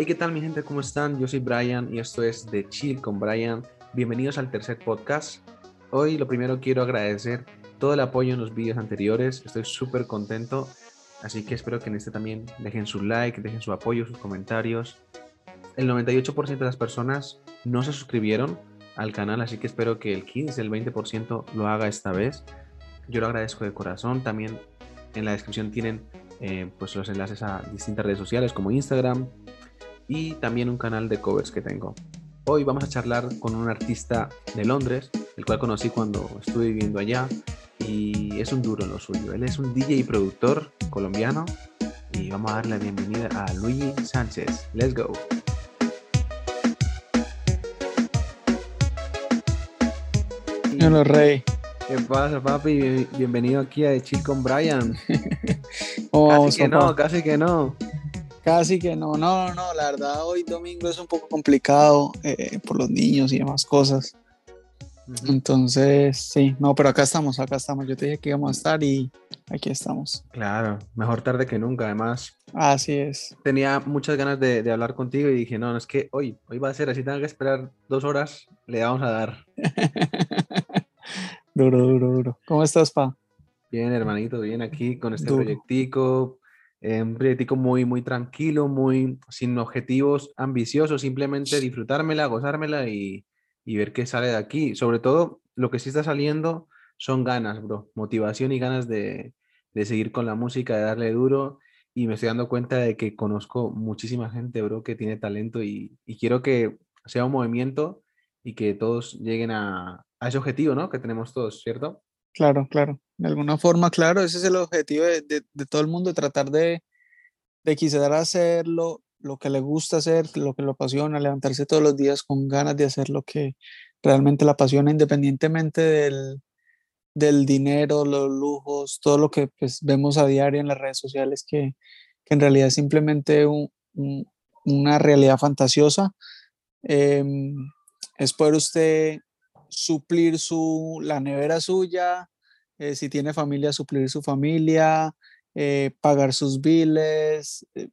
Hey, ¿qué tal mi gente? ¿Cómo están? Yo soy Brian y esto es The Chill con Brian. Bienvenidos al tercer podcast. Hoy lo primero quiero agradecer todo el apoyo en los vídeos anteriores. Estoy súper contento. Así que espero que en este también dejen su like, dejen su apoyo, sus comentarios. El 98% de las personas no se suscribieron al canal, así que espero que el 15, el 20% lo haga esta vez. Yo lo agradezco de corazón. También en la descripción tienen eh, pues los enlaces a distintas redes sociales como Instagram, y también un canal de covers que tengo. Hoy vamos a charlar con un artista de Londres, el cual conocí cuando estuve viviendo allá y es un duro en lo suyo. Él es un DJ y productor colombiano y vamos a darle la bienvenida a Luigi Sánchez. Let's go. Hola Rey. ¿Qué pasa, papi? Bienvenido aquí a Chill con Brian. casi que no, casi que no. Casi que no, no, no, la verdad hoy domingo es un poco complicado eh, por los niños y demás cosas. Entonces, sí, no, pero acá estamos, acá estamos. Yo te dije que íbamos a estar y aquí estamos. Claro, mejor tarde que nunca, además. Así es. Tenía muchas ganas de, de hablar contigo y dije, no, no es que hoy, hoy va a ser así, tengo que esperar dos horas, le vamos a dar. duro, duro, duro. ¿Cómo estás, Pa? Bien, hermanito, bien aquí con este proyectico, eh, un proyectico muy, muy tranquilo, muy sin objetivos ambiciosos, simplemente disfrutármela, gozármela y, y ver qué sale de aquí. Sobre todo, lo que sí está saliendo son ganas, bro, motivación y ganas de, de seguir con la música, de darle duro. Y me estoy dando cuenta de que conozco muchísima gente, bro, que tiene talento y, y quiero que sea un movimiento y que todos lleguen a, a ese objetivo, ¿no? Que tenemos todos, ¿cierto? Claro, claro. De alguna forma, claro, ese es el objetivo de, de, todo el mundo, tratar de, de quizás hacer lo, que le gusta hacer, lo que lo apasiona, levantarse todos los días con ganas de hacer lo que realmente le apasiona, independientemente del, del dinero, los lujos, todo lo que pues, vemos a diario en las redes sociales, que, que en realidad es simplemente un, una realidad fantasiosa. Eh, es poder usted suplir su, la nevera suya, eh, si tiene familia, suplir su familia, eh, pagar sus biles, eh,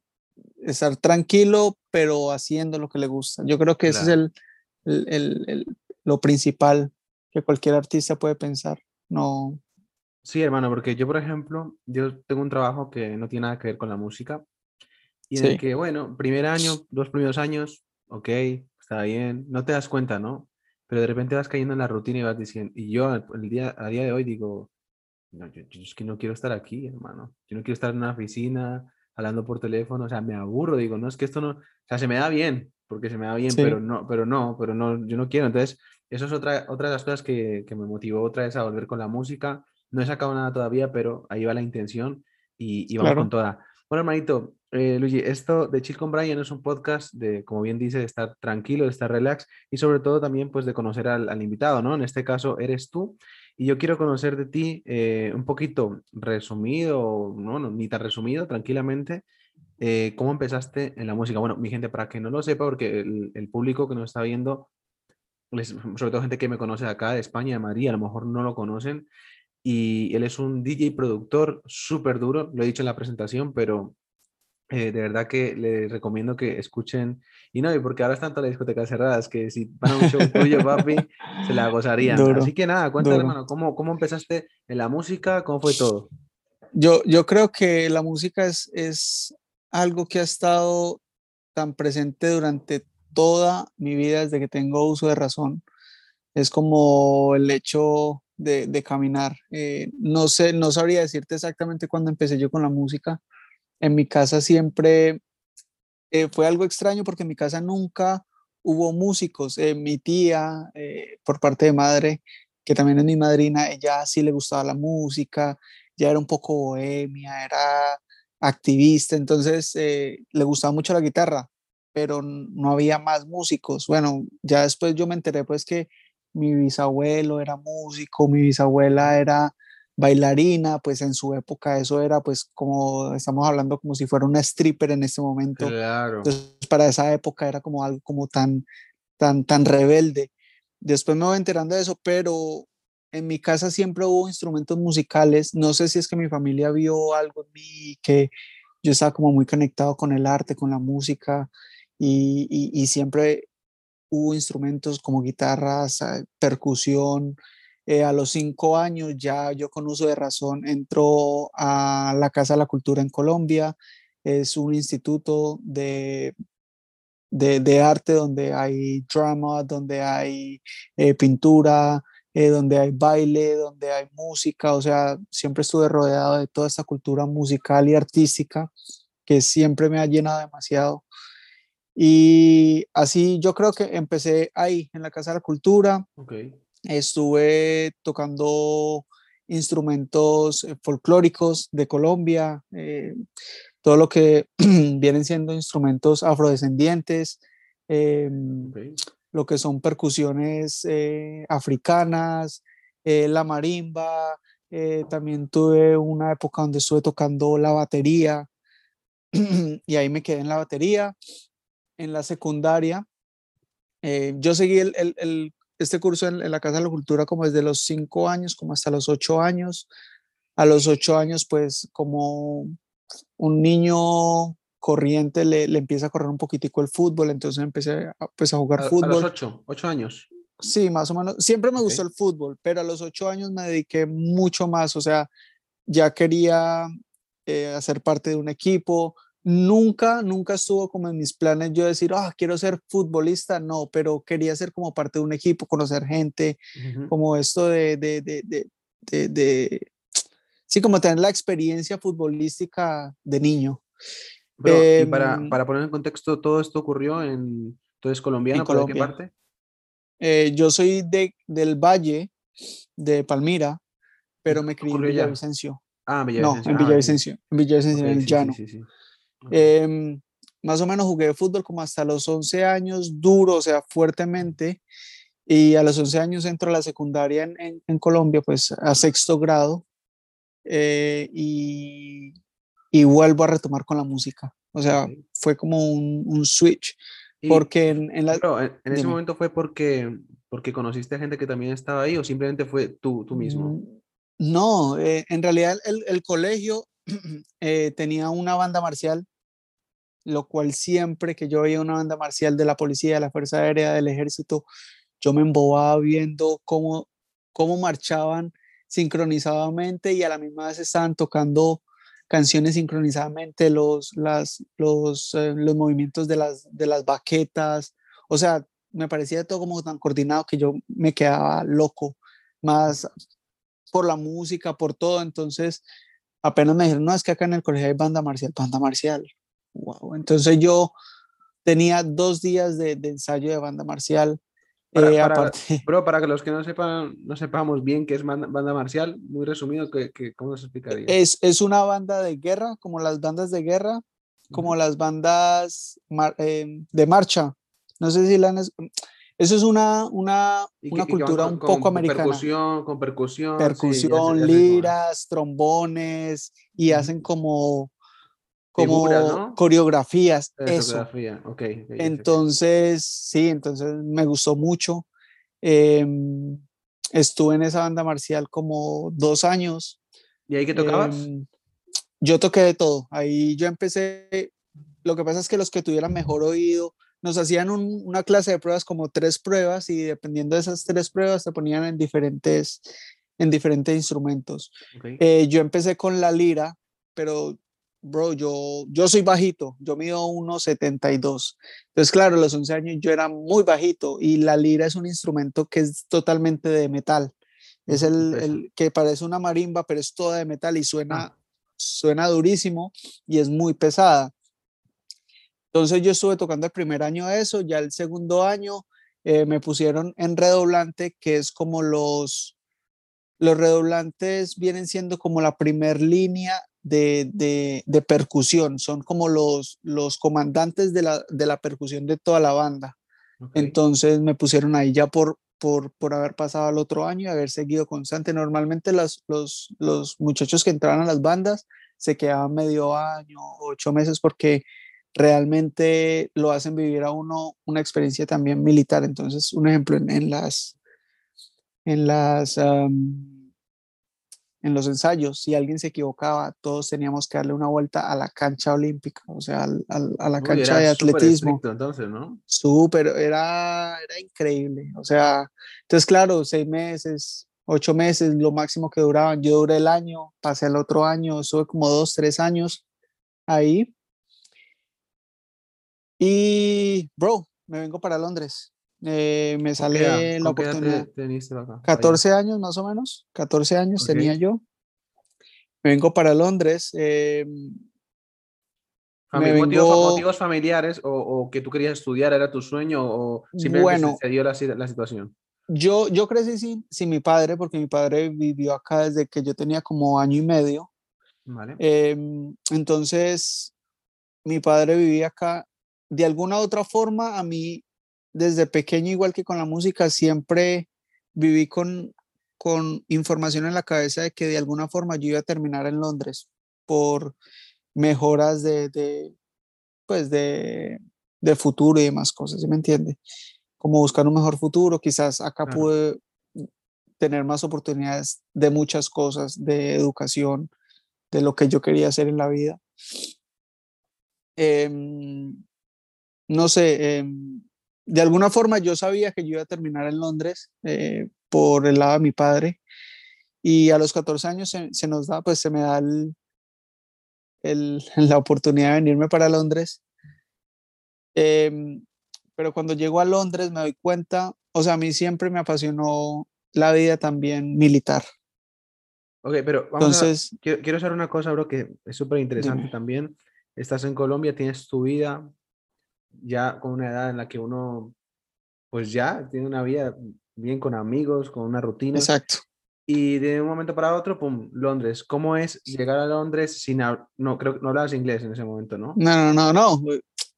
estar tranquilo, pero haciendo lo que le gusta. Yo creo que ese es el, el, el, lo principal que cualquier artista puede pensar. No. Sí, hermano, porque yo, por ejemplo, yo tengo un trabajo que no tiene nada que ver con la música. Y en el que, bueno, primer año, dos primeros años, ok, está bien, no te das cuenta, ¿no? pero de repente vas cayendo en la rutina y vas diciendo, y yo el día, a día de hoy digo, no, yo, es que no quiero estar aquí, hermano, yo no quiero estar en una oficina hablando por teléfono, o sea, me aburro, digo, no, es que esto no, o sea, se me da bien, porque se me da bien, pero no, pero no, pero no, yo no quiero, entonces, eso es otra, otra de las cosas que, que me motivó otra vez a volver con la música, no he sacado nada todavía, pero ahí va la intención y, y vamos con toda. Bueno, hermanito, eh, Luigi, esto de Chill con Brian es un podcast de, como bien dice, de estar tranquilo, de estar relax y sobre todo también pues de conocer al, invitado, ¿no? En este caso eres tú y yo quiero conocer de ti eh, un poquito resumido, no, no, ni tan resumido, tranquilamente, eh, cómo empezaste en la música. Bueno, mi gente, para que no lo sepa, porque el, público que nos está viendo, sobre todo gente que me conoce acá, de España, de Madrid, a lo mejor no lo conocen, y él es un DJ productor súper duro, lo he dicho en la presentación, pero eh, de verdad que les recomiendo que escuchen, y no, y porque ahora están todas las discotecas cerradas, que si van a un show tuyo, papi, se la gozarían. Así que nada, cuéntame, hermano, ¿cómo, ¿cómo empezaste en la música? ¿Cómo fue todo? Yo, yo creo que la música es, es algo que ha estado tan presente durante toda mi vida desde que tengo uso de razón. Es como el hecho de, caminar. Eh, no sé, no sabría decirte exactamente cuándo empecé yo con la música. En mi casa siempre eh, fue algo extraño porque en mi casa nunca hubo músicos. Eh, mi tía, por parte de madre, que también es mi madrina, ella sí le gustaba la música, ya era un poco bohemia, era activista, entonces le gustaba mucho la guitarra, pero no había más músicos. Bueno, ya después yo me enteré pues que mi bisabuelo era músico, mi bisabuela era bailarina, pues en su época eso era pues como estamos hablando como si fuera una stripper en este momento. Claro. Entonces para esa época era como algo como tan tan tan rebelde. Después me voy enterando de eso, pero en mi casa siempre hubo instrumentos musicales. No sé si es que mi familia vio algo en mí que yo estaba como muy conectado con el arte, con la música y, siempre hubo instrumentos como guitarras, percusión. Eh, a los cinco años ya yo con uso de razón entró a la Casa de la Cultura en Colombia. Es un instituto de, de, arte donde hay drama, donde hay eh, pintura, eh, donde hay baile, donde hay música. O sea, siempre estuve rodeado de toda esta cultura musical y artística que siempre me ha llenado demasiado. Y así yo creo que empecé ahí, en la Casa de la Cultura. Estuve tocando instrumentos eh, folclóricos de Colombia, eh, todo lo que vienen siendo instrumentos afrodescendientes, em, lo que son percusiones eh, africanas, la marimba, también tuve una época donde estuve tocando la batería y ahí me quedé en la batería en la secundaria. Eh, yo seguí el, este curso en, la Casa de la Cultura como desde los cinco años, como hasta los ocho años. A los ocho años, pues como un niño corriente le, empieza a correr un poquitico el fútbol, entonces empecé a, pues, a jugar fútbol. A los ocho, ocho años. Sí, más o menos. Siempre me gustó el fútbol, pero a los ocho años me dediqué mucho más, o sea, ya quería eh, hacer parte de un equipo, Nunca, nunca estuvo como en mis planes yo decir, ah, quiero ser futbolista, no, pero quería ser como parte de un equipo, conocer gente, como esto de, de, de, de, sí, como tener la experiencia futbolística de niño. y para, em, para, poner en contexto, todo esto ocurrió en, entonces, colombiano, ¿por qué parte? Eh, yo soy de, del Valle, de Palmira, pero me crié en Villavicencio. Ah, Villavicencio. No, en Villavicencio, en Villavicencio, en el llano. Sí, sí, Em, más o menos jugué fútbol como hasta los 11 años, duro, o sea, fuertemente. Y a los 11 años entro a la secundaria en, en, Colombia, pues a sexto grado. Eh, y, y, vuelvo a retomar con la música. O sea, fue como un, un switch. porque en, en, la, en, ese momento fue porque, porque conociste gente que también estaba ahí o simplemente fue tú, tú mismo. Mm, no, eh, en realidad el, el colegio eh, tenía una banda marcial lo cual siempre que yo veía una banda marcial de la policía, de la Fuerza Aérea, del Ejército, yo me embobaba viendo cómo, cómo marchaban sincronizadamente y a la misma vez estaban tocando canciones sincronizadamente, los, las, los, eh, los movimientos de las, de las baquetas, o sea, me parecía todo como tan coordinado que yo me quedaba loco, más por la música, por todo, entonces apenas me dijeron, no, es que acá en el colegio hay banda marcial, banda marcial, Wow. Entonces yo tenía dos días de, ensayo de banda marcial. Para, eh, aparte... para que los que no sepan, no sepamos bien qué es banda, marcial, muy resumido, que, ¿cómo se explicaría? Es, es, una banda de guerra, como las bandas de guerra, como las bandas em, de marcha. No sé si la han... Eso es una, una, una cultura un poco americana. Percusión, con percusión. Percusión, liras, trombones, y hacen como como coreografías. Eso. entonces, sí, entonces me gustó mucho. Em, estuve en esa banda marcial como dos años. ¿Y ahí qué tocabas? Em, yo toqué de todo. Ahí yo empecé. Lo que pasa es que los que tuvieran mejor oído nos hacían una clase de pruebas como tres pruebas y dependiendo de esas tres pruebas te ponían en diferentes, en diferentes instrumentos. Eh, yo empecé con la lira, pero bro, yo, yo soy bajito, yo mido 1,72. Entonces, claro, a los 11 años yo era muy bajito y la lira es un instrumento que es totalmente de metal. Es el, el que parece una marimba, pero es toda de metal y suena, ah. suena durísimo y es muy pesada. Entonces yo estuve tocando el primer año eso, ya el segundo año eh, me pusieron en redoblante, que es como los, los redoblantes vienen siendo como la primer línea de, de, percusión, son como los, los comandantes de la, de la percusión de toda la banda. Entonces me pusieron ahí ya por, por, por haber pasado el otro año y haber seguido constante. Normalmente los, los, los muchachos que entraban a las bandas se quedaban medio año, ocho meses, porque realmente lo hacen vivir a uno una experiencia también militar. Entonces, un ejemplo en, las, en las en los ensayos, si alguien se equivocaba, todos teníamos que darle una vuelta a la cancha olímpica, o sea, a la cancha de atletismo. entonces, ¿no? Súper, era, era increíble. O sea, entonces, claro, seis meses, ocho meses, lo máximo que duraban. Yo duré el año, pasé el otro año, estuve como dos, tres años ahí. Y, bro, me vengo para Londres. Eh, me sale la oportunidad. 14 años más o menos, 14 años tenía yo. Me vengo para Londres. Eh, motivos, familiares o, que tú querías estudiar era tu sueño o simplemente bueno, se dio la, la, situación? Yo, yo crecí sin, sin, mi padre porque mi padre vivió acá desde que yo tenía como año y medio. Vale. Em, entonces, mi padre vivía acá. De alguna u otra forma, a mí desde pequeño, igual que con la música, siempre viví con, con información en la cabeza de que de alguna forma yo iba a terminar en Londres por mejoras de, de pues de, de, futuro y demás cosas, ¿sí me entiende? Como buscar un mejor futuro, quizás acá pude tener más oportunidades de muchas cosas, de educación, de lo que yo quería hacer en la vida. Em, no sé, eh, de alguna forma yo sabía que yo iba a terminar en Londres eh, por el lado de mi padre y a los 14 años se, nos da, pues se me da el, la oportunidad de venirme para Londres. Em, pero cuando llego a Londres me doy cuenta, o sea, a mí siempre me apasionó la vida también militar. Ok, pero vamos Entonces, a, quiero, quiero saber una cosa, bro, que es súper interesante también. Estás en Colombia, tienes tu vida, ya con una edad en la que uno, pues ya tiene una vida bien con amigos, con una rutina. Exacto. Y de un momento para otro, pum, Londres. ¿Cómo es llegar a Londres sin... No, creo que no hablabas inglés en ese momento, ¿no? No, no, no, no.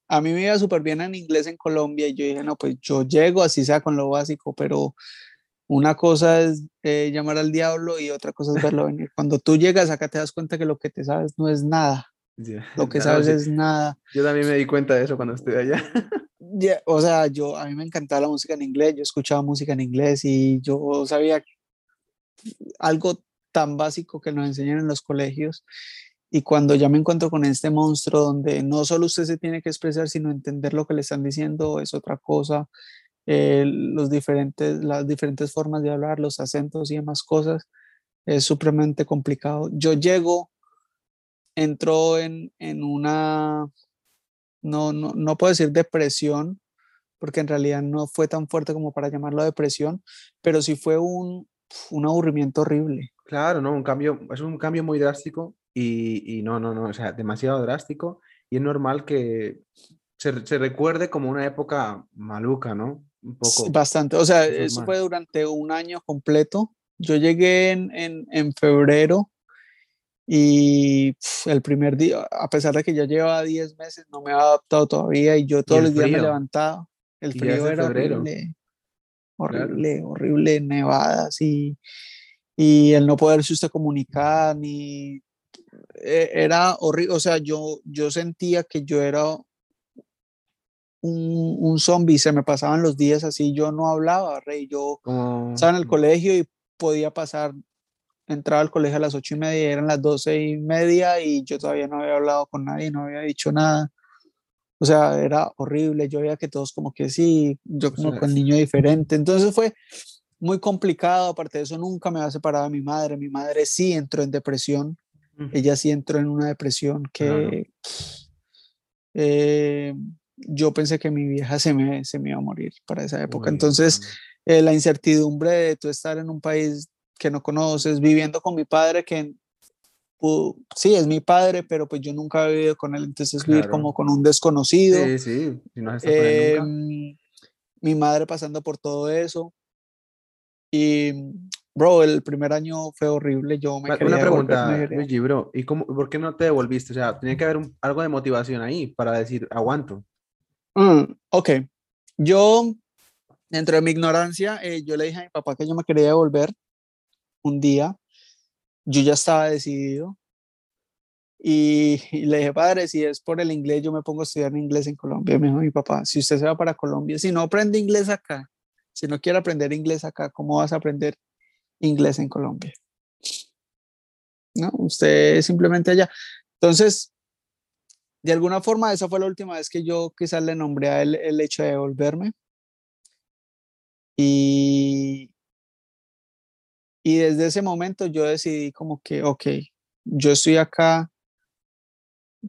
A mí me iba súper bien en inglés en Colombia y yo dije, no, pues yo llego así sea con lo básico, pero una cosa es eh, llamar al diablo y otra cosa es verlo venir. Cuando tú llegas acá te das cuenta que lo que te sabes no es nada. Lo que sabes es nada. Yo también me di cuenta de eso cuando estuve allá. o sea, yo, a mí me encantaba la música en inglés, yo escuchaba música en inglés y yo sabía algo tan básico que nos enseñan en los colegios. Y cuando ya me encuentro con este monstruo donde no solo usted se tiene que expresar, sino entender lo que le están diciendo es otra cosa, eh, los diferentes, las diferentes formas de hablar, los acentos y demás cosas, es supremamente complicado. Yo llego entró en, en una, no, no, no puedo decir depresión, porque en realidad no fue tan fuerte como para llamarlo depresión, pero sí fue un, un aburrimiento horrible. Claro, no, un cambio, es un cambio muy drástico y, y no, no, no, o sea, demasiado drástico y es normal que se, se recuerde como una época maluca, ¿no? Un poco. Bastante, o sea, eso fue durante un año completo. Yo llegué en, en, en febrero y el primer día, a pesar de que ya llevaba 10 meses, no me había adaptado todavía y yo todos los días me levantaba. El frío era horrible, horrible, horrible, nevadas y, y el no poderse usted comunicar, ni e, era horrible, o sea, yo, yo sentía que yo era un, un zombie, se me pasaban los días así, yo no hablaba, rey, yo estaba en el colegio y podía pasar entraba al colegio a las ocho y media, eran las doce y media y yo todavía no había hablado con nadie, no había dicho nada. O sea, era horrible, yo veía que todos como que sí, yo como con niño diferente. Entonces fue muy complicado, aparte de eso nunca me había separado de mi madre, mi madre sí entró en depresión, ella sí entró en una depresión que eh, yo pensé que mi vieja se me, se me iba a morir para esa época. Entonces, eh, la incertidumbre de tú estar en un país que no conoces, viviendo con mi padre que sí, es mi padre, pero pues yo nunca he vivido con él, entonces vivir como con un desconocido. Sí, sí, no em, Mi madre pasando por todo eso. Y, bro, el primer año fue horrible, yo me Una pregunta, Luigi, bro, ¿y cómo, por qué no te devolviste? O sea, tenía que haber algo de motivación ahí para decir, aguanto. Mm, ok, yo, dentro de mi ignorancia, eh, yo le dije a mi papá que yo me quería devolver un día, yo ya estaba decidido y, le dije, padre, si es por el inglés, yo me pongo a estudiar inglés en Colombia. Me dijo mi papá, si usted se va para Colombia, si no aprende inglés acá, si no quiere aprender inglés acá, ¿cómo vas a aprender inglés en Colombia? ¿no? Usted simplemente allá. Entonces, de alguna forma, esa fue la última vez que yo quizás le nombré a él el hecho de volverme. Y, y desde ese momento yo decidí como que, ok, yo estoy acá,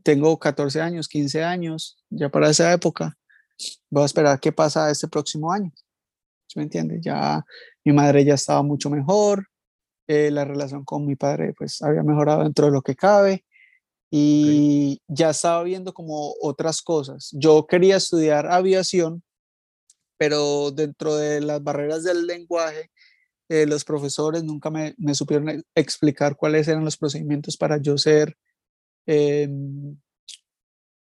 tengo 14 años, 15 años, ya para esa época, voy a esperar qué pasa este próximo año. ¿Me entiende? Ya mi madre ya estaba mucho mejor, eh, la relación con mi padre pues había mejorado dentro de lo que cabe y ya estaba viendo como otras cosas. Yo quería estudiar aviación, pero dentro de las barreras del lenguaje, eh, los profesores nunca me, me, supieron e, explicar cuáles eran los procedimientos para yo ser em,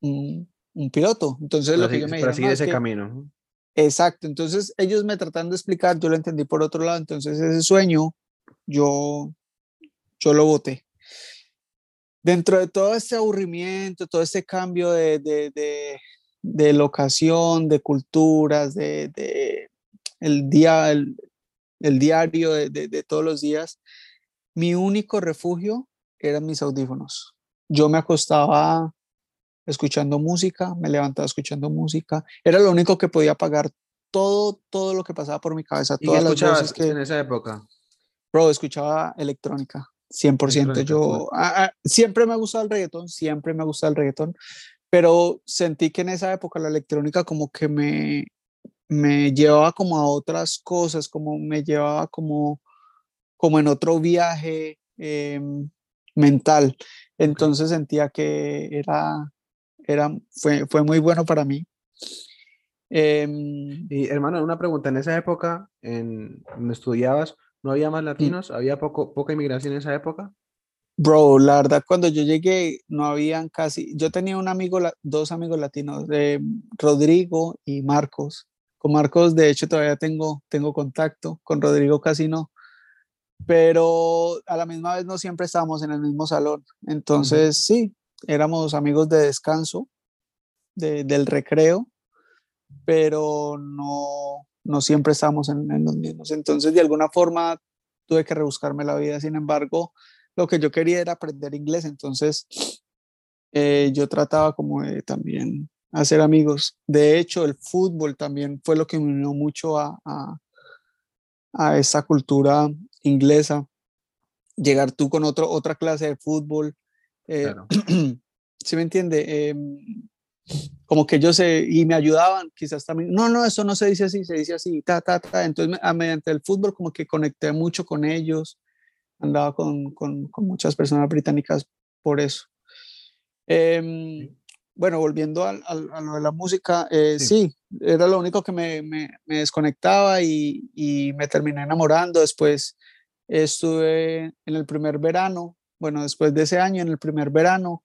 un, un, piloto. Entonces, lo que yo me para seguir ese camino. Exacto, entonces ellos me tratan de explicar, yo lo entendí por otro lado, entonces ese sueño yo, yo lo voté dentro de todo este aburrimiento, todo este cambio de, de, de, locación, de culturas, de, el, día, el, diario de, todos los días, mi único refugio eran mis audífonos. Yo me acostaba escuchando música, me levantaba escuchando música, era lo único que podía pagar todo, todo lo que pasaba por mi cabeza. Todas ¿Y qué las que en esa época? Bro, escuchaba electrónica. 100%. Yo ah, ah, siempre me ha gustado el reggaetón, siempre me ha gustado el reggaetón, pero sentí que en esa época la electrónica como que me, me llevaba como a otras cosas, como me llevaba como, como en otro viaje em, mental. Entonces sentía que era, era, fue, fue muy bueno para mí. Em, y hermano, una pregunta, en esa época, en donde estudiabas, ¿No había más mm. latinos? ¿Había poco, poca inmigración en esa época? Bro, la verdad, cuando yo llegué, no habían casi. Yo tenía un amigo, dos amigos latinos, de Rodrigo y Marcos. Con Marcos, de hecho, todavía tengo, tengo contacto. Con Rodrigo casi no. Pero a la misma vez no siempre estábamos en el mismo salón. Entonces, sí, éramos amigos de descanso, de, del recreo, pero no, no siempre estamos en, los mismos. Entonces, de alguna forma, tuve que rebuscarme la vida. Sin embargo, lo que yo quería era aprender inglés. Entonces, eh, yo trataba como de también hacer amigos. De hecho, el fútbol también fue lo que me unió mucho a, a, esa cultura inglesa. Llegar tú con otro, otra clase de fútbol. Eh, ¿Sí me entiende? Em, como que ellos se, y me ayudaban, quizás también, no, no, eso no se dice así, se dice así, ta, ta, ta. Entonces, a, mediante el fútbol, como que conecté mucho con ellos, andaba con, con, con muchas personas británicas por eso. Em, bueno, volviendo a, a, lo de la música, eh, sí. era lo único que me, me, me desconectaba y, y, me terminé enamorando. Después estuve en el primer verano, bueno, después de ese año, en el primer verano,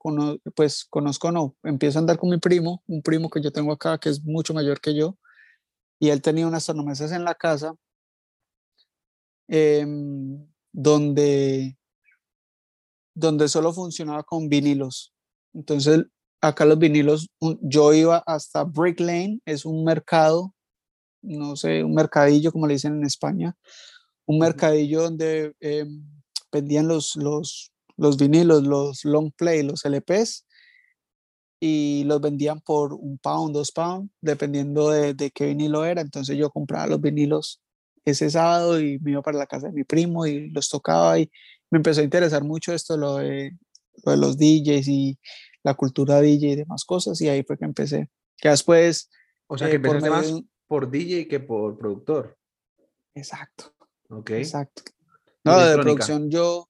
pues conozco, no, empiezo a andar con mi primo, un primo que yo tengo acá, que es mucho mayor que yo, y él tenía unas tornamesas en la casa, em, donde, donde solo funcionaba con vinilos. Entonces, acá los vinilos, yo iba hasta Brick Lane, es un mercado, no sé, un mercadillo, como le dicen en España, un mercadillo donde em, vendían los, los los vinilos, los long play, los LPs, y los vendían por un pound, dos pound, dependiendo de, de, qué vinilo era. Entonces yo compraba los vinilos ese sábado y me iba para la casa de mi primo y los tocaba y me empezó a interesar mucho esto, lo de, lo de los DJs y la cultura DJ y demás cosas, y ahí fue que empecé. Que después... O sea, que eh, empezaste por más por DJ que por productor. Exacto. Ok. Exacto. No, de producción yo,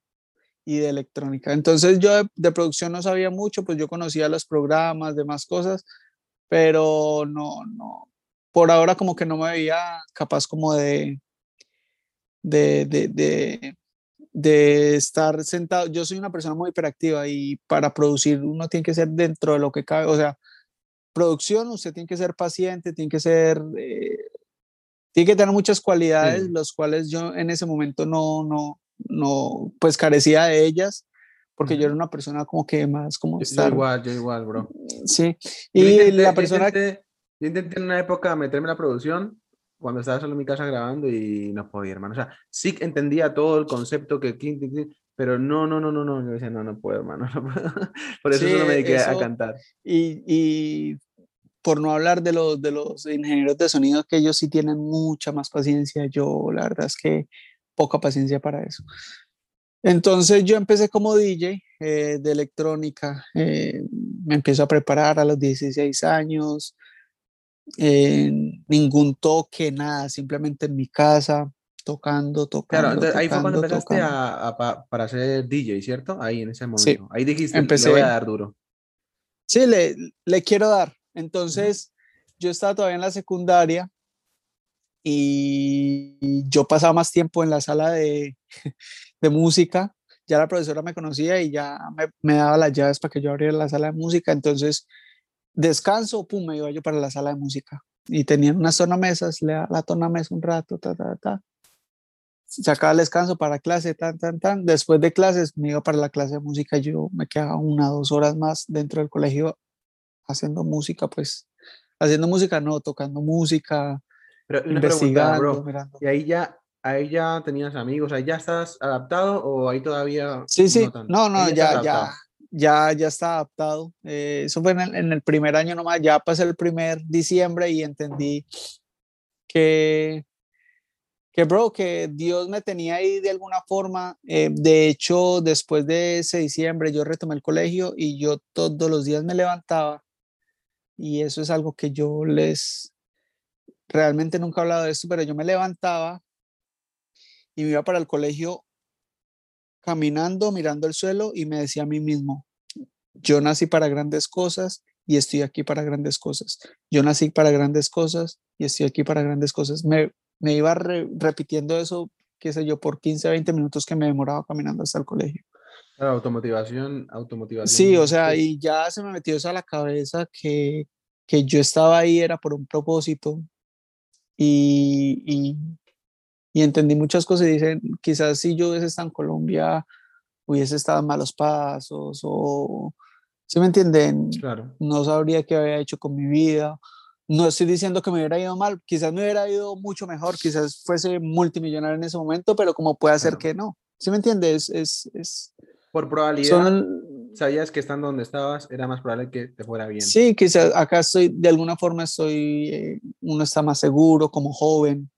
y de electrónica. Entonces yo de, producción no sabía mucho, pues yo conocía los programas, demás cosas, pero no, no, por ahora como que no me veía capaz como de, de, de, de, de estar sentado. Yo soy una persona muy hiperactiva y para producir uno tiene que ser dentro de lo que cabe, o sea, producción usted tiene que ser paciente, tiene que ser... Eh, tiene que tener muchas cualidades, los cuales yo en ese momento no, no, no, pues carecía de ellas, porque yo era una persona como que más como... Yo, igual, yo igual, bro. Sí. Y la persona... Yo intenté, en una época meterme en la producción cuando estaba solo en mi casa grabando y no podía, hermano. O sea, sí entendía todo el concepto que... Pero no, no, no, no, no. Yo decía, no, no puedo, hermano. Por eso solo me dediqué a cantar. Y, y, por no hablar de los, de los ingenieros de sonido, que ellos sí tienen mucha más paciencia. Yo, la verdad es que poca paciencia para eso. Entonces yo empecé como DJ eh, de electrónica, eh, me empiezo a preparar a los 16 años, eh, ningún toque, nada, simplemente en mi casa, tocando, tocando. Claro, ahí fue cuando empezaste a, para ser DJ, ¿cierto? Ahí en ese momento. ahí dijiste, empecé, le voy a dar duro. Sí, le, le quiero dar. Entonces, yo estaba todavía en la secundaria y yo pasaba más tiempo en la sala de, de música. Ya la profesora me conocía y ya me, me, daba las llaves para que yo abriera la sala de música. Entonces, descanso, pum, me iba yo para la sala de música. Y tenían unas tornamesas, le daba la tornamesa un rato, ta, ta, ta. Sacaba el descanso para clase, tan, tan, tan. Después de clases me iba para la clase de música. Yo me quedaba una, dos horas más dentro del colegio haciendo música, pues, haciendo música, no, tocando música, Pero investigando, Y ahí ya, ahí ya tenías amigos, ahí ya estás adaptado o ahí todavía. Sí, sí, no, no, ya, ya, ya, ya está adaptado. Eh, eso fue en el, primer año nomás, ya pasé el primer diciembre y entendí que, que, bro, que Dios me tenía ahí de alguna forma. Eh, de hecho, después de ese diciembre, yo retomé el colegio y yo todos los días me levantaba y eso es algo que yo les realmente nunca he hablado de esto, pero yo me levantaba y me iba para el colegio caminando, mirando el suelo y me decía a mí mismo, yo nací para grandes cosas y estoy aquí para grandes cosas. Yo nací para grandes cosas y estoy aquí para grandes cosas. Me, me iba repitiendo eso, qué sé yo, por 15, 20 minutos que me demoraba caminando hasta el colegio. automotivación, automotivación. Sí, o sea, y ya se me metió eso a la cabeza que, que yo estaba ahí era por un propósito y, y, y entendí muchas cosas y dicen, quizás si yo hubiese estado en Colombia, hubiese estado en malos pasos o, ¿sí me entienden? Claro. No sabría qué había hecho con mi vida. No estoy diciendo que me hubiera ido mal, quizás me hubiera ido mucho mejor, quizás fuese multimillonario en ese momento, pero como puede ser que no. ¿Sí me entiendes? Es, es, Por probabilidad, sabías que estando donde estabas era más probable que te fuera bien. Sí, quizás acá estoy, de alguna forma estoy, eh, uno está más seguro como joven,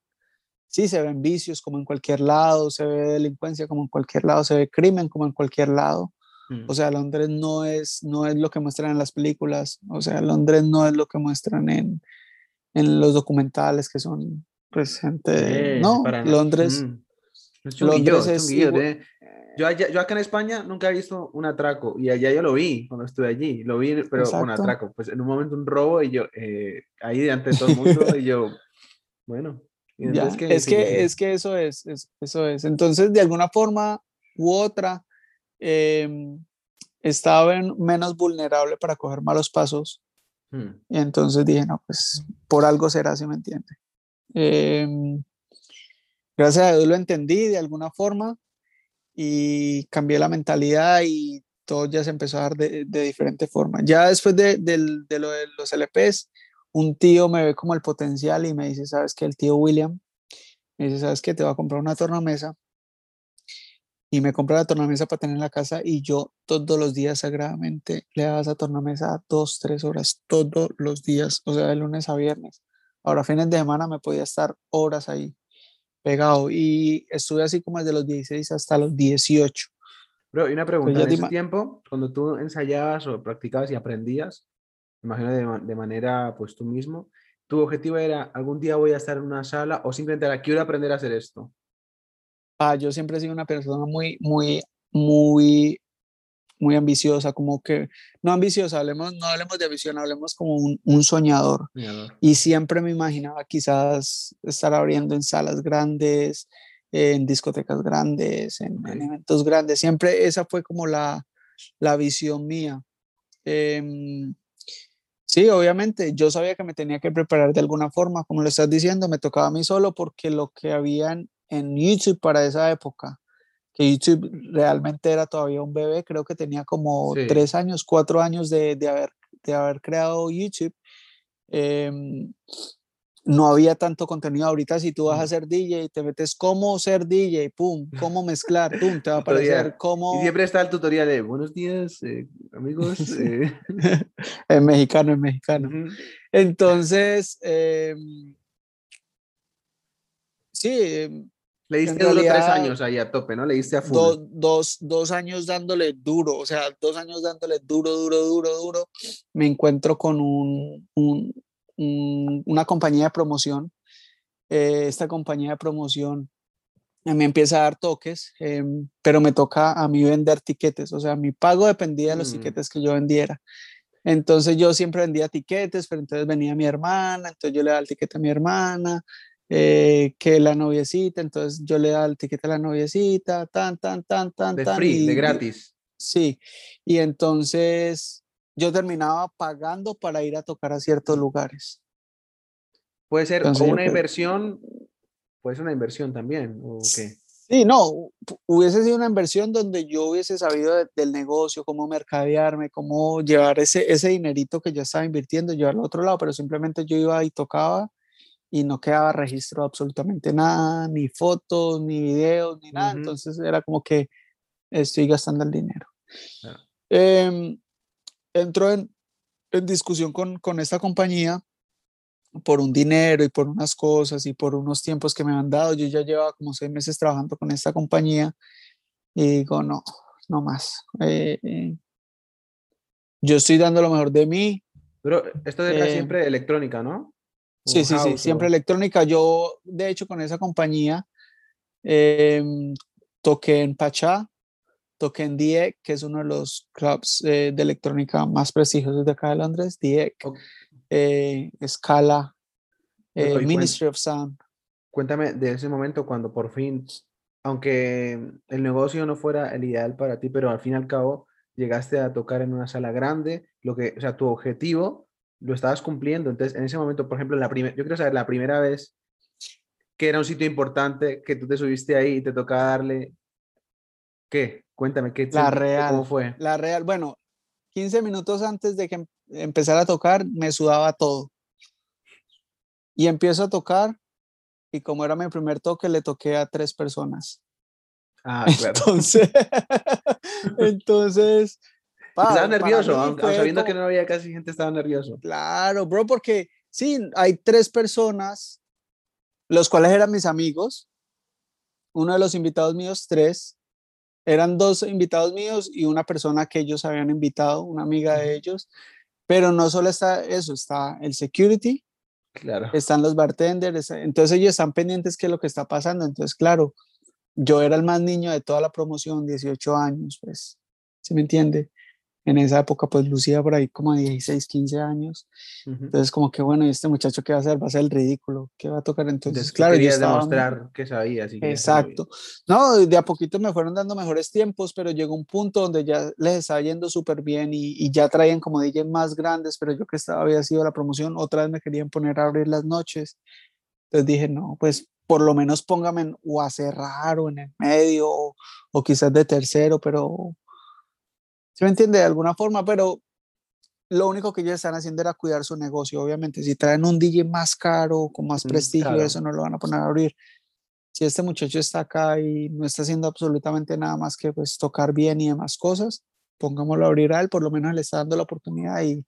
sí, se ven vicios como en cualquier lado, se ve delincuencia como en cualquier lado, se ve crimen como en cualquier lado. O mm. sea, Londres no es, no es lo que muestran en las películas, o sea, Londres no es lo que muestran en, en los documentales que son, pues, gente... no, Londres... Mm. Londres es... yo, yo, acá en España nunca he visto un atraco y allá yo lo vi cuando estuve allí, lo vi, pero un atraco, pues en un momento un robo y yo, eh, ahí delante de todo el mundo y yo, bueno, es, que, es que eso es, eso es. Entonces, de alguna forma u otra, eh, estaba menos vulnerable para coger malos pasos. Hmm. Y entonces dije, no, pues por algo será, si me entiende. Em, gracias a Dios lo entendí de alguna forma y cambié la mentalidad y todo ya se empezó a dar de, de diferente forma. Ya después de, de, de, lo de los LPs, un tío me ve como el potencial y me dice, ¿sabes qué? El tío William me dice, ¿sabes qué? Te va a comprar una tornamesa. Y me compra la tornamesa para tener en la casa y yo todos los días sagradamente le daba esa tornamesa dos, tres horas, todos los días, o sea, de lunes a viernes. Ahora, fines de semana me podía estar horas ahí pegado y estuve así como desde los 16 hasta los 18. Pero, y una pues pregunta, en ese tiempo, cuando tú ensayabas o practicabas y aprendías, imagino de, de, manera pues tú mismo, tu objetivo era algún día voy a estar en una sala o simplemente era quiero aprender a hacer esto. Ah, yo siempre he sido una persona muy, muy, muy, muy ambiciosa, como que, no ambiciosa, hablemos, no hablemos de ambición, hablemos como un, un soñador. Y siempre me imaginaba quizás estar abriendo en salas grandes, en discotecas grandes, en, eventos grandes. Siempre esa fue como la, la visión mía. Eh, Sí, obviamente, yo sabía que me tenía que preparar de alguna forma, como lo estás diciendo, me tocaba a mí solo porque lo que habían en YouTube para esa época, que YouTube realmente era todavía un bebé, creo que tenía como tres años, cuatro años de, de, haber, de haber creado YouTube. Em, no había tanto contenido. Ahorita si tú vas a ser DJ, te metes cómo ser DJ, pum, cómo mezclar, pum, te va a aparecer cómo... Y siempre está el tutorial de buenos días, eh, amigos. Eh. en mexicano, en mexicano. Entonces, eh, sí. Le diste duro tres años ahí a tope, ¿no? Le diste a full. dos, dos años dándole duro, o sea, dos años dándole duro, duro, duro, duro. Me encuentro con un, un una compañía de promoción. Eh, esta compañía de promoción me empieza a dar toques, em, pero me toca a mí vender tiquetes, o sea, mi pago dependía de los mm. tiquetes que yo vendiera. Entonces yo siempre vendía tiquetes, pero entonces venía mi hermana, entonces yo le daba el tiquete a mi hermana, eh, que la noviecita, entonces yo le daba el tiquete a la noviecita, tan, tan, tan, tan, de Free, de gratis. Sí, y entonces yo terminaba pagando para ir a tocar a ciertos lugares. Puede ser como una inversión, puede ser una inversión también, ¿o qué? Sí, no, hubiese sido una inversión donde yo hubiese sabido del negocio, cómo mercadearme, cómo llevar ese, ese dinerito que yo estaba invirtiendo, llevarlo a otro lado, pero simplemente yo iba y tocaba y no quedaba registro absolutamente nada, ni fotos, ni videos, ni nada. Entonces era como que estoy gastando el dinero. Em, entró en, en discusión con, con esta compañía por un dinero y por unas cosas y por unos tiempos que me han dado. Yo ya llevaba como seis meses trabajando con esta compañía y digo, no, no más. Eh, eh, yo estoy dando lo mejor de mí. Pero esto era eh, siempre electrónica, ¿no? Sí, sí, sí, siempre electrónica. Yo, de hecho, con esa compañía em, toqué en Pachá, toqué en DIEC, que es uno de los clubs eh, de electrónica más prestigiosos de acá de Londres, DIEC, eh, Scala, eh, Ministry of Sound. Cuéntame de ese momento cuando por fin, aunque el negocio no fuera el ideal para ti, pero al fin y al cabo llegaste a tocar en una sala grande, lo que, o sea, tu objetivo lo estabas cumpliendo. Entonces, en ese momento, por ejemplo, la primera, yo quiero saber la primera vez que era un sitio importante, que tú te subiste ahí y te tocaba darle, ¿qué? Cuéntame, ¿qué la real, ¿cómo fue? La real, bueno, 15 minutos antes de que em, empezara a tocar, me sudaba todo. Y empiezo a tocar, y como era mi primer toque, le toqué a tres personas. Ah, claro. Entonces, entonces estaba nervioso, sabiendo que no había casi gente, estaba nervioso. Claro, bro, porque sí, hay tres personas, los cuales eran mis amigos. Uno de los invitados míos, tres, eran dos invitados míos y una persona que ellos habían invitado, una amiga de ellos. Pero no solo está eso, está el security, claro. están los bartenders, entonces ellos están pendientes qué es lo que está pasando. Entonces, claro, yo era el más niño de toda la promoción, 18 años, pues, ¿se me entiende? En esa época pues lucía por ahí como 16, 15 años. Entonces como que bueno, ¿y este muchacho qué va a hacer? Va a ser el ridículo, ¿qué va a tocar? Entonces, claro, yo estaba demostrar que sabía. Exacto. No, de a poquito me fueron dando mejores tiempos, pero llegó un punto donde ya les estaba yendo súper bien y, y, ya traían como DJ más grandes, pero yo que estaba, había sido la promoción, otra vez me querían poner a abrir las noches. Entonces dije, no, pues por lo menos póngame o a cerrar o en el medio o, o quizás de tercero, pero ¿Se me entiende? De alguna forma, pero lo único que ellos están haciendo era cuidar su negocio, obviamente. Si traen un DJ más caro, con más mm, prestigio, eso no lo van a poner a abrir. Si este muchacho está acá y no está haciendo absolutamente nada más que pues tocar bien y demás cosas, pongámoslo a abrir a él, por lo menos le está dando la oportunidad y,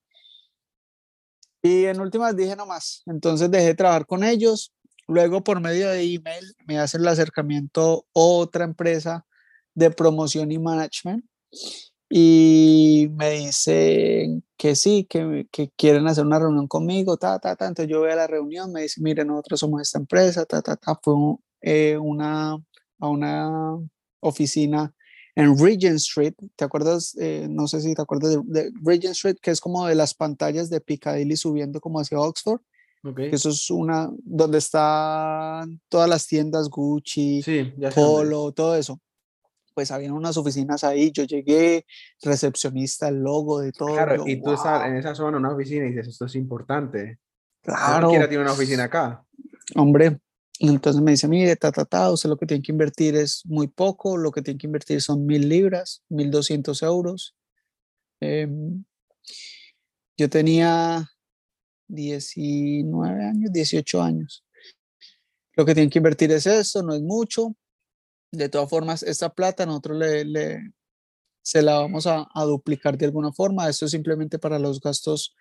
y en últimas dije nomás, entonces dejé de trabajar con ellos, luego por medio de email me hacen el acercamiento otra empresa de promoción y management y me dicen que sí, que, que, quieren hacer una reunión conmigo, ta, ta, ta. Entonces yo voy a la reunión, me dicen, miren, nosotros somos esta empresa, ta, ta, ta. Fue eh, una, a una oficina en Regent Street, ¿te acuerdas? Eh, no sé si te acuerdas de, Regent Street, que es como de las pantallas de Piccadilly subiendo como hacia Oxford. Okay. Que eso es una donde están todas las tiendas Gucci, Polo, todo eso pues habían unas oficinas ahí, yo llegué, recepcionista, el logo de todo. Claro, y tú estás en esa zona, una oficina, y dices, esto es importante. Claro. quiera tiene una oficina acá. Hombre, entonces me dice, mire, ta, ta, ta, usted lo que tiene que invertir es muy poco, lo que tiene que invertir son mil libras, mil doscientos euros. Em, yo tenía 19 años, 18 años. Lo que tienen que invertir es eso, no es mucho. De todas formas, esta plata nosotros le, se la vamos a, duplicar de alguna forma. Esto es simplemente para los gastos,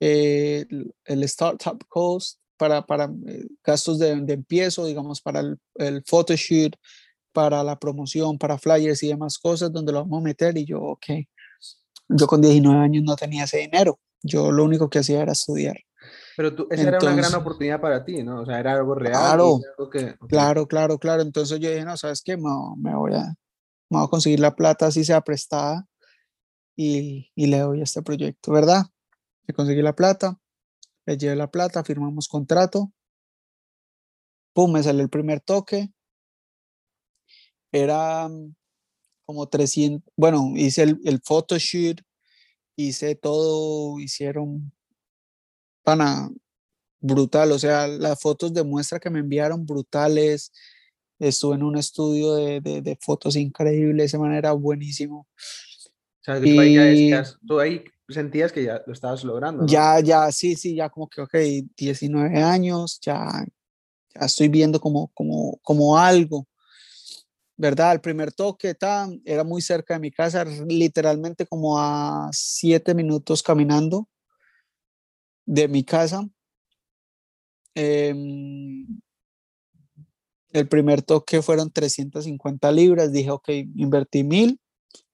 eh, el startup cost, para, para eh, gastos de, de, empiezo, digamos, para el, el photoshoot, para la promoción, para flyers y demás cosas, donde lo vamos a meter. Y yo, ok, yo con 19 años no tenía ese dinero. Yo lo único que hacía era estudiar. Pero tú, esa era una gran oportunidad para ti, ¿no? O sea, era algo real. Claro, claro, claro, claro. Entonces yo dije, no, ¿sabes qué? Me, me, voy, a, me voy a conseguir la plata, así sea prestada, y, y le doy a este proyecto, ¿verdad? Me conseguí la plata, le llevé la plata, firmamos contrato, pum, me salió el primer toque. Era mm, como 300, bueno, hice el, el photoshoot, hice todo, hicieron pana brutal, o sea, las fotos de muestra que me enviaron brutales, estuve en un estudio de, de, fotos increíbles, de esa manera buenísimo. O sea, tú, ahí tú ahí sentías que ya lo estabas logrando. Ya, ya, sí, sí, ya como que, ok, 19 años, ya, ya estoy viendo como, como, como algo. ¿verdad? El primer toque tan, era muy cerca de mi casa, literalmente como a siete minutos caminando de mi casa. Em, el primer toque fueron 350 libras. Dije, ok, invertí mil,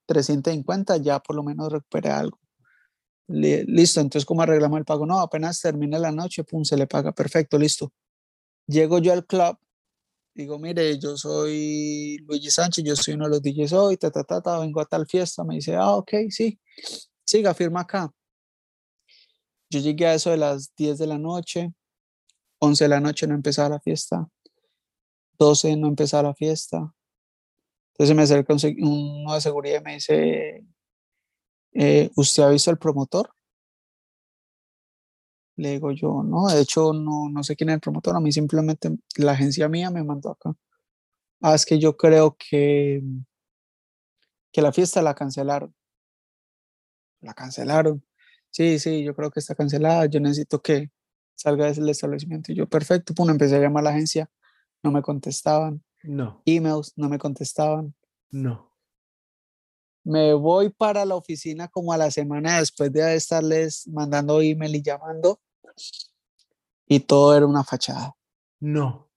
350, ya por lo menos recuperé algo. listo, entonces, ¿cómo arreglamos el pago? No, apenas termina la noche, pum, se le paga. Perfecto, listo. Llego yo al club, digo, mire, yo soy Luigi Sánchez, yo soy uno de los DJs hoy, ta, ta, ta, ta, vengo a tal fiesta. Me dice, ah, ok, sí, siga, firma acá. Yo llegué a eso de las 10 de la noche, 11 de la noche no empezaba la fiesta, 12 no empezaba la fiesta. Entonces me acerca uno de seguridad y me dice, eh, ¿usted ha visto al promotor? Le digo yo, no, de hecho no, no sé quién es el promotor, a mí simplemente la agencia mía me mandó acá. Ah, es que yo creo que, que la fiesta la cancelaron. La cancelaron sí, sí, yo creo que está cancelada, yo necesito que salga del establecimiento. Y yo, perfecto, pum, empecé a llamar a la agencia, no me contestaban. No. Emails, no me contestaban. No. Me voy para la oficina como a la semana después de estarles mandando email y llamando. Y todo era una fachada. No.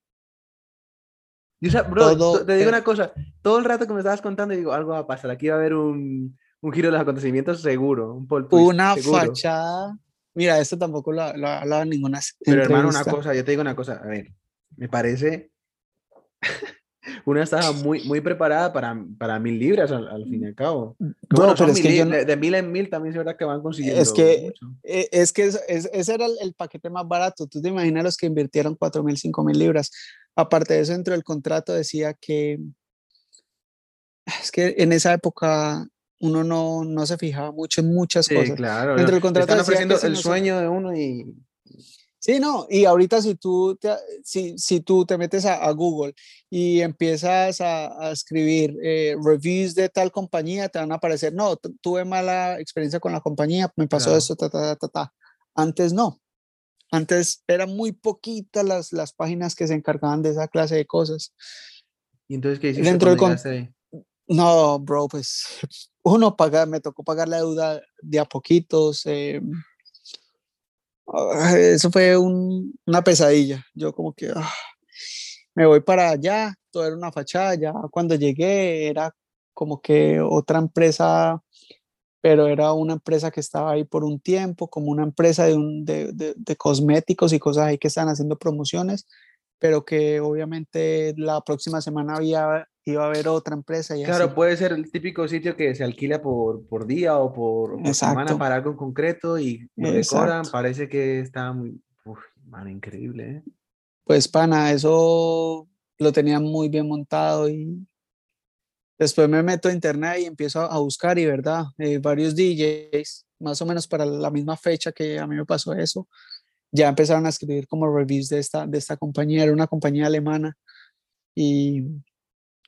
Y, o sea, bro, te digo una cosa, todo el rato que me estabas contando, digo, algo va a pasar, aquí va a haber un, un giro de los acontecimientos seguro, un Una fachada. Mira, esto tampoco lo, lo ha hablado ninguna. Pero hermano, una cosa, yo te digo una cosa, a ver, me parece. una estaba muy, muy preparada para, para mil libras al, fin y al cabo. Bueno, pero es que de, mil en mil también es verdad que van consiguiendo. Es que, e, es que ese era el, paquete más barato. Tú te imaginas los que invirtieron cuatro mil, cinco mil libras. Aparte de eso, dentro del contrato decía que. Es que en esa época uno no, no se fijaba mucho en muchas sí, cosas. Claro, Dentro del contrato están ofreciendo el sueño de uno y... Sí, no, y ahorita si tú te, si, si tú te metes a, Google y empiezas a, a escribir eh, reviews de tal compañía, te van a aparecer, no, tuve mala experiencia con la compañía, me pasó esto, ta, ta, ta, ta. Antes no. Antes eran muy poquitas las, las páginas que se encargaban de esa clase de cosas. ¿Y entonces qué hiciste Dentro del No, bro, pues uno paga, me tocó pagar la deuda de a poquitos. Eh, ah, eso fue una pesadilla. Yo como que ah, me voy para allá, todo era una fachada. Ya cuando llegué era como que otra empresa, pero era una empresa que estaba ahí por un tiempo, como una empresa de, de, de cosméticos y cosas ahí que están haciendo promociones, pero que obviamente la próxima semana había iba a haber otra empresa. Y claro, puede ser el típico sitio que se alquila por, por día o por, semana para algo en concreto y lo decoran. Parece que está muy, uf, man, increíble. ¿eh? Pues pana, eso lo tenía muy bien montado y después me meto a internet y empiezo a buscar y verdad, eh, varios DJs, más o menos para la misma fecha que a mí me pasó eso, ya empezaron a escribir como reviews de esta, de esta compañía, era una compañía alemana y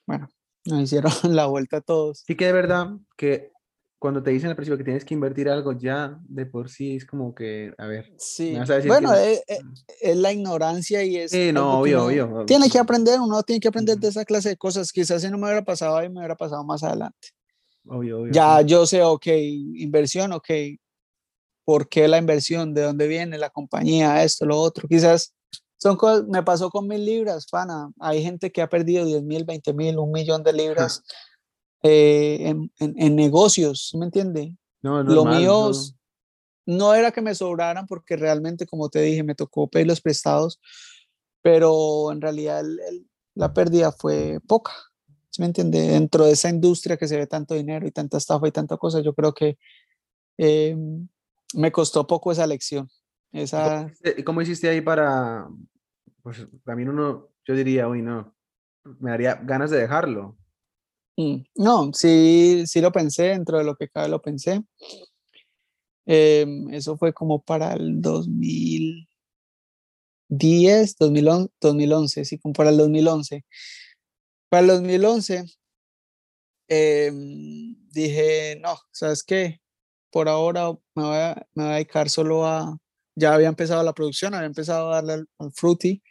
bueno, nos hicieron la vuelta a todos. Sí que de verdad que cuando te dicen al principio que tienes que invertir algo ya de por sí es como que, a ver. Sí. bueno, es, eh, mm. es, la ignorancia y es. Sí, no, obvio, obvio. Tiene que aprender, uno tiene que aprender de esa clase de cosas. Quizás si no me hubiera pasado ahí, me hubiera pasado más adelante. Obvio, obvio. Ya yo sé, ok, inversión, ok. ¿Por qué la inversión? ¿De dónde viene la compañía? Esto, lo otro. Quizás son cosas, me pasó con mil libras, pana. Hay gente que ha perdido 10 mil, 20 mil, un millón de libras eh, en, en, negocios, ¿me entiende? No, Lo mío no. era que me sobraran porque realmente, como te dije, me tocó pedir los prestados, pero en realidad la pérdida fue poca, ¿me entiende? Dentro de esa industria que se ve tanto dinero y tanta estafa y tanta cosa, yo creo que eh, me costó poco esa lección. Esa... ¿Y cómo hiciste ahí para, pues también uno, yo diría, uy, no, me daría ganas de dejarlo. Mm, no, sí, sí lo pensé, dentro de lo que cabe lo pensé. Em, eso fue como para el 2010, 2011, 2011, sí, como para el 2011. Para el 2011 em, dije, no, ¿sabes qué? Por ahora me voy, a, me voy a dedicar solo a, ya había empezado la producción, había empezado a darle al, Fruity.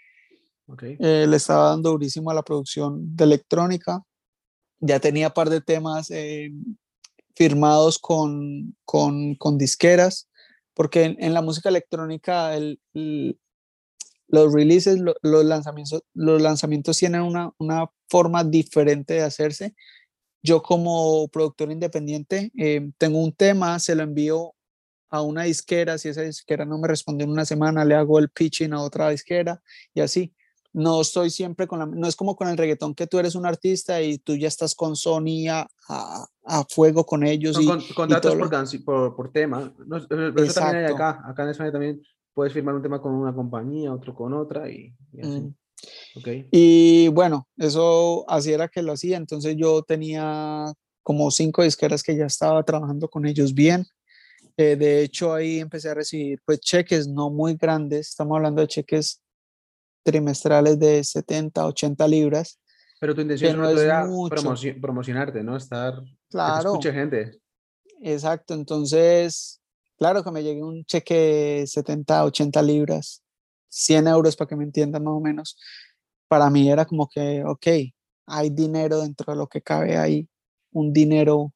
Eh, le estaba dando durísimo a la producción de electrónica. Ya tenía un par de temas eh, firmados con, con, con, disqueras, porque en, la música electrónica el, los releases, los, lanzamientos, los lanzamientos tienen una, una, forma diferente de hacerse. Yo como productor independiente eh, tengo un tema, se lo envío a una disquera, si esa disquera no me responde en una semana, le hago el pitching a otra disquera y así. No estoy siempre con la, no es como con el reggaetón que tú eres un artista y tú ya estás con Sony a, a, fuego con ellos. y, contratos por, por, tema. No, eso también hay acá, acá en España también puedes firmar un tema con una compañía, otro con otra y, y así. Mm. Okay. Y bueno, eso así era que lo hacía. Entonces yo tenía como cinco disqueras que ya estaba trabajando con ellos bien. Eh, de hecho, ahí empecé a recibir pues cheques no muy grandes, estamos hablando de cheques trimestrales de 70, 80 libras. Pero tu intención no era promocionarte, ¿no? Estar, claro. Que gente. Exacto, entonces, claro que me llegue un cheque 70, 80 libras, 100 euros para que me entiendan más o menos. Para mí era como que, ok, hay dinero dentro de lo que cabe ahí, un dinero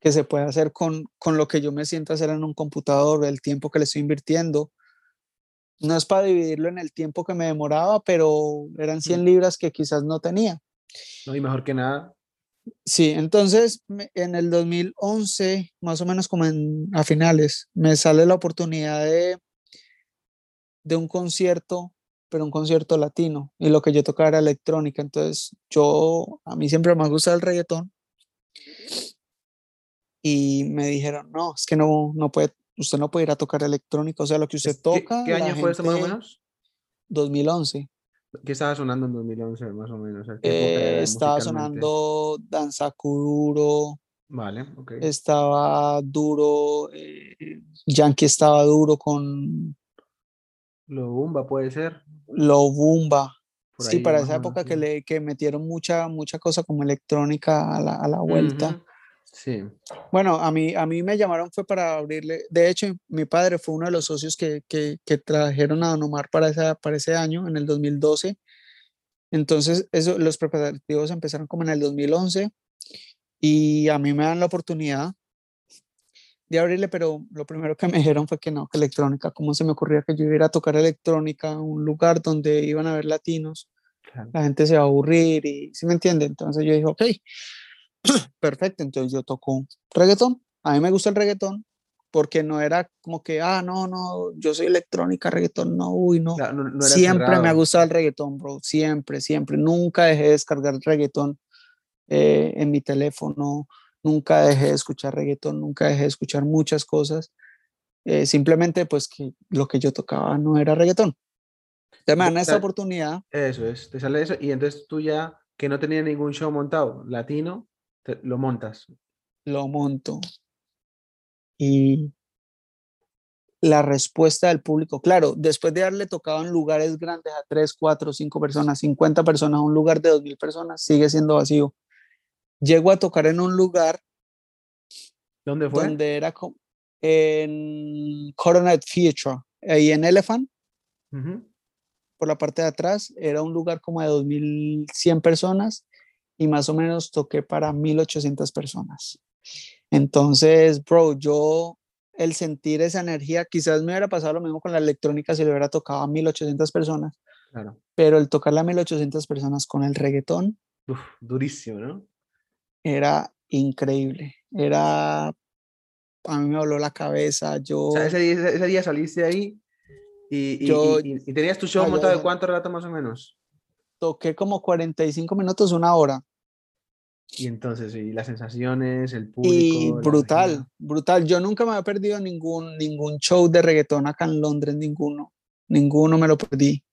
que se puede hacer con, con lo que yo me siento hacer en un computador, el tiempo que le estoy invirtiendo. No es para dividirlo en el tiempo que me demoraba, pero eran 100 libras que quizás no tenía. No, y mejor que nada. Sí, entonces en el 2011, más o menos como en, a finales, me sale la oportunidad de, de un concierto, pero un concierto latino, y lo que yo tocaba era electrónica. Entonces, yo, a mí siempre me ha gustado el reggaetón, y me dijeron, no, es que no, no puede, usted no puede ir a tocar electrónica, o sea, lo que usted toca. ¿Qué, año fue eso más o menos? 2011. ¿Qué estaba sonando en 2011 más o menos? Eh, estaba sonando Danza Duro. Vale, ok. Estaba duro, eh, Yankee estaba duro con... Lo Bumba puede ser. Lo Bumba. sí, para esa época que, le, que metieron mucha, mucha cosa como electrónica a la, a la vuelta. Sí. Bueno, a mí, a mí me llamaron fue para abrirle, de hecho, mi padre fue uno de los socios que, que, que trajeron a Don Omar para, esa, para ese año, en el 2012. Entonces, eso, los preparativos empezaron como en el 2011 y a mí me dan la oportunidad de abrirle, pero lo primero que me dijeron fue que no, que electrónica, ¿cómo se me ocurría que yo iba a tocar electrónica en un lugar donde iban a ver latinos? La gente se va a aburrir y, ¿sí me entiende? Entonces yo dije, ok, perfecto, entonces yo toco reggaetón. A mí me gusta el reggaetón porque no era como que, ah, no, no, yo soy electrónica, reggaetón, no, uy, no. siempre me ha gustado el reggaetón, bro, siempre, siempre. Nunca dejé de descargar reggaetón eh, en mi teléfono, nunca dejé de escuchar reggaetón, nunca dejé de escuchar muchas cosas. Eh, simplemente, pues, que lo que yo tocaba no era reggaetón. Te me dan esa oportunidad. Eso es, te sale eso, y entonces tú ya, que no tenía ningún show montado latino, lo montas. Lo monto. Y la respuesta del público, claro, después de haberle tocado en lugares grandes a 3, 4, 5 personas, 50 personas, un lugar de 2.000 personas, sigue siendo vacío. Llego a tocar en un lugar ¿Dónde fue? Donde era en Coronet Theatre, ahí en Elephant, por la parte de atrás. Era un lugar como de 2.100 personas y más o menos toqué para 1.800 personas. Entonces, bro, yo el sentir esa energía, quizás me hubiera pasado lo mismo con la electrónica si le hubiera tocado a 1800 personas. Claro. Pero el tocarle a 1800 personas con el reggaetón. durísimo, ¿no? Era increíble. Era. A mí me voló la cabeza. Yo. O sea, ese, día, ese día saliste ahí y, y, tenías tu show montado de cuánto rato más o menos. Toqué como 45 minutos, una hora. Y entonces, y las sensaciones, el público. Y brutal, brutal. Yo nunca me había perdido ningún, ningún show de reggaetón acá en Londres, ninguno. Ninguno me lo perdí.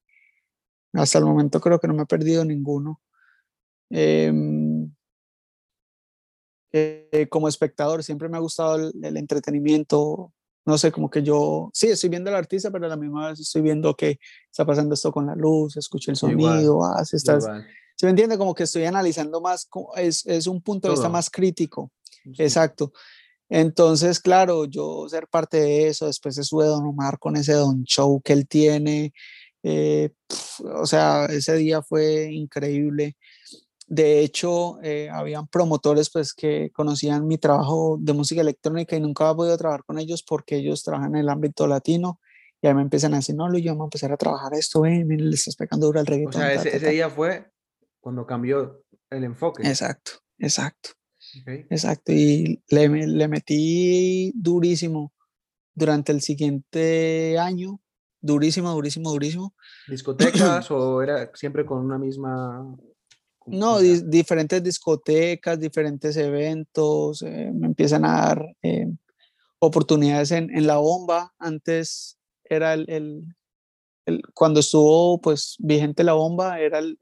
Hasta el momento creo que no me he perdido ninguno. Em, eh, como espectador siempre me ha gustado el, entretenimiento. No sé, como que yo, sí, estoy viendo al artista, pero a la misma vez estoy viendo que está pasando esto con la luz, escucho el sonido, ah, estás, ¿Se me entiende? Como que estoy analizando más, es, es un punto de vista más crítico. Exacto. Entonces, claro, yo ser parte de eso, después se sube Don Omar con ese Don Show que él tiene. Eh, o sea, ese día fue increíble. De hecho, eh, habían promotores pues que conocían mi trabajo de música electrónica y nunca había podido trabajar con ellos porque ellos trabajan en el ámbito latino y ahí me empiezan a decir, no, Luis, vamos a empezar a trabajar esto, ven, le estás pegando duro al reggaetón. O sea, ese, ese día fue cuando cambió el enfoque. Exacto, exacto. Exacto, y le, le, metí durísimo durante el siguiente año, durísimo, durísimo, durísimo. ¿Discotecas o era siempre con una misma... No, diferentes discotecas, diferentes eventos, eh, me empiezan a dar eh, oportunidades en, en, la bomba. Antes era el, el, el, cuando estuvo pues vigente la bomba, era el,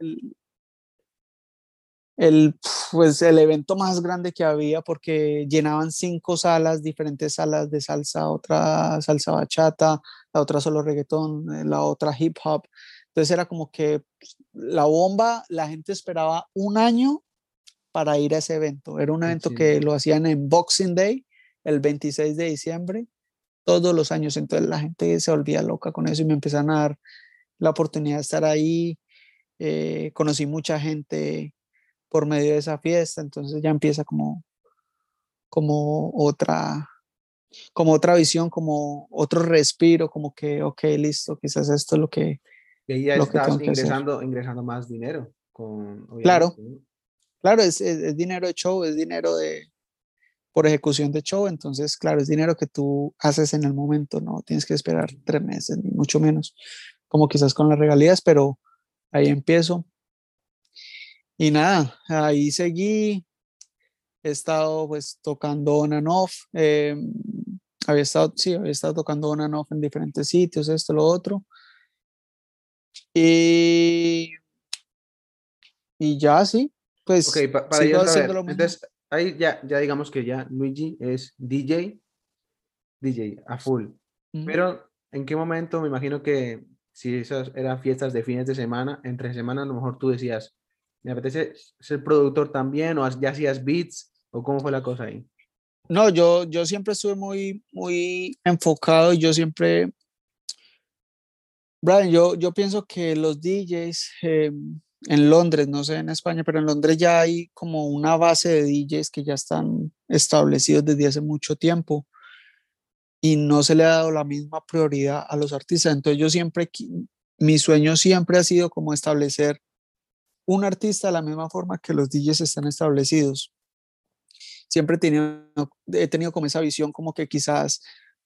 el, pues, el evento más grande que había porque llenaban cinco salas, diferentes salas de salsa, otra salsa bachata, la otra solo reggaetón, eh, la otra hip hop. Entonces era como que pues, la bomba, la gente esperaba un año para ir a ese evento. Era un evento que lo hacían en Boxing Day, el 26 de diciembre, todos los años. Entonces la gente se volvía loca con eso y me empezaron a dar la oportunidad de estar ahí. Eh, conocí mucha gente por medio de esa fiesta, entonces ya empieza como, como otra, como otra visión, como otro respiro, como que, ok, listo, quizás esto es lo que... Y ahí ya estás ingresando, ingresando más dinero. Con, claro, claro, es, es, dinero de show, es dinero de, por ejecución de show, entonces, claro, es dinero que tú haces en el momento, no tienes que esperar tres meses, ni mucho menos, como quizás con las regalías, pero ahí empiezo. Y nada, ahí seguí, he estado pues tocando on and off, em, había estado, sí, había estado tocando on and off en diferentes sitios, esto, lo otro. Y, y ya sí, pues Ok, para sigo haciendo Entonces, ahí ya, ya digamos que ya Luigi es DJ, DJ a full. Pero, ¿en qué momento? Me imagino que si esas eran fiestas de fines de semana, entre semana a lo mejor tú decías, me apetece ser productor también, o ya hacías beats, o cómo fue la cosa ahí. No, yo, yo siempre estuve muy, muy enfocado y yo siempre, Brian, yo, yo pienso que los DJs em, en Londres, no sé en España, pero en Londres ya hay como una base de DJs que ya están establecidos desde hace mucho tiempo y no se le ha dado la misma prioridad a los artistas. Entonces yo siempre, mi sueño siempre ha sido como establecer un artista de la misma forma que los DJs están establecidos. Siempre he tenido, he tenido como esa visión como que quizás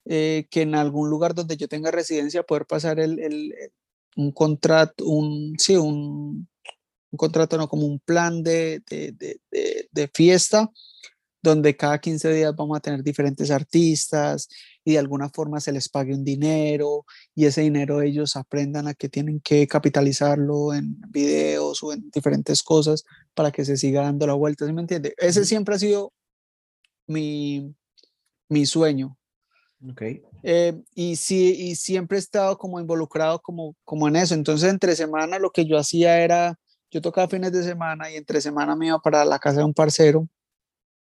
eh, que en algún lugar donde yo tenga residencia poder pasar el, el, un contrato, un, sí, un, un, contrato, no, como un plan de, de, de, de fiesta donde cada 15 días vamos a tener diferentes artistas y de alguna forma se les pague un dinero y ese dinero ellos aprendan a que tienen que capitalizarlo en videos o en diferentes cosas para que se siga dando la vuelta, ¿sí me entiende? Ese siempre ha sido mi, mi sueño. Okay. Eh, y sí, y siempre he estado como involucrado como, como en eso. Entonces, entre semana lo que yo hacía era, yo tocaba fines de semana y entre semana me iba para la casa de un parcero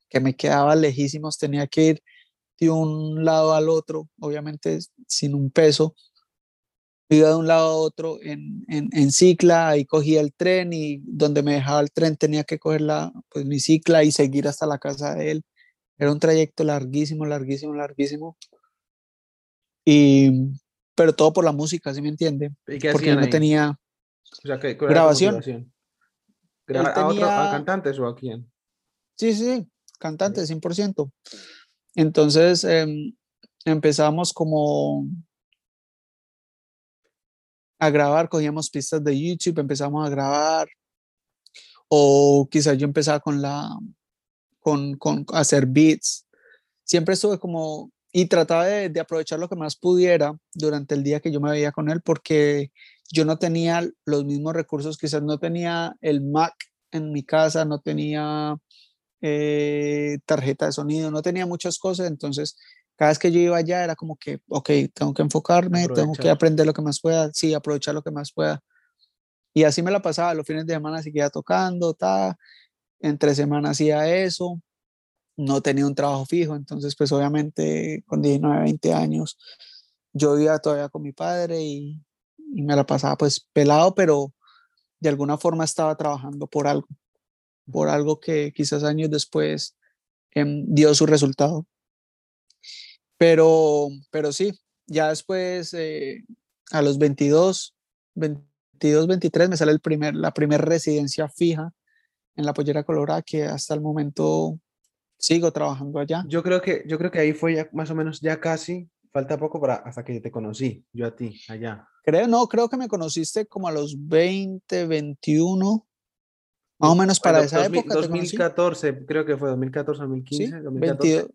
que me quedaba lejísimos, tenía que ir de un lado al otro, obviamente sin un peso. Iba de un lado a otro en, en, en, cicla, ahí cogía el tren y donde me dejaba el tren tenía que coger la, pues, mi cicla y seguir hasta la casa de él. Era un trayecto larguísimo, larguísimo, larguísimo. Y, pero todo por la música, ¿sí me entiende? Porque yo no tenía o sea, ¿qué, grabación. ¿Graba a, otro, a cantantes o a quién? Sí, sí, cantantes, 100%. Entonces em, empezamos como a grabar, cogíamos pistas de YouTube, empezamos a grabar, o quizás yo empezaba con la, con, con hacer beats. Siempre estuve como, y trataba de, de, aprovechar lo que más pudiera durante el día que yo me veía con él, porque yo no tenía los mismos recursos, quizás no tenía el Mac en mi casa, no tenía eh, tarjeta de sonido, no tenía muchas cosas, entonces cada vez que yo iba allá era como que, ok, tengo que enfocarme, tengo que aprender lo que más pueda, sí, aprovechar lo que más pueda. Y así me la pasaba, los fines de semana seguía tocando, ta, entre semanas hacía eso, no tenía un trabajo fijo, entonces pues obviamente con 19, 20 años yo vivía todavía con mi padre y, me la pasaba pues pelado, pero de alguna forma estaba trabajando por algo, por algo que quizás años después em, dio su resultado. Pero, pero sí, ya después, eh, a los 22, 22, 23, me sale el primer, la primera residencia fija en la Pollera Colorada, que hasta el momento sigo trabajando allá. Yo creo que, yo creo que ahí fue ya más o menos ya casi, falta poco para hasta que te conocí, yo a ti, allá. Creo, no, creo que me conociste como a los 20, 21, más o menos para esa época. 2014, creo que fue 2014, 2015, 2014.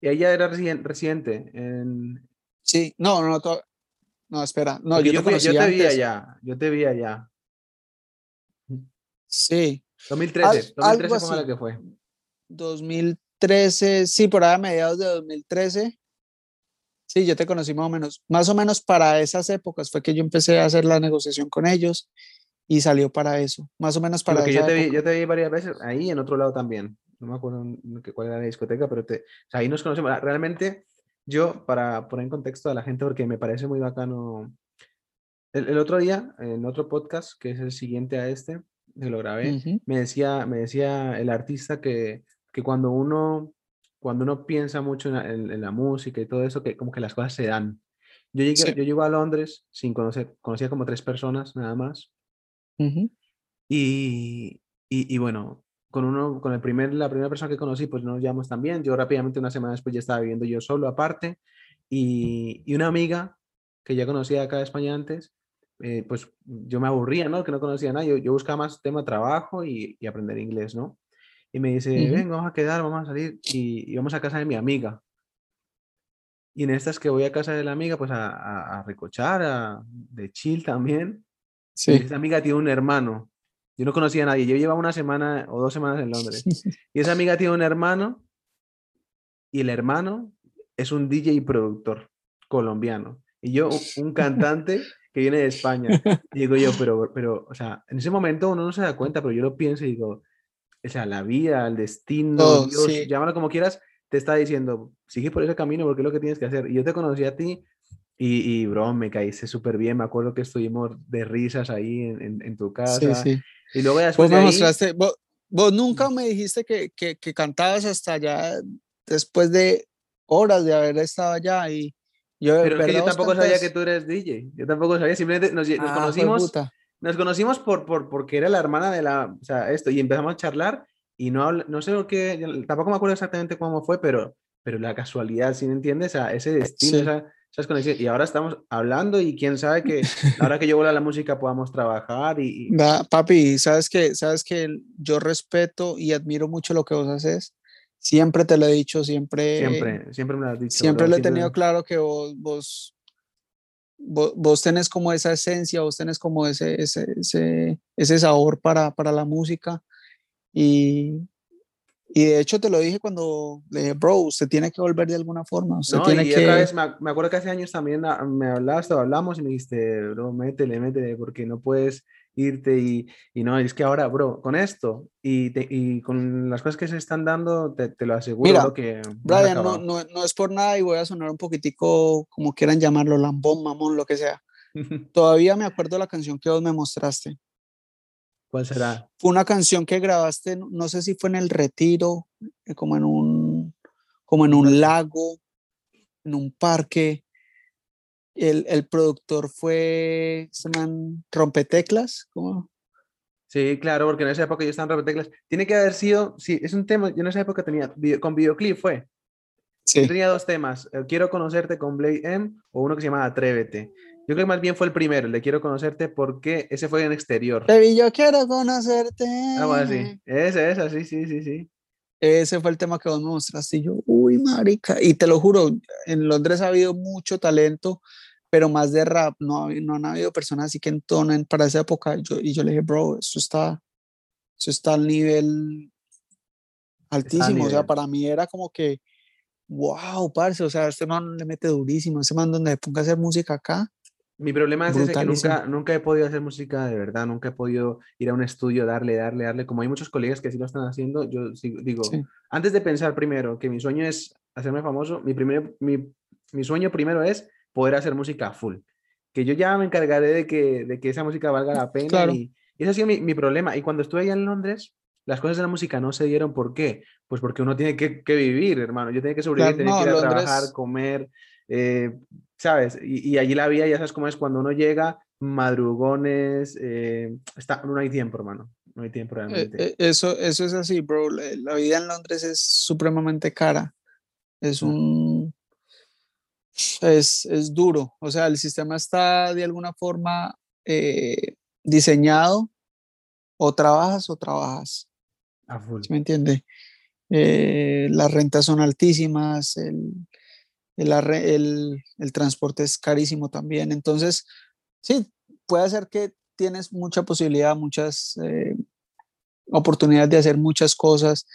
Y ella era reciente. En... Sí, no, no, no, espera. No, yo, te, yo te vi allá, yo te vi allá. Sí. 2013, 2013 fue la que fue. 2013, sí, por ahí a mediados de 2013. Sí, yo te conocí más o menos. Más o menos para esas épocas fue que yo empecé a hacer la negociación con ellos y salió para eso. Más o menos para Porque yo te, vi, yo te vi varias veces ahí en otro lado también. No me acuerdo cuál era la discoteca, pero te, ahí nos conocemos. Realmente, yo, para poner en contexto a la gente, porque me parece muy bacano. El, otro día, en otro podcast, que es el siguiente a este, que lo grabé, me, decía, me decía el artista que, que cuando uno cuando uno piensa mucho en la, música y todo eso, que como que las cosas se dan. Yo llegué, yo llego a Londres sin conocer, conocía como tres personas nada más. y, y, y, bueno, con uno, con el primer, la primera persona que conocí, pues nos llevamos también. Yo rápidamente, una semana después, ya estaba viviendo yo solo aparte. Y, y una amiga que ya conocía acá de España antes, eh, pues yo me aburría, ¿no? Que no conocía nada. Yo, yo buscaba más tema trabajo y, y aprender inglés, ¿no? Y me dice, venga, vamos a quedar, vamos a salir y, vamos a casa de mi amiga. Y en estas que voy a casa de la amiga, pues a, a, recochar, a, de chill también. Sí. esa amiga tiene un hermano. Yo no conocía a nadie. Yo llevaba una semana o dos semanas en Londres. Y esa amiga tiene un hermano. Y el hermano es un DJ y productor colombiano. Y yo, un cantante que viene de España. Y digo yo, pero, pero, o sea, en ese momento uno no se da cuenta, pero yo lo pienso y digo, o sea, la vida, el destino, Dios, llámalo como quieras, te está diciendo, sigue por ese camino porque es lo que tienes que hacer. Y yo te conocí a ti y, y bro, me caíste súper bien. Me acuerdo que estuvimos de risas ahí en, en, tu casa. Sí, sí. Y luego después. Vos me mostraste, vos, nunca me dijiste que, que, que, cantabas hasta allá después de horas de haber estado allá y. Yo, Pero es que yo tampoco sabía que tú eres DJ. Yo tampoco sabía, simplemente nos, nos ah, conocimos nos conocimos por, por, porque era la hermana de la, o sea, esto, y empezamos a charlar y no, no sé lo que, tampoco me acuerdo exactamente cómo fue, pero, pero la casualidad, ¿sí me entiendes? O sea, ese destino, esa, esas conexiones. Y ahora estamos hablando y quién sabe que ahora que yo vuelvo a la música podamos trabajar y... papi, ¿sabes que Sabes que yo respeto y admiro mucho lo que vos haces. Siempre te lo he dicho, siempre... Siempre, siempre me lo has dicho. Siempre lo he tenido claro que vos, vos vos, tenés como esa esencia, vos tenés como ese, ese, ese, ese sabor para, para, la música y, Y de hecho te lo dije cuando le dije, bro, usted tiene que volver de alguna forma. Usted no, tiene y que... otra vez, me, me, acuerdo que hace años también ah, me hablaste, hablamos y me dijiste, bro, métele, métele, porque no puedes irte y, y no, es que ahora, bro, con esto y, te, y con las cosas que se están dando, te, te lo aseguro Mira, que... Brian, no, no, no, es por nada y voy a sonar un poquitico, como quieran llamarlo, lambón, mamón, lo que sea. Todavía me acuerdo la canción que vos me mostraste. ¿Cuál será? Fue una canción que grabaste, no sé si fue en el retiro, eh, como en un, como en un lago, en un parque. El, el productor fue, se man Rompeteclas, ¿cómo? Sí, claro, porque en esa época yo estaba en Rompeteclas. Tiene que haber sido, sí, es un tema, yo en esa época tenía, video, con videoclip fue. Sí. Yo tenía dos temas, Quiero conocerte con Blade M o uno que se llama Atrévete. Yo creo que más bien fue el primero, el de quiero conocerte porque ese fue en exterior. Baby, yo quiero conocerte. Algo así. Ese, ese, sí, sí, sí, sí. Ese fue el tema que vos me mostraste y yo, uy, marica. Y te lo juro, en Londres ha habido mucho talento, pero más de rap. No, no han habido personas así que entonen para esa época. Yo, y yo le dije, bro, eso está, eso está al nivel altísimo. O sea, para mí era como que, wow, parce, o sea, este man le mete durísimo. Ese man donde ponga a hacer música acá, mi problema es ese que nunca, nunca he podido hacer música de verdad, nunca he podido ir a un estudio, darle, darle, darle. Como hay muchos colegas que sí lo están haciendo, yo digo, antes de pensar primero que mi sueño es hacerme famoso, mi, primer, mi, mi, sueño primero es poder hacer música full. Que yo ya me encargaré de que, de que esa música valga la pena. Y, ese ha sido mi, mi, problema. Y cuando estuve allá en Londres, las cosas de la música no se dieron. ¿Por qué? Pues porque uno tiene que, que vivir, hermano. Yo tengo que sobrevivir, tengo que ir a trabajar, comer. Eh, ¿sabes? Y, y, allí la vida, ya sabes cómo es, cuando uno llega, madrugones, eh, está, no hay tiempo, hermano. No hay tiempo Eh, realmente. eh, eso, eso es así, bro. La, vida en Londres es supremamente cara. Es un. Es, es duro. O sea, el sistema está de alguna forma diseñado. O trabajas o trabajas. A full. ¿Sí ¿Me entiende? Eh, las rentas son altísimas, el, el, el, el, transporte es carísimo también. Entonces, sí, puede ser que tienes mucha posibilidad, muchas eh, oportunidades de hacer muchas cosas.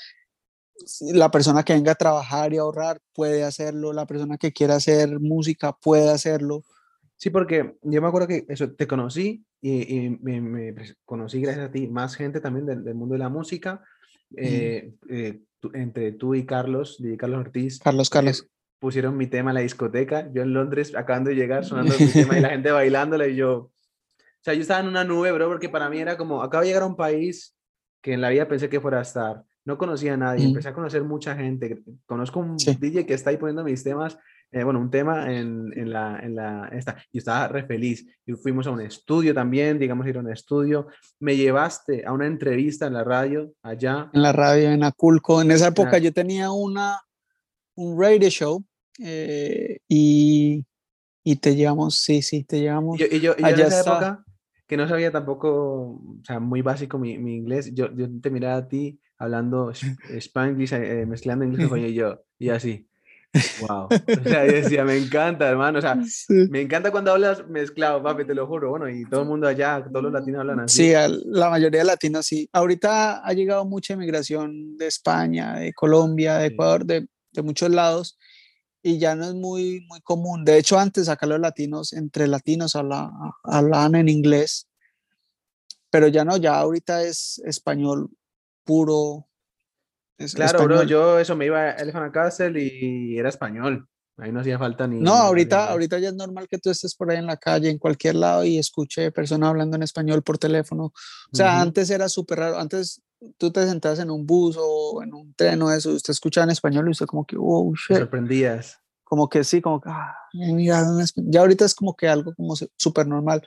La persona que venga a trabajar y ahorrar puede hacerlo, la persona que quiera hacer música puede hacerlo. Sí, porque yo me acuerdo que eso, te conocí y, y me, me, conocí gracias a ti más gente también del, del mundo de la música. Eh, mm. eh, tú, entre tú y Carlos, de Carlos Ortiz. Carlos, Carlos pusieron mi tema en la discoteca. Yo en Londres, acabando de llegar, sonando mi tema y la gente bailándola y yo... O sea, yo estaba en una nube, bro, porque para mí era como, acabo de llegar a un país que en la vida pensé que fuera a estar. No conocía a nadie, mm. empecé a conocer mucha gente. Conozco un sí. DJ que está ahí poniendo mis temas, eh, bueno, un tema en, en, la, en la, esta. Yo estaba re feliz. Y fuimos a un estudio también, digamos, ir a un estudio. Me llevaste a una entrevista en la radio allá. En la radio, en Aculco. En esa época ah. yo tenía una, un radio show eh, y, y, te llevamos, sí, sí, te llevamos. Y yo, y yo, y yo en esa época, que no sabía tampoco, o sea, muy básico mi, mi inglés, yo, yo, te miraba a ti hablando spanglish, eh, mezclando inglés con yo, y así. Wow. O sea, yo decía, me encanta, hermano. O sea, sí. me encanta cuando hablas mezclado, papi, te lo juro. Bueno, y todo el mundo allá, todos los latinos hablan así. Sí, la mayoría de latinos sí. Ahorita ha llegado mucha inmigración de España, de Colombia, de Ecuador, de, de muchos lados y ya no es muy, muy común. De hecho, antes acá los latinos, entre latinos hablaban, hablaban en inglés, pero ya no, ya ahorita es español puro. Es claro, español. bro, yo eso me iba a Elephant Castle y era español. Ahí no hacía falta ni. No, ahorita, ahorita ya es normal que tú estés por ahí en la calle, en cualquier lado, y escuche personas hablando en español por teléfono. O sea, uh -huh. antes era súper raro. Antes tú te sentabas en un bus o en un tren o eso, usted escuchaba en español y usted como que, oh, shit. Te sorprendías. Como que sí, como que, ah, mira, ya ahorita es como que algo como súper normal.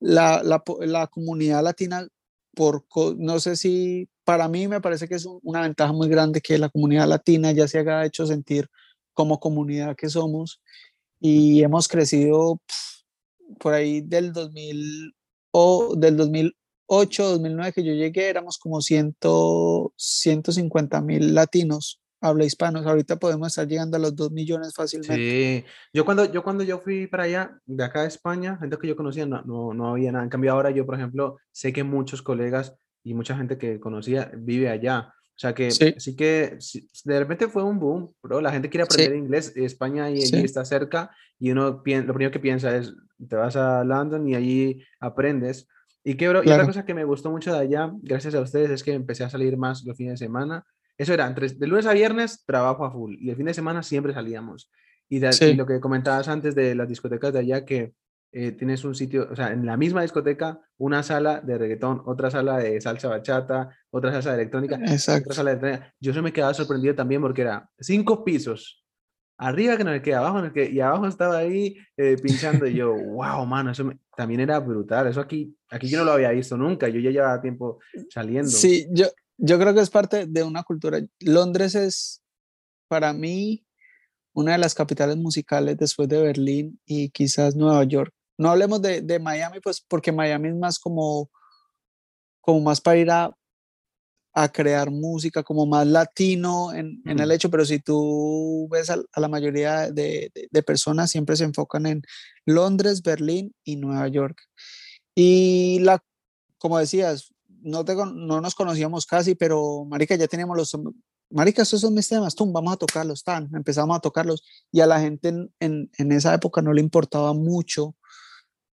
La, la, la, comunidad latina, por, no sé si, para mí me parece que es una ventaja muy grande que la comunidad latina ya se haya hecho sentir como comunidad que somos y hemos crecido pff, por ahí del 2000 o del 2008, 2009 que yo llegué éramos como 100, 150 mil latinos habla hispanos. Ahorita podemos estar llegando a los 2 millones fácilmente. Sí, yo cuando yo, cuando yo fui para allá, de acá de España, gente que yo conocía, no, no, no había nada. En cambio, ahora yo, por ejemplo, sé que muchos colegas y mucha gente que conocía vive allá. O sea que sí, que de repente fue un boom, bro. La gente quiere aprender inglés. España y allí está cerca y uno lo primero que piensa es, te vas a London y allí aprendes. Y, que, bro, y otra cosa que me gustó mucho de allá, gracias a ustedes, es que empecé a salir más los fines de semana. Eso era, entre, de lunes a viernes trabajo a full y el fin de semana siempre salíamos. Y, y lo que comentabas antes de las discotecas de allá, que eh, tienes un sitio, o sea, en la misma discoteca, una sala de reggaetón, otra sala de salsa bachata, otra sala de electrónica, otra sala de electrónica. Yo se me quedaba sorprendido también porque era cinco pisos, arriba que no me queda, abajo no que y abajo estaba ahí eh, pinchando y yo, wow, mano, eso también era brutal, eso aquí, aquí yo no lo había visto nunca, yo ya llevaba tiempo saliendo. Sí, yo, yo creo que es parte de una cultura. Londres es, para mí, una de las capitales musicales después de Berlín y quizás Nueva York. No hablemos de, de, Miami, pues porque Miami es más como, como más para ir a, a crear música, como más latino en, en el hecho, pero si tú ves a, la mayoría de, de, personas, siempre se enfocan en Londres, Berlín y Nueva York. Y la, como decías, no, te, no nos conocíamos casi, pero Marica, ya teníamos los... Marica, estos son mis temas, tum, vamos a tocarlos, tan, empezamos a tocarlos y a la gente en, en, en esa época no le importaba mucho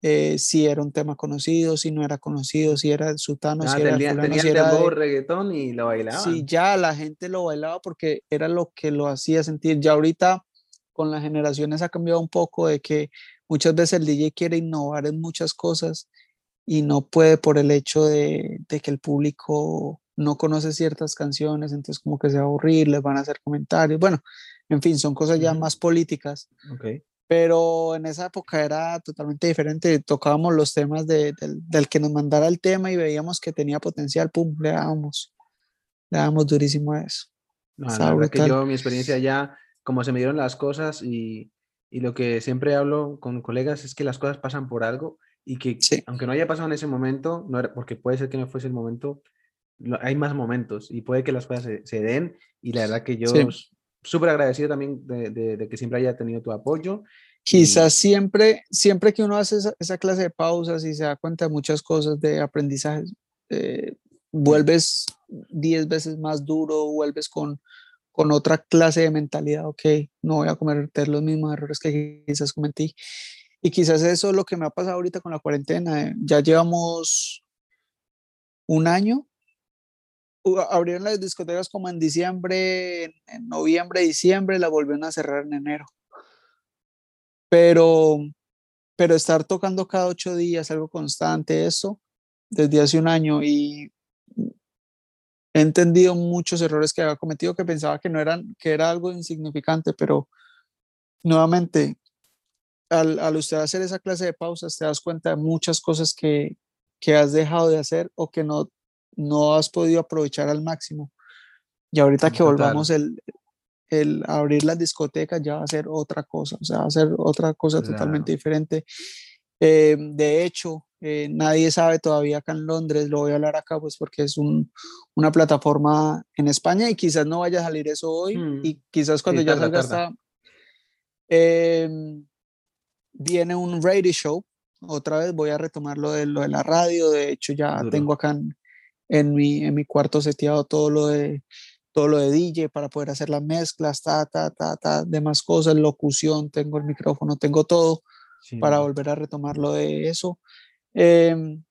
eh, si era un tema conocido, si no era conocido, si era el sultano, ah, si era tenía, fulano, si era de... reggaetón y lo bailaba. Sí, ya la gente lo bailaba porque era lo que lo hacía sentir. Ya ahorita con las generaciones ha cambiado un poco de que muchas veces el DJ quiere innovar en muchas cosas y no puede por el hecho de, de que el público no conoce ciertas canciones, entonces como que se va a aburrir, les van a hacer comentarios. Bueno, en fin, son cosas ya más políticas. Okay pero en esa época era totalmente diferente. Tocábamos los temas de, del, que nos mandara el tema y veíamos que tenía potencial, pum, le dábamos, le dábamos durísimo a eso. No, la verdad que yo, mi experiencia ya, como se me dieron las cosas y, y, lo que siempre hablo con colegas es que las cosas pasan por algo y que aunque no haya pasado en ese momento, no era, porque puede ser que no fuese el momento, hay más momentos y puede que las cosas se, se den y la verdad que yo súper agradecido también de, de, que siempre haya tenido tu apoyo. Quizás siempre, siempre que uno hace esa, clase de pausas y se da cuenta de muchas cosas de aprendizaje, eh, vuelves 10 veces más duro, vuelves con, con otra clase de mentalidad, ok, no voy a cometer los mismos errores que quizás cometí. Y quizás eso es lo que me ha pasado ahorita con la cuarentena. Eh, ya llevamos un año abrieron las discotecas como en diciembre, en, noviembre, diciembre, la volvieron a cerrar en enero. Pero, pero estar tocando cada ocho días, algo constante, eso, desde hace un año y he entendido muchos errores que había cometido que pensaba que no eran, que era algo insignificante, pero nuevamente, al, al usted hacer esa clase de pausas, te das cuenta de muchas cosas que, que has dejado de hacer o que no no has podido aprovechar al máximo. Y ahorita que volvamos el, el abrir las discotecas ya va a ser otra cosa, o sea, va a ser otra cosa totalmente diferente. Eh, de hecho, eh, nadie sabe todavía acá en Londres, lo voy a hablar acá pues porque es un, una plataforma en España y quizás no vaya a salir eso hoy hmm. y quizás cuando ya salga está, em, viene un radio show, otra vez voy a retomar lo de, lo de la radio, de hecho ya tengo acá en, en mi, en mi cuarto seteado todo lo de todo lo de DJ para poder hacer las mezclas, ta, ta, ta, ta, demás cosas, locución, tengo el micrófono, tengo todo para volver a retomar lo de eso. Em,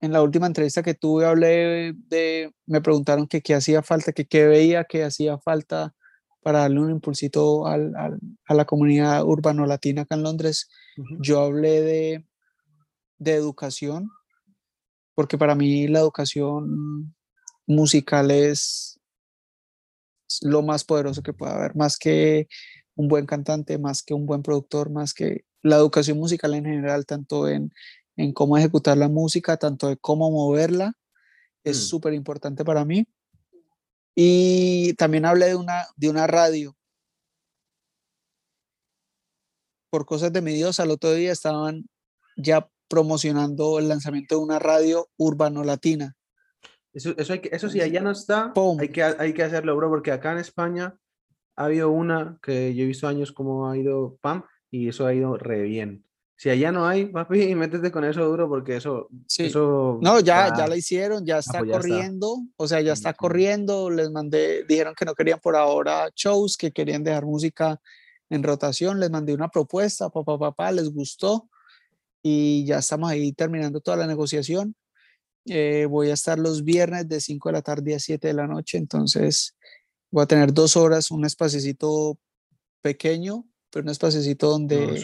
en la última entrevista que tuve hablé de, me preguntaron que qué hacía falta, que qué veía que hacía falta para darle un impulsito al, al, a la comunidad urbano latina acá en Londres. Yo hablé de, de educación, porque para mí la educación musical es lo más poderoso que puede haber, más que un buen cantante, más que un buen productor, más que la educación musical en general, tanto en, en cómo ejecutar la música, tanto de cómo moverla, es mm. súper importante para mí. Y también hablé de una, de una radio. Por cosas de mi Dios, al otro día estaban ya promocionando el lanzamiento de una radio urbano latina. Eso, eso, hay que, eso sí, allá no está, hay que, hay que hacerlo, bro, porque acá en España ha habido una que yo he visto años como ha ido PAM y eso ha ido re bien. Si allá no hay, papi, métete con eso duro porque eso. Sí. Eso no, ya, ya la hicieron, ya está pues corriendo. O sea, ya está corriendo. Les mandé, dijeron que no querían por ahora shows, que querían dejar música en rotación. Les mandé una propuesta, papá, papá, les gustó. Y ya estamos ahí terminando toda la negociación. Eh, voy a estar los viernes de 5 de la tarde a 7 de la noche. Entonces, voy a tener dos horas, un espacito pequeño pero un espacito donde,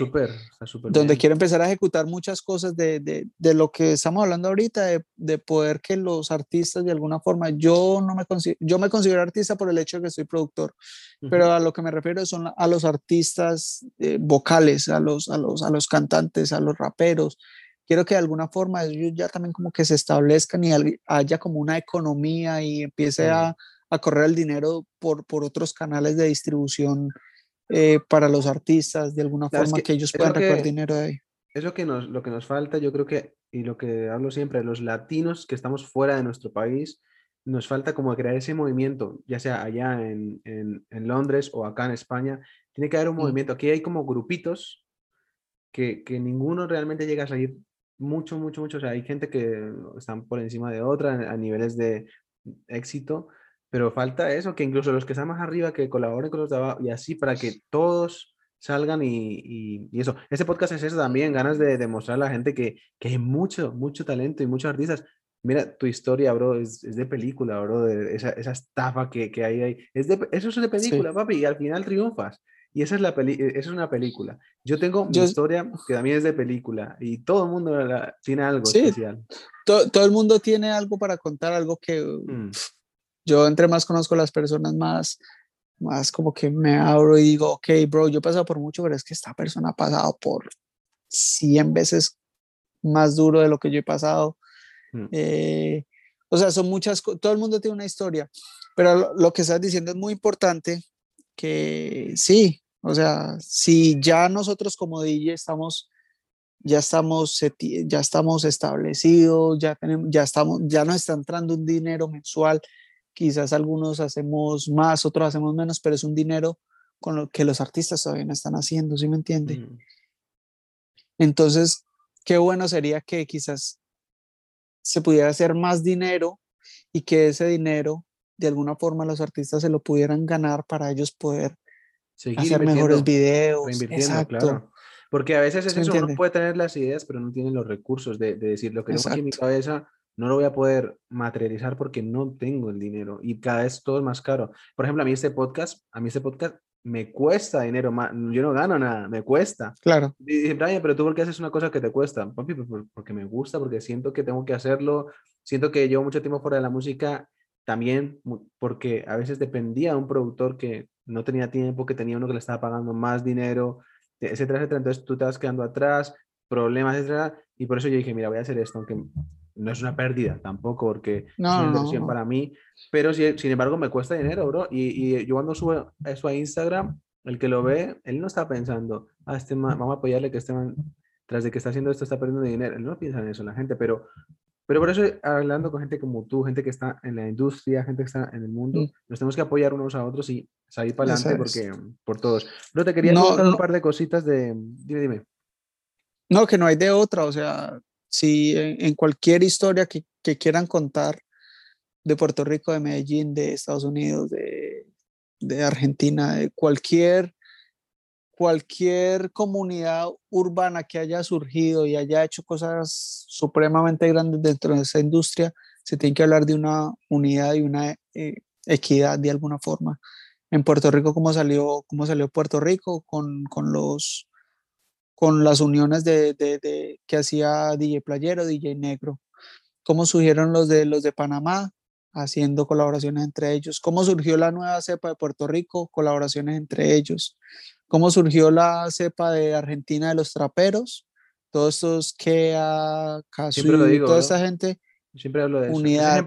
donde quiero empezar a ejecutar muchas cosas de, de, de lo que estamos hablando ahorita, de, de, poder que los artistas de alguna forma, yo no me considero, yo me considero artista por el hecho de que soy productor, pero a lo que me refiero son a los artistas eh, vocales, a los, a, los, a los cantantes, a los raperos. Quiero que de alguna forma ellos ya también como que se establezcan y haya como una economía y empiece a, a correr el dinero por, por otros canales de distribución eh, para los artistas, de alguna forma que, ellos puedan recoger dinero de ahí. Es lo que, nos, lo que nos falta, yo creo que, y lo que hablo siempre, los latinos que estamos fuera de nuestro país, nos falta como crear ese movimiento, ya sea allá en, en, en Londres o acá en España, tiene que haber un movimiento. Aquí hay como grupitos que, que ninguno realmente llega a salir mucho, mucho, mucho. O sea, hay gente que están por encima de otra a niveles de éxito, pero falta eso, que incluso los que están más arriba que colaboren con los de abajo y así para que todos salgan y, y, eso. Ese podcast es eso también, ganas de demostrar a la gente que, que hay mucho, mucho talento y muchos artistas. Mira, tu historia, bro, es, es de película, bro, de esa, esa estafa que, que hay ahí. Es de, eso es de película, papi, y al final triunfas. Y esa es, la peli esa es una película. Yo tengo mi historia que también es de película y todo el mundo tiene algo especial. todo el mundo tiene algo para contar, algo que... Mm yo entre más conozco a las personas, más, más como que me abro y digo, ok, bro, yo he pasado por mucho, pero es que esta persona ha pasado por 100 veces más duro de lo que yo he pasado. Mm. Eh, o sea, son muchas, todo el mundo tiene una historia, pero lo, que estás diciendo es muy importante, que sí, o sea, si ya nosotros como DJ estamos ya estamos, ya estamos establecidos, ya, tenemos, ya, estamos, ya nos está entrando un dinero mensual, quizás algunos hacemos más, otros hacemos menos, pero es un dinero con lo que los artistas todavía no están haciendo, ¿sí me entiende? Mm. Entonces, qué bueno sería que quizás se pudiera hacer más dinero y que ese dinero de alguna forma los artistas se lo pudieran ganar para ellos poder hacer mejores videos. Exacto. Porque a veces es eso, uno puede tener las ideas, pero no tiene los recursos de, decir lo que tengo aquí en mi cabeza no lo voy a poder materializar porque no tengo el dinero y cada vez todo es más caro. Por ejemplo, a mí este podcast, a mí este podcast me cuesta dinero, yo no gano nada, me cuesta. Claro. Y dice, Brian, pero tú por qué haces una cosa que te cuesta? Papi, pues, porque me gusta, porque siento que tengo que hacerlo, siento que llevo mucho tiempo fuera de la música, también porque a veces dependía de un productor que no tenía tiempo, que tenía uno que le estaba pagando más dinero, etcétera, etcétera. Entonces tú te vas quedando atrás, problemas, etcétera. Y por eso yo dije, mira, voy a hacer esto, aunque no es una pérdida tampoco, porque es una inversión para mí, pero sin embargo me cuesta dinero, bro. Y, y, yo cuando subo eso a Instagram, el que lo ve, él no está pensando, ah, este vamos a apoyarle que este man, tras de que está haciendo esto, está perdiendo dinero. Él no piensa en eso, la gente, pero, pero por eso hablando con gente como tú, gente que está en la industria, gente que está en el mundo, mm. nos tenemos que apoyar unos a otros y salir para adelante porque, por todos. No te quería contar un par de cositas de... Dime, dime. No, que no hay de otra, o sea, si en, cualquier historia que, quieran contar de Puerto Rico, de Medellín, de Estados Unidos, de, Argentina, de cualquier, cualquier comunidad urbana que haya surgido y haya hecho cosas supremamente grandes dentro de esa industria, se tiene que hablar de una unidad y una eh, equidad de alguna forma. En Puerto Rico, ¿cómo salió, cómo salió Puerto Rico con, con los con las uniones de, de, que hacía DJ Playero, DJ Negro. Cómo surgieron los de, los de Panamá, haciendo colaboraciones entre ellos. Cómo surgió la nueva cepa de Puerto Rico, colaboraciones entre ellos. Cómo surgió la cepa de Argentina de los traperos, todos estos que a toda esta gente. Siempre hablo de eso. Unidad.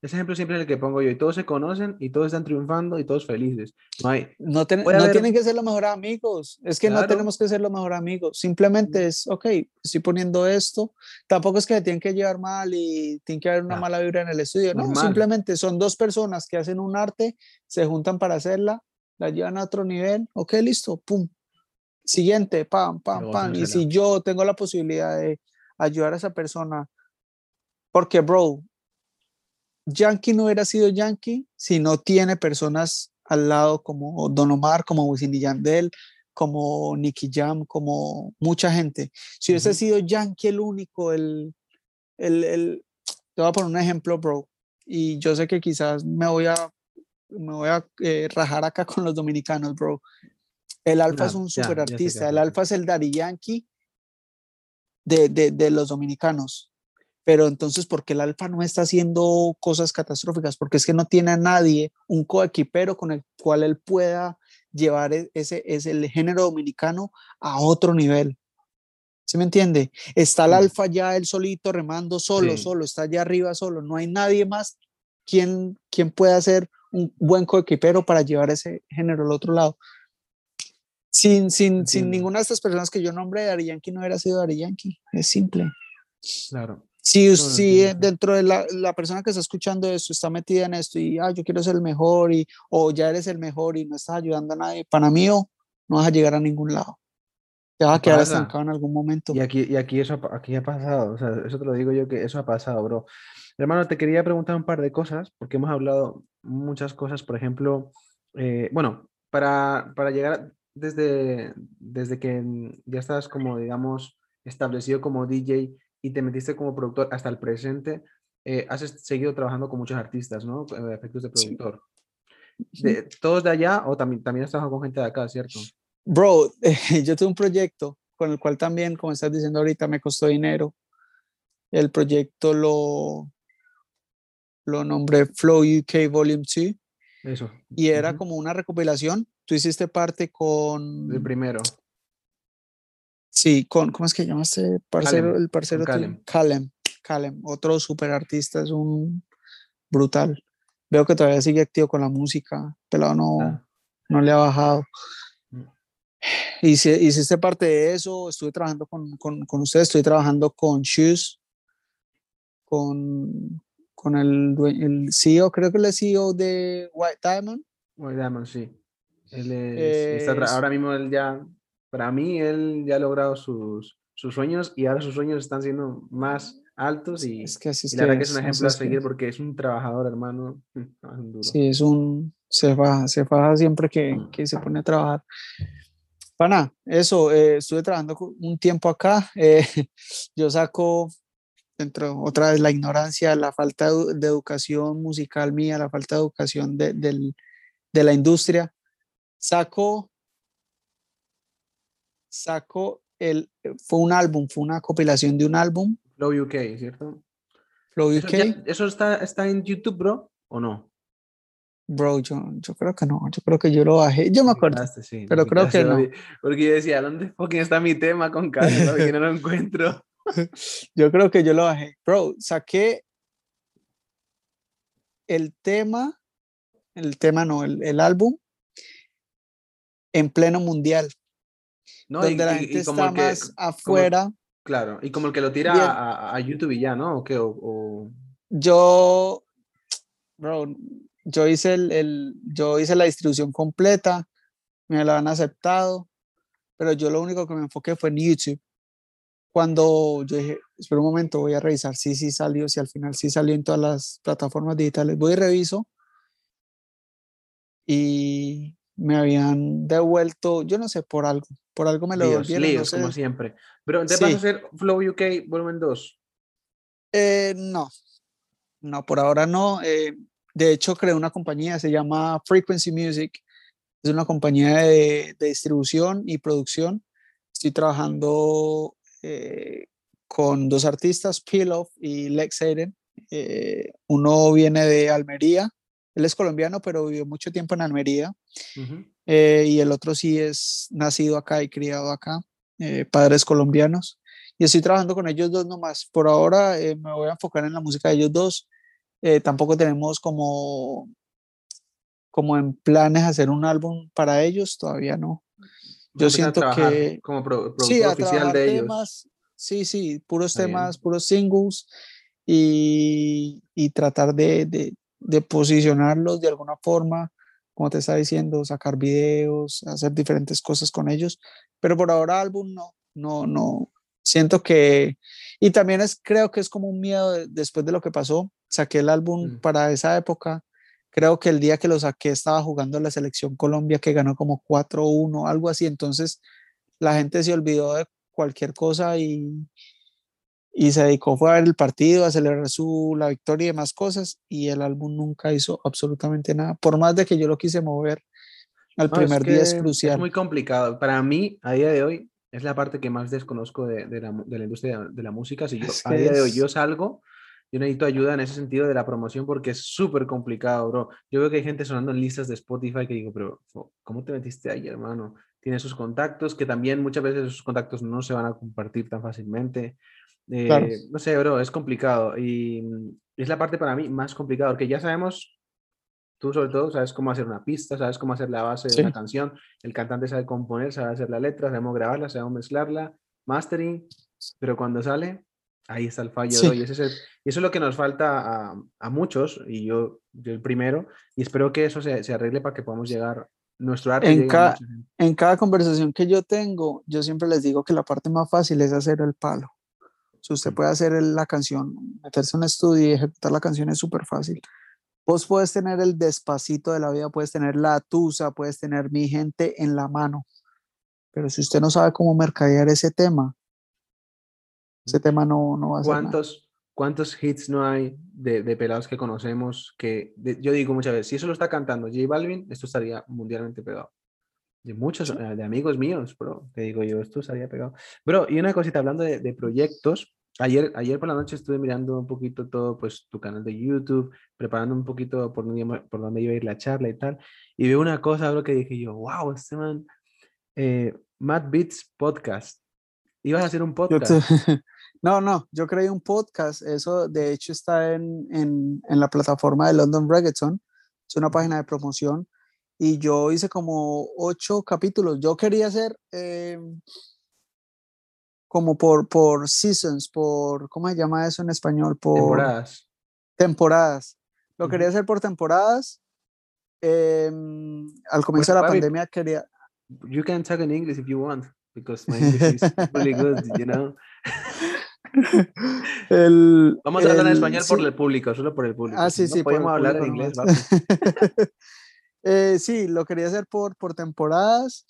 Ese ejemplo siempre es el que pongo yo. Y todos se conocen y todos están triunfando y todos felices. No, hay, no, tienen que ser los mejores amigos. Es que no tenemos que ser los mejores amigos. Simplemente es, ok, estoy poniendo esto. Tampoco es que tienen que llevar mal y tiene que haber una mala vibra en el estudio. No, simplemente son dos personas que hacen un arte, se juntan para hacerla, la llevan a otro nivel. Ok, listo, pum. siguiente, pam, pam, pam. Y si yo tengo la posibilidad de ayudar a esa persona, porque, bro, Yankee no hubiera sido Yankee si no tiene personas al lado como Don Omar, como Wisin y Yandel, como Nicky Jam, como mucha gente. Si hubiese sido Yankee el único, el, el, el, te voy a poner un ejemplo, bro, y yo sé que quizás me voy a, me voy a eh, rajar acá con los dominicanos, bro. El Alfa es un super artista, el Alfa es el Daddy Yankee de, de, de los dominicanos pero entonces, ¿por qué el Alfa no está haciendo cosas catastróficas? Porque es que no tiene a nadie, un coequipero con el cual él pueda llevar e, ese, ese el género dominicano a otro nivel. ¿Sí me entiende? Está el Alfa ya él solito remando solo, solo, está allá arriba solo, no hay nadie más quien, quien pueda ser un buen coequipero para llevar ese género al otro lado. Sin, sin, sin ninguna de estas personas que yo nombré, Dari Yankee no hubiera sido Dari Yankee, es simple. Claro. Si, si dentro de la, la, persona que está escuchando esto está metida en esto y ah, yo quiero ser el mejor y o ya eres el mejor y no estás ayudando a nadie, para mí no vas a llegar a ningún lado. Te vas a quedar estancado en algún momento. Y aquí, y aquí eso aquí ha pasado, o sea, eso te lo digo yo que eso ha pasado, bro. Hermano, te quería preguntar un par de cosas, porque hemos hablado muchas cosas, por ejemplo, eh, bueno, para, para llegar desde, desde que ya estás como, digamos, establecido como DJ, y te metiste como productor hasta el presente, eh, has seguido trabajando con muchos artistas, ¿no? Eh, efectos de productor. De, ¿Todos de allá o también, también has trabajado con gente de acá, cierto? Bro, yo tuve un proyecto con el cual también, como estás diciendo ahorita, me costó dinero. El proyecto lo, lo nombré Flow UK Volume 2. Eso. Y era como una recopilación. Tú hiciste parte con... El primero. Sí, con, ¿cómo es que llama este parcero? el parcero Calem. Calem. Calem, otro super artista, es un brutal. Veo que todavía sigue activo con la música, pero no, ah. no le ha bajado. Mm. Y si, hiciste parte de eso, estuve trabajando con, con, con ustedes, estoy trabajando con Shoes, con, con el, el CEO, creo que el CEO de White Diamond. White Diamond, sí. Él es, ahora mismo él ya para mí él ya ha logrado sus, sus sueños y ahora sus sueños están siendo más altos y, es que la verdad que es un ejemplo a seguir porque es un trabajador, hermano. Sí, es un, se faja, se faja siempre que, mm. que se pone a trabajar. Pana, eso, eh, estuve trabajando un tiempo acá, eh, yo saco dentro, otra vez la ignorancia, la falta de, educación musical mía, la falta de educación de, de la industria, saco sacó el, fue un álbum, fue una compilación de un álbum. Flow UK, ¿cierto? Flow UK. ¿Eso, está, está en YouTube, bro? ¿O no? Bro, yo, yo creo que no, yo creo que yo lo bajé, yo me acuerdo, pero creo que no. Porque yo decía, ¿dónde fucking está mi tema con Carlos? que no lo encuentro. yo creo que yo lo bajé. Bro, saqué el tema, el tema no, el, el álbum en pleno mundial donde la gente está más afuera. claro, y como el que lo tira a, YouTube y ya, ¿no? ¿O qué? O, Yo, bro, yo hice, el, el, yo hice la distribución completa, me la han aceptado, pero yo lo único que me enfoqué fue en YouTube. Cuando yo dije, espera un momento, voy a revisar si sí, sí salió, si al final sí salió en todas las plataformas digitales, voy y reviso. Y me habían devuelto, yo no sé, por algo, por algo me lo devolvieron. como siempre. Pero ¿te vas a hacer Flow UK volumen 2? Eh, no, no, por ahora no. Eh, de hecho, creé una compañía, se llama Frequency Music. Es una compañía de, distribución y producción. Estoy trabajando eh, con dos artistas, Pillow y Lex Aiden. uno viene de Almería él es colombiano, pero vivió mucho tiempo en Almería. Eh, y el otro sí es nacido acá y criado acá, eh, padres colombianos. Y estoy trabajando con ellos dos nomás. Por ahora eh, me voy a enfocar en la música de ellos dos. tampoco tenemos como, como en planes hacer un álbum para ellos, todavía no. Yo siento que... Como productor oficial de ellos. Sí, sí, puros temas, puros singles y, y tratar de, de, de posicionarlos de alguna forma como te estaba diciendo, sacar videos, hacer diferentes cosas con ellos, pero por ahora álbum no, no, no, siento que, y también es, creo que es como un miedo después de lo que pasó, saqué el álbum mm. para esa época, creo que el día que lo saqué estaba jugando la selección Colombia que ganó como 4-1, algo así, entonces la gente se olvidó de cualquier cosa y, y se dedicó fue a ver el partido, a celebrar su, la victoria y demás cosas, y el álbum nunca hizo absolutamente nada, por más de que yo lo quise mover al primer día es crucial. Es muy complicado. Para mí, a día de hoy, es la parte que más desconozco de, de, la, de la, industria de la música. Si yo, a día de hoy yo salgo, yo necesito ayuda en ese sentido de la promoción porque es súper complicado, bro. Yo veo que hay gente sonando en listas de Spotify que digo, pero ¿cómo te metiste ahí, hermano? Tiene sus contactos, que también muchas veces esos contactos no se van a compartir tan fácilmente. Eh, no sé, bro, es complicado y mm, es la parte para mí más complicada, porque ya sabemos, tú sobre todo sabes cómo hacer una pista, sabes cómo hacer la base de una canción, el cantante sabe componer, sabe hacer la letra, sabemos grabarla, sabemos mezclarla, mastering, pero cuando sale, ahí está el fallo. Y, ese es y eso es lo que nos falta a, a muchos, y yo, yo, el primero, y espero que eso se, se arregle para que podamos llegar nuestro arte. En, en cada conversación que yo tengo, yo siempre les digo que la parte más fácil es hacer el palo. Si usted puede hacer la canción, meterse en un estudio y ejecutar la canción es súper fácil. Vos puedes tener el despacito de la vida, puedes tener la tusa, puedes tener mi gente en la mano. Pero si usted no sabe cómo mercadear ese tema, ese tema no, no va a ser ¿Cuántos, ¿Cuántos hits no hay de, de pelados que conocemos que yo digo muchas veces, si eso lo está cantando J Balvin, esto estaría mundialmente pegado? De muchos, eh, de amigos míos, bro, te digo yo, esto estaría pegado. Bro, y una cosita, hablando de, de proyectos, Ayer, ayer por la noche estuve mirando un poquito todo, pues tu canal de YouTube, preparando un poquito por dónde, por dónde iba a ir la charla y tal. Y veo una cosa, bro, que dije yo, wow, este man, eh, Matt Beats Podcast. ¿Ibas a hacer un podcast? No, no, yo creé un podcast. Eso de hecho está en, en, en, la plataforma de London Reggaeton. Es una página de promoción. Y yo hice como ocho capítulos. Yo quería hacer eh, como por, por seasons, por, ¿cómo se llama eso en español? Por temporadas. Temporadas. Lo quería hacer por temporadas. Eh, al comienzo de la pandemia quería... You can talk in English if you want, because my English is really good, you know. el, Vamos a hablar en español por el público, solo por el público. Ah, sí, sí. Podemos hablar en inglés. eh, sí, lo quería hacer por, por temporadas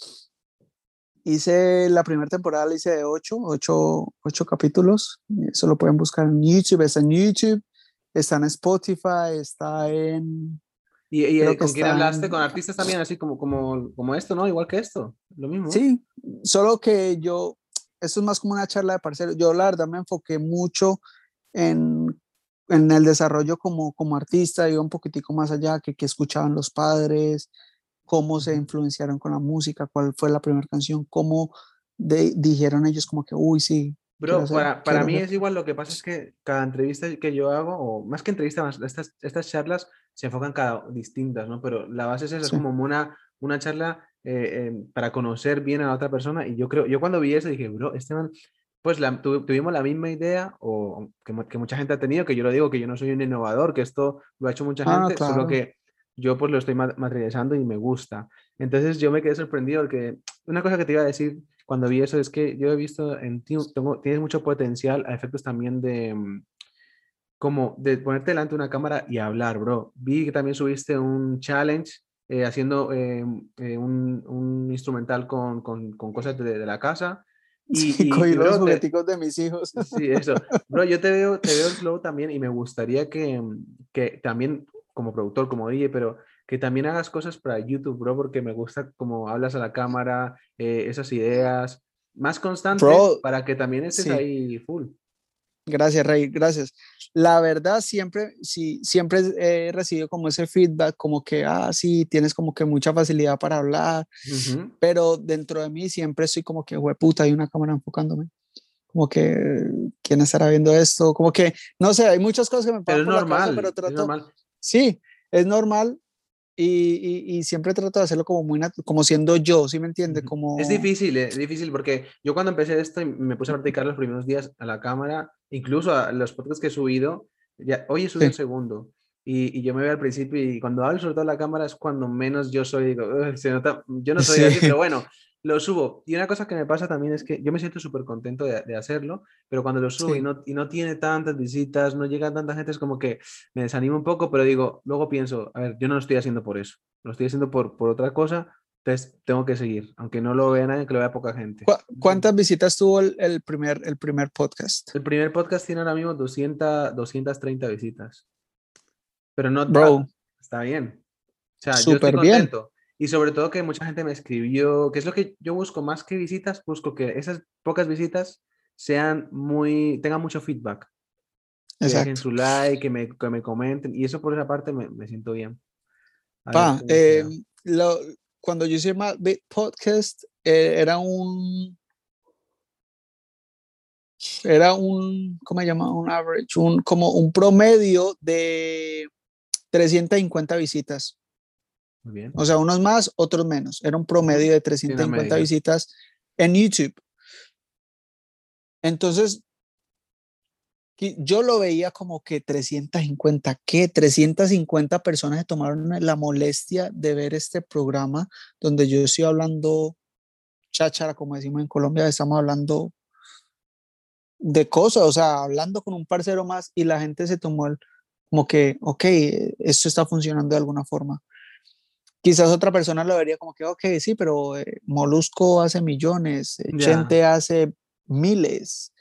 Hice la primera temporada, la hice de ocho, ocho, ocho capítulos. Eso lo pueden buscar en YouTube, está en YouTube, está en Spotify, está en... ¿Y, y con quién hablaste? ¿Con artistas también, así como, como, como esto, no? Igual que esto, lo mismo. Sí, solo que yo, esto es más como una charla de parceros. Yo la verdad me enfoqué mucho en, en el desarrollo como, como artista, iba un poquitico más allá, que, que escuchaban los padres, cómo se influenciaron con la música, cuál fue la primera canción, cómo dijeron ellos como que, uy, sí. Bro, para, para mí es igual, lo que pasa es que cada entrevista que yo hago, o más que entrevistas, estas, estas charlas se enfocan cada distintas, ¿no? Pero la base es, es como una, una charla eh, em, para conocer bien a la otra persona y yo creo, yo cuando vi eso dije, bro, este man, pues la, tuvimos la misma idea, o que, que, mucha gente ha tenido, que yo lo digo, que yo no soy un innovador, que esto lo ha hecho mucha ah, gente, solo que yo pues lo estoy materializando y me gusta. Entonces yo me quedé sorprendido porque una cosa que te iba a decir cuando vi eso es que yo he visto en ti, tengo, tienes mucho potencial a efectos también de mm, como de ponerte delante de una cámara y hablar, bro. Vi que también subiste un challenge eh, haciendo eh, eh, un, un, instrumental con, con, con cosas de, de, la casa. Y, y, los jugueticos de mis hijos. Sí, eso. Bro, yo te veo, te veo el flow también y me gustaría que, que también como productor, como DJ, pero que también hagas cosas para YouTube, bro, porque me gusta como hablas a la cámara, eh, esas ideas, más constantes para que también estés ahí full. Gracias, Rey, gracias. La verdad, siempre, sí, siempre he recibido como ese feedback, como que, ah, sí, tienes como que mucha facilidad para hablar, pero dentro de mí siempre estoy como que, puta, hay una cámara enfocándome. Como que, ¿quién estará viendo esto? Como que, no sé, hay muchas cosas que me pasan por normal, la cabeza, pero trato, normal. Sí, es normal y, y, siempre trato de hacerlo como muy como siendo yo, ¿sí me entiende? Como... Es difícil, es difícil porque yo cuando empecé esto y me puse a practicar los primeros días a la cámara, incluso a los podcasts que he subido, ya, hoy he subido un segundo y, yo me veo al principio y cuando hablo sobre todo la cámara es cuando menos yo soy, digo, se nota, yo no soy así, pero bueno, lo subo. Y una cosa que me pasa también es que yo me siento súper contento de, hacerlo, pero cuando lo subo y, no, y no tiene tantas visitas, no llega tanta gente, es como que me desanimo un poco, pero digo, luego pienso, a ver, yo no lo estoy haciendo por eso, lo estoy haciendo por, por otra cosa, entonces tengo que seguir, aunque no lo vea nadie, que lo vea poca gente. ¿Cuántas visitas tuvo el, primer, el primer podcast? El primer podcast tiene ahora mismo 200, 230 visitas. Pero no, Bro. está bien. O sea, yo estoy contento. Y sobre todo que mucha gente me escribió, que es lo que yo busco más que visitas, busco que esas pocas visitas sean muy, tengan mucho feedback. Que dejen su like, que me, que me comenten. Y eso por esa parte me, me siento bien. Pa, eh, lo, cuando yo hice Podcast, eh, era un. Era un, ¿cómo se llama? Un average, un, como un promedio de 350 visitas. O sea, unos más, otros menos. Era un promedio de 350 visitas en YouTube. Entonces, yo lo veía como que 350, ¿qué? 350 personas se tomaron la molestia de ver este programa donde yo estoy hablando cháchara, como decimos en Colombia, estamos hablando de cosas, o sea, hablando con un parcero más y la gente se tomó el, como que, ok, esto está funcionando de alguna forma. Quizás otra persona lo vería como que, ok, sí, pero eh, Molusco hace millones, eh, Chente hace miles,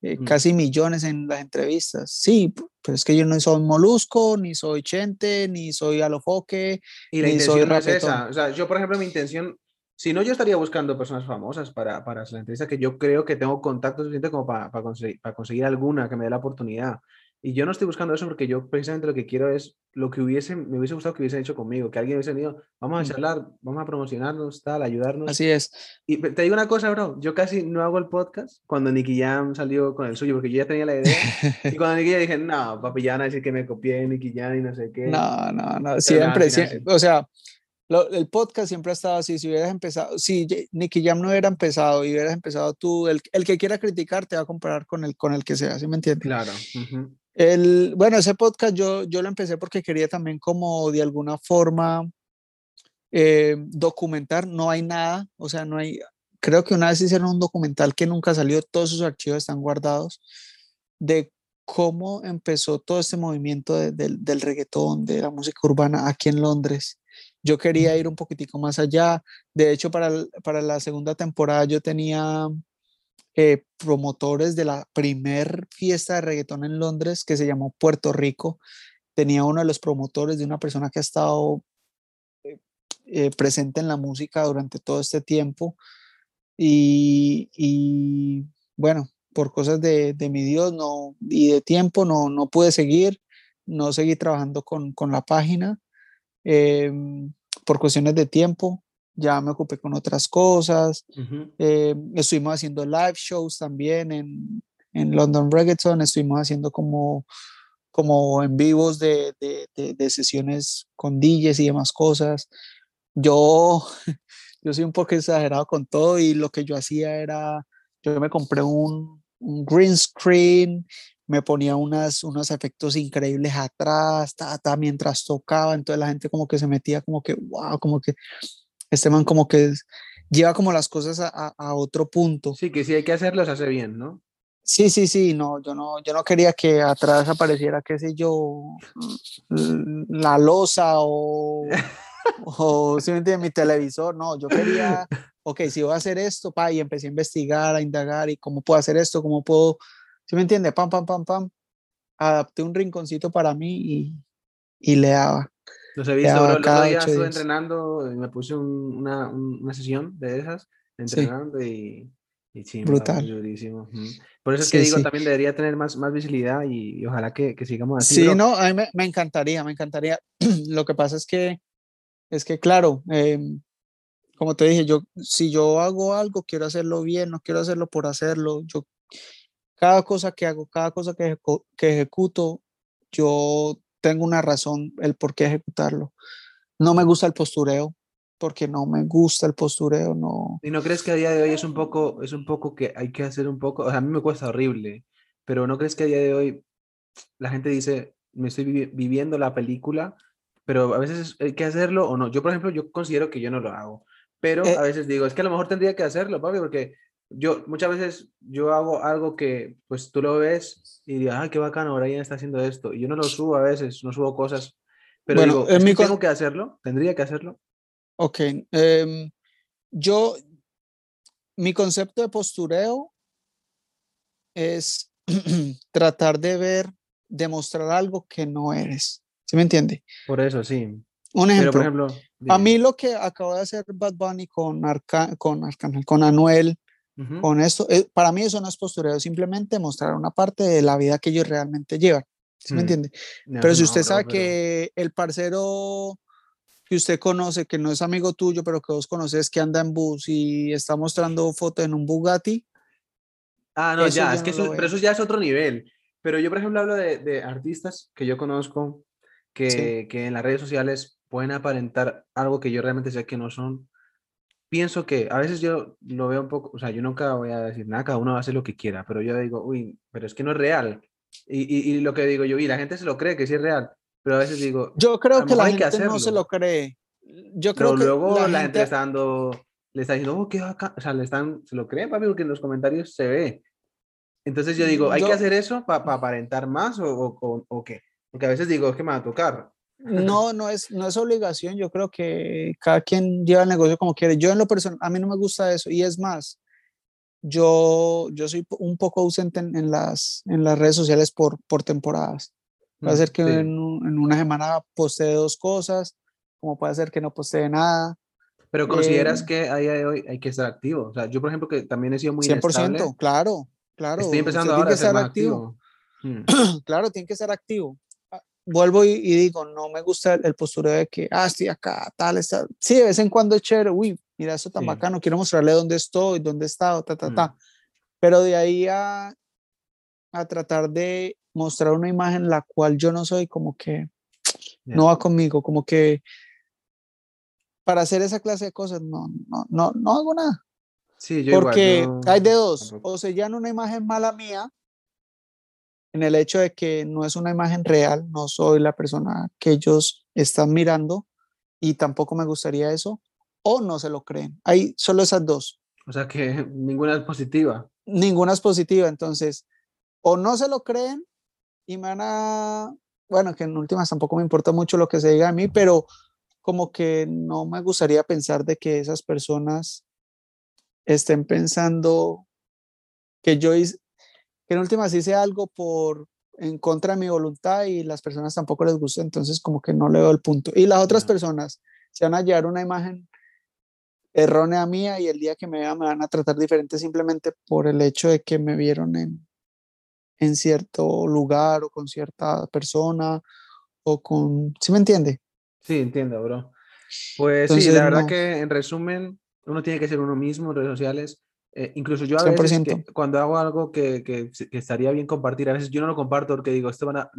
eh, casi millones en las entrevistas. Sí, pero es que yo no soy Molusco, ni soy Chente, ni soy Alofoque, y la ni soy no es esa. O sea, yo, por ejemplo, mi intención, si no, yo estaría buscando personas famosas para, para hacer la entrevista, que yo creo que tengo contacto suficiente como para, para, conseguir, para conseguir alguna que me dé la oportunidad. Y yo no estoy buscando eso porque yo precisamente lo que quiero es lo que hubiese, me hubiese gustado que hubiesen hecho conmigo, que alguien hubiese venido, vamos a charlar, vamos a promocionarnos, tal, ayudarnos. Así es. Y te digo una cosa, bro, yo casi no hago el podcast cuando Nicky Jam salió con el suyo, porque yo ya tenía la idea. y cuando Nicky Jam dije, no, papi, ya van a decir que me copié Nicky Jam y no sé qué. No, no, no, siempre, o sea, el podcast siempre ha estado así. Si hubieras empezado, si Nicky Jam no hubiera empezado y hubieras empezado tú, el, el, que quiera criticar te va a comparar con el, con el que sea, ¿sí me entiendes? Claro. El, bueno, ese podcast yo, yo lo empecé porque quería también como de alguna forma eh, documentar, no hay nada, o sea, no hay, creo que una vez hicieron un documental que nunca salió, todos sus archivos están guardados, de cómo empezó todo este movimiento del reggaetón, de la música urbana aquí en Londres. Yo quería ir un poquitico más allá. De hecho, para, para la segunda temporada yo tenía eh, promotores de la primer fiesta de reggaetón en Londres que se llamó Puerto Rico. Tenía uno de los promotores de una persona que ha estado eh, eh, presente en la música durante todo este tiempo. Y, bueno, por cosas de, mi Dios no, y de tiempo no, no pude seguir, no seguí trabajando con, con la página em, por cuestiones de tiempo ya me ocupé con otras cosas. Eh, estuvimos haciendo live shows también en, en, London Reggaeton, estuvimos haciendo como, como en vivos de, de, de, sesiones con DJs y demás cosas. Yo, yo soy un poco exagerado con todo y lo que yo hacía era, yo me compré un, un green screen, me ponía unas, unos efectos increíbles atrás, ta, mientras tocaba, entonces la gente como que se metía como que, wow, como que este man como que lleva como las cosas a, a, otro punto. Sí, que si hay que hacerlo, se hace bien, ¿no? Sí, sí, sí, no, yo no, yo no quería que atrás apareciera, qué sé yo, la losa o, o si me entiendes, mi televisor, no, yo quería, ok, si voy a hacer esto, pa, y empecé a investigar, a indagar, y cómo puedo hacer esto, cómo puedo, si me entiende, pam, pam, pam, pam, adapté un rinconcito para mí y, y le daba. Los he visto, bro. El otro día estuve entrenando, y me puse una, una, sesión de esas, entrenando y, y sí, brutal. Durísimo. Por eso es que digo, también debería tener más, más visibilidad y, ojalá que, que, sigamos así. Sí, no, a mí me, me, encantaría, me encantaría. Lo que pasa es que, es que claro, em, como te dije, yo, si yo hago algo, quiero hacerlo bien, no quiero hacerlo por hacerlo. Yo, cada cosa que hago, cada cosa que, que ejecuto, yo tengo una razón el por qué ejecutarlo. No me gusta el postureo, porque no me gusta el postureo, no. ¿Y no crees que a día de hoy es un poco, es un poco que hay que hacer un poco, o sea, a mí me cuesta horrible, pero ¿no crees que a día de hoy la gente dice, me estoy viviendo la película, pero a veces hay que hacerlo o no. Yo, por ejemplo, yo considero que yo no lo hago, pero eh a veces digo, es que a lo mejor tendría que hacerlo, papi, porque yo muchas veces yo hago algo que pues tú lo ves y digo, ah, qué bacano, Brian está haciendo esto. Y yo no lo subo a veces, no subo cosas, pero digo, ¿es que tengo que hacerlo, tendría que hacerlo. Ok, em, yo, mi concepto de postureo es tratar de ver, demostrar algo que no eres. ¿Sí me entiende? Por eso, sí. Un ejemplo. por ejemplo a mí lo que acabo de hacer Bad Bunny con, Arca con, con Anuel, con esto, eh, para mí eso no es postureo, simplemente mostrar una parte de la vida que ellos realmente llevan. ¿Sí me entiende? pero si usted sabe que el parcero que usted conoce, que no es amigo tuyo, pero que vos conoces, que anda en bus y está mostrando fotos en un Bugatti. Ah, no, ya, es que eso, pero eso ya es otro nivel. Pero yo, por ejemplo, hablo de, de artistas que yo conozco que, que, en las redes sociales pueden aparentar algo que yo realmente sé que no son. Pienso que a veces yo lo veo un poco, o sea, yo nunca voy a decir nada, cada uno va a hacer lo que quiera, pero yo digo, uy, pero es que no es real. Y, y, y lo que digo yo, y la gente se lo cree que sí es real, pero a veces digo, yo creo que la gente no se lo cree. Yo creo pero luego la, gente... está dando, le está diciendo, oh, qué o sea, le están, se lo creen, papi, porque en los comentarios se ve. Entonces yo digo, ¿hay que hacer eso para aparentar más o, o, o, qué? Porque a veces digo, es que me va a tocar. No, no es, no es obligación. Yo creo que cada quien lleva el negocio como quiere. Yo en lo personal, a mí no me gusta eso. Y es más, yo, yo soy un poco ausente en, las, en las redes sociales por, por temporadas. Puede mm, ser que en, en, una semana postee dos cosas, como puede ser que no postee nada. Pero consideras eh, que a día de hoy hay que estar activo. O sea, yo, por ejemplo, que también he sido muy 100%, inestable, claro, claro. Estoy empezando ahora a ser activo. Hmm. claro, tiene que ser activo. Vuelvo y, digo, no me gusta el, postureo de que, ah, estoy acá, tal, está. Sí, de vez en cuando es chévere, uy, mira, eso tan bacano, quiero mostrarle dónde estoy, dónde he estado, ta, ta, ta. Hmm. Pero de ahí a, a tratar de mostrar una imagen la cual yo no soy, como que no va conmigo, como que para hacer esa clase de cosas no, no, no, no hago nada. Sí, yo Porque hay de dos, o se llama una imagen mala mía, en el hecho de que no es una imagen real, no soy la persona que ellos están mirando y tampoco me gustaría eso, o no se lo creen. Hay solo esas dos. O sea que ninguna es positiva. Ninguna es positiva, entonces, o no se lo creen y me van a, bueno, que en últimas tampoco me importa mucho lo que se diga a mí, pero como que no me gustaría pensar de que esas personas estén pensando que yo en últimas hice algo por en contra de mi voluntad y las personas tampoco les gusta, entonces como que no le veo el punto. Y las otras personas se van a llevar una imagen errónea mía y el día que me vean me van a tratar diferente simplemente por el hecho de que me vieron en, en cierto lugar o con cierta persona o con, ¿sí me entiende? Sí, entiendo, bro. Pues sí, la verdad que en resumen, uno tiene que ser uno mismo en redes sociales. Eh, incluso yo a veces cuando hago algo que, que, que, estaría bien compartir, a veces yo no lo comparto porque digo, esto van a,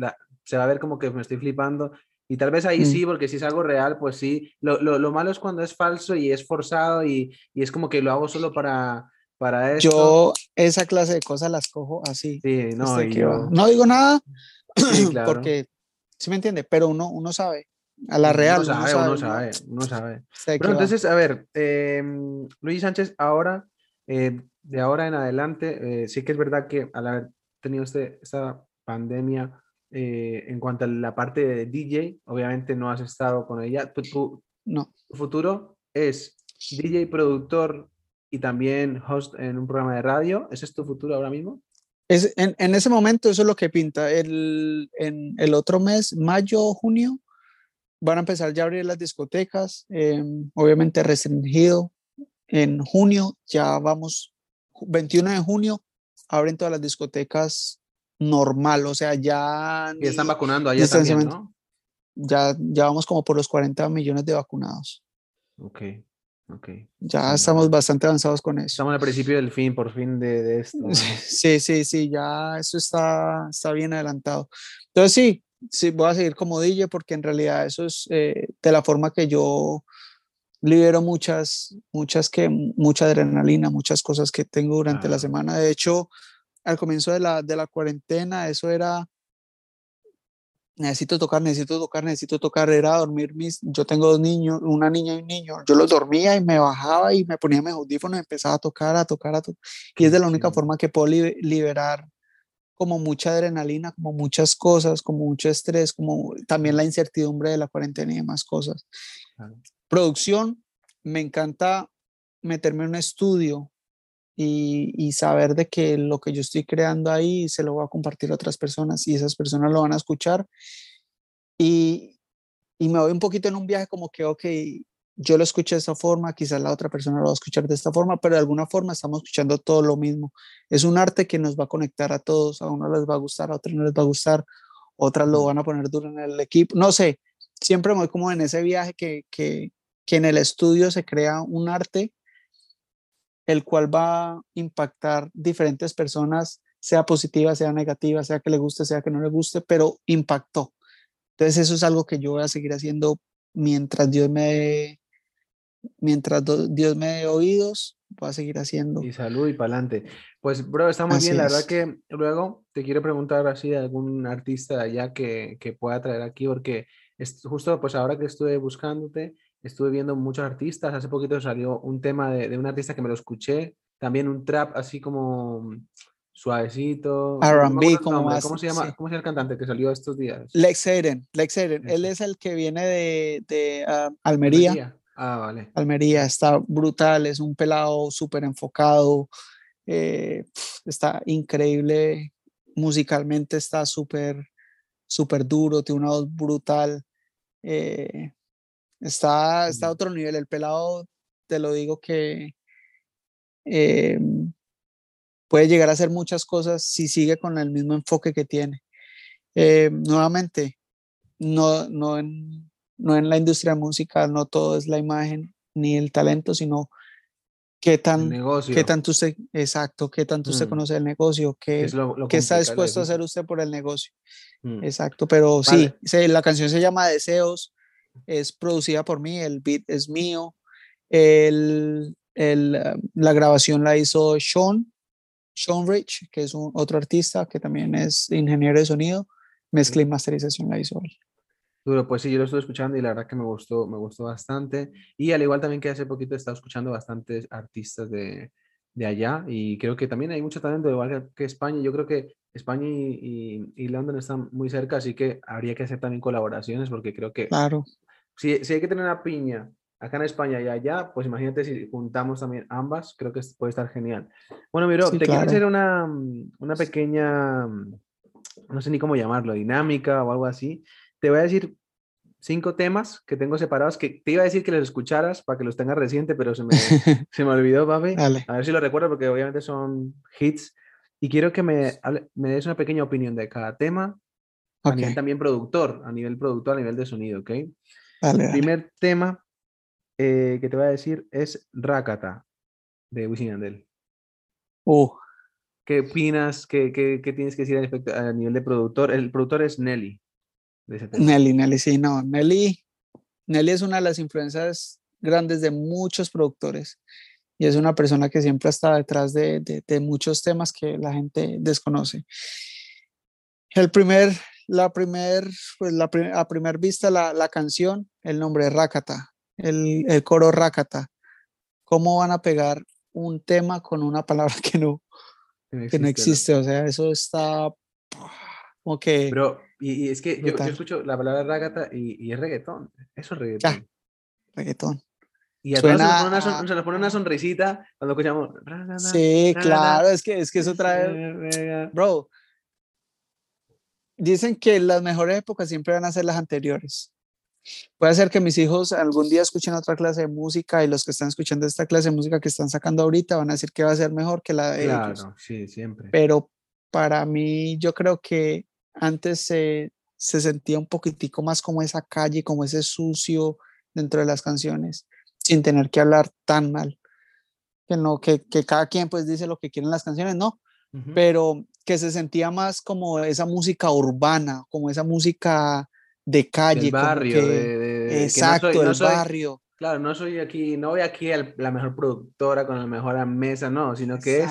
se va a ver como que me estoy flipando y tal vez ahí mm. sí, porque si es algo real, pues sí. Lo, lo, lo, malo es cuando es falso y es forzado y, y es como que lo hago solo para, para esto. Yo esa clase de cosas las cojo así. Sí, no, este, no digo nada porque, ¿sí me entiende? Pero uno, uno sabe. A la real. Uno sabe, uno sabe, uno sabe. Pero entonces, a ver, em, Luis Sánchez, ahora, eh, de ahora en adelante, eh, sí que es verdad que al haber tenido este, esta pandemia, eh, en cuanto a la parte de DJ, obviamente no has estado con ella. Tu, no. tu futuro es DJ, productor, y también host en un programa de radio. ¿Ese es tu futuro ahora mismo? Es, en, en ese momento eso es lo que pinta. El, en el otro mes, mayo, junio, van a empezar ya a abrir las discotecas, em, obviamente restringido. En junio ya vamos, 21 de junio, abren todas las discotecas normal, o sea, ya... Y están vacunando allá también, ¿no? Ya, ya vamos como por los 40 millones de vacunados. Ok. Okay. Ya estamos bastante avanzados con eso. Estamos al principio del fin, por fin, de, de esto. Sí, sí, sí, ya eso está, está bien adelantado. Entonces sí, sí, voy a seguir como DJ porque en realidad eso es eh, de la forma que yo libero muchas, muchas que, mucha adrenalina, muchas cosas que tengo durante la semana. De hecho, al comienzo de la, de la cuarentena, eso era necesito tocar, necesito tocar, necesito tocar, era dormir mis, yo tengo dos niños, una niña y un niño, yo los dormía y me bajaba y me ponía mis audífonos y empezaba a tocar, a tocar, a tocar, y es de la única forma que puedo liberar como mucha adrenalina, como muchas cosas, como mucho estrés, como también la incertidumbre de la cuarentena y demás cosas. Producción, me encanta meterme en un estudio y, saber de que lo que yo estoy creando ahí se lo voy a compartir a otras personas y esas personas lo van a escuchar. Y, y me voy un poquito en un viaje como que, ok, yo lo escuché de esta forma, quizás la otra persona lo va a escuchar de esta forma, pero de alguna forma estamos escuchando todo lo mismo. Es un arte que nos va a conectar a todos, a uno les va a gustar, a otro no les va a gustar, otras lo van a poner duro en el equipo, no sé, siempre me voy como en ese viaje que, que, que en el estudio se crea un arte el cual va a impactar diferentes personas, sea positiva, sea negativa, sea que le guste, sea que no le guste, pero impactó. Entonces eso es algo que yo voy a seguir haciendo mientras Dios me mientras Dios me dé oídos, voy a seguir haciendo. Y salud y para adelante. Pues, bro, está muy bien. La verdad que luego te quiero preguntar así de algún artista allá que, que pueda traer aquí, porque es justo pues ahora que estuve buscándote, estuve viendo muchos artistas. Hace poquito salió un tema de, de un artista que me lo escuché. También un trap así como suavecito. R&B, como más. ¿Cómo se llama? ¿Cómo se llama el cantante que salió estos días? Lex Eden. Lex Eden. Él es el que viene de, de ah, Almería. Ah, vale. Almería está brutal, es un pelado súper enfocado, eh, está increíble, musicalmente está súper, súper duro, tiene una voz brutal. Eh, está, está a otro nivel. El pelado, te lo digo que eh, puede llegar a hacer muchas cosas si sigue con el mismo enfoque que tiene. nuevamente, no, no en, no en la industria musical, no todo es la imagen ni el talento, sino qué tan, qué tanto usted, exacto, qué tanto usted mm. conoce el negocio, qué, qué está dispuesto a hacer usted por el negocio. Mm. Exacto, pero sí, la canción se llama Deseos, es producida por mí, el beat es mío, el, el, um, la grabación la hizo Sean, Sean Rich, que es un, otro artista que también es ingeniero de sonido, mezcla y masterización la hizo él. Duro, pues sí, yo lo estoy escuchando y la verdad que me gustó, me gustó bastante. Y al igual también que hace poquito he estado escuchando bastantes artistas de, de allá y creo que también hay mucho talento, igual que, España. Yo creo que España y, y, London están muy cerca, así que habría que hacer también colaboraciones porque creo que claro. si, si hay que tener una piña acá en España y allá, pues imagínate si juntamos también ambas, creo que puede estar genial. Bueno, miro, te quiero hacer una, una pequeña, no sé ni cómo llamarlo, dinámica o algo así te voy a decir cinco temas que tengo separados que te iba a decir que los escucharas para que los tengas reciente, pero se me, se me olvidó, papi. A ver si lo recuerdo porque obviamente son hits. Y quiero que me, me des una pequeña opinión de cada tema. A nivel también productor, a nivel productor, a nivel de sonido, ¿ok? el primer tema eh, que te voy a decir es Rakata, de Wisin Yandel. Uh. ¿Qué opinas? ¿Qué, qué, qué tienes que decir a nivel de productor? El productor es Nelly. Nelly, Nelly, sí, no, Nelly, Nelly es una de las influencias grandes de muchos productores y es una persona que siempre está detrás de, de, muchos temas que la gente desconoce. El primer, la primer, pues la a primer vista la, la canción, el nombre Rakata, el, el coro Rakata. ¿Cómo van a pegar un tema con una palabra que no, que no existe? O sea, eso está como que... Pero y, es que yo, escucho la palabra ragata y, y, es reggaetón. Eso es reggaetón. Ya, reggaetón. Y a Suena, se, nos pone una, sonrisita cuando escuchamos. Sí, claro, es que, es que eso trae. Bro, dicen que las mejores épocas siempre van a ser las anteriores. Puede ser que mis hijos algún día escuchen otra clase de música y los que están escuchando esta clase de música que están sacando ahorita van a decir que va a ser mejor que la de claro, ellos. sí, siempre. Pero para mí, yo creo que antes se, se sentía un poquitico más como esa calle, como ese sucio dentro de las canciones, sin tener que hablar tan mal. Que no, que, que cada quien pues dice lo que quiere en las canciones, no, pero que se sentía más como esa música urbana, como esa música de calle. barrio, de, exacto, el barrio. Claro, no soy aquí, no voy aquí a la mejor productora con la mejor mesa, no, sino que es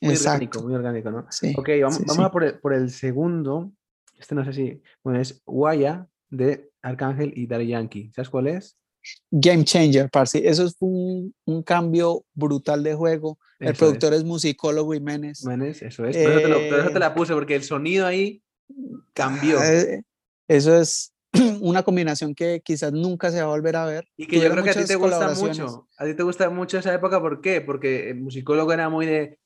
exacto. Muy orgánico, muy orgánico, ¿no? Sí, ok, vamos, vamos a por el, por el, segundo. Este no sé si. Bueno, es Guaya de Arcángel y Daddy Yankee. ¿Sabes cuál es? Game Changer, parce. Eso es un, un cambio brutal de juego. el productor es. musicólogo Jiménez. Jiménez, eso es. Por, eso te eso te la puse, porque el sonido ahí cambió. Eh, eso es una combinación que quizás nunca se va a volver a ver. Y que yo creo que a ti te gusta mucho. A ti te gusta mucho esa época, ¿por qué? Porque el musicólogo era muy de,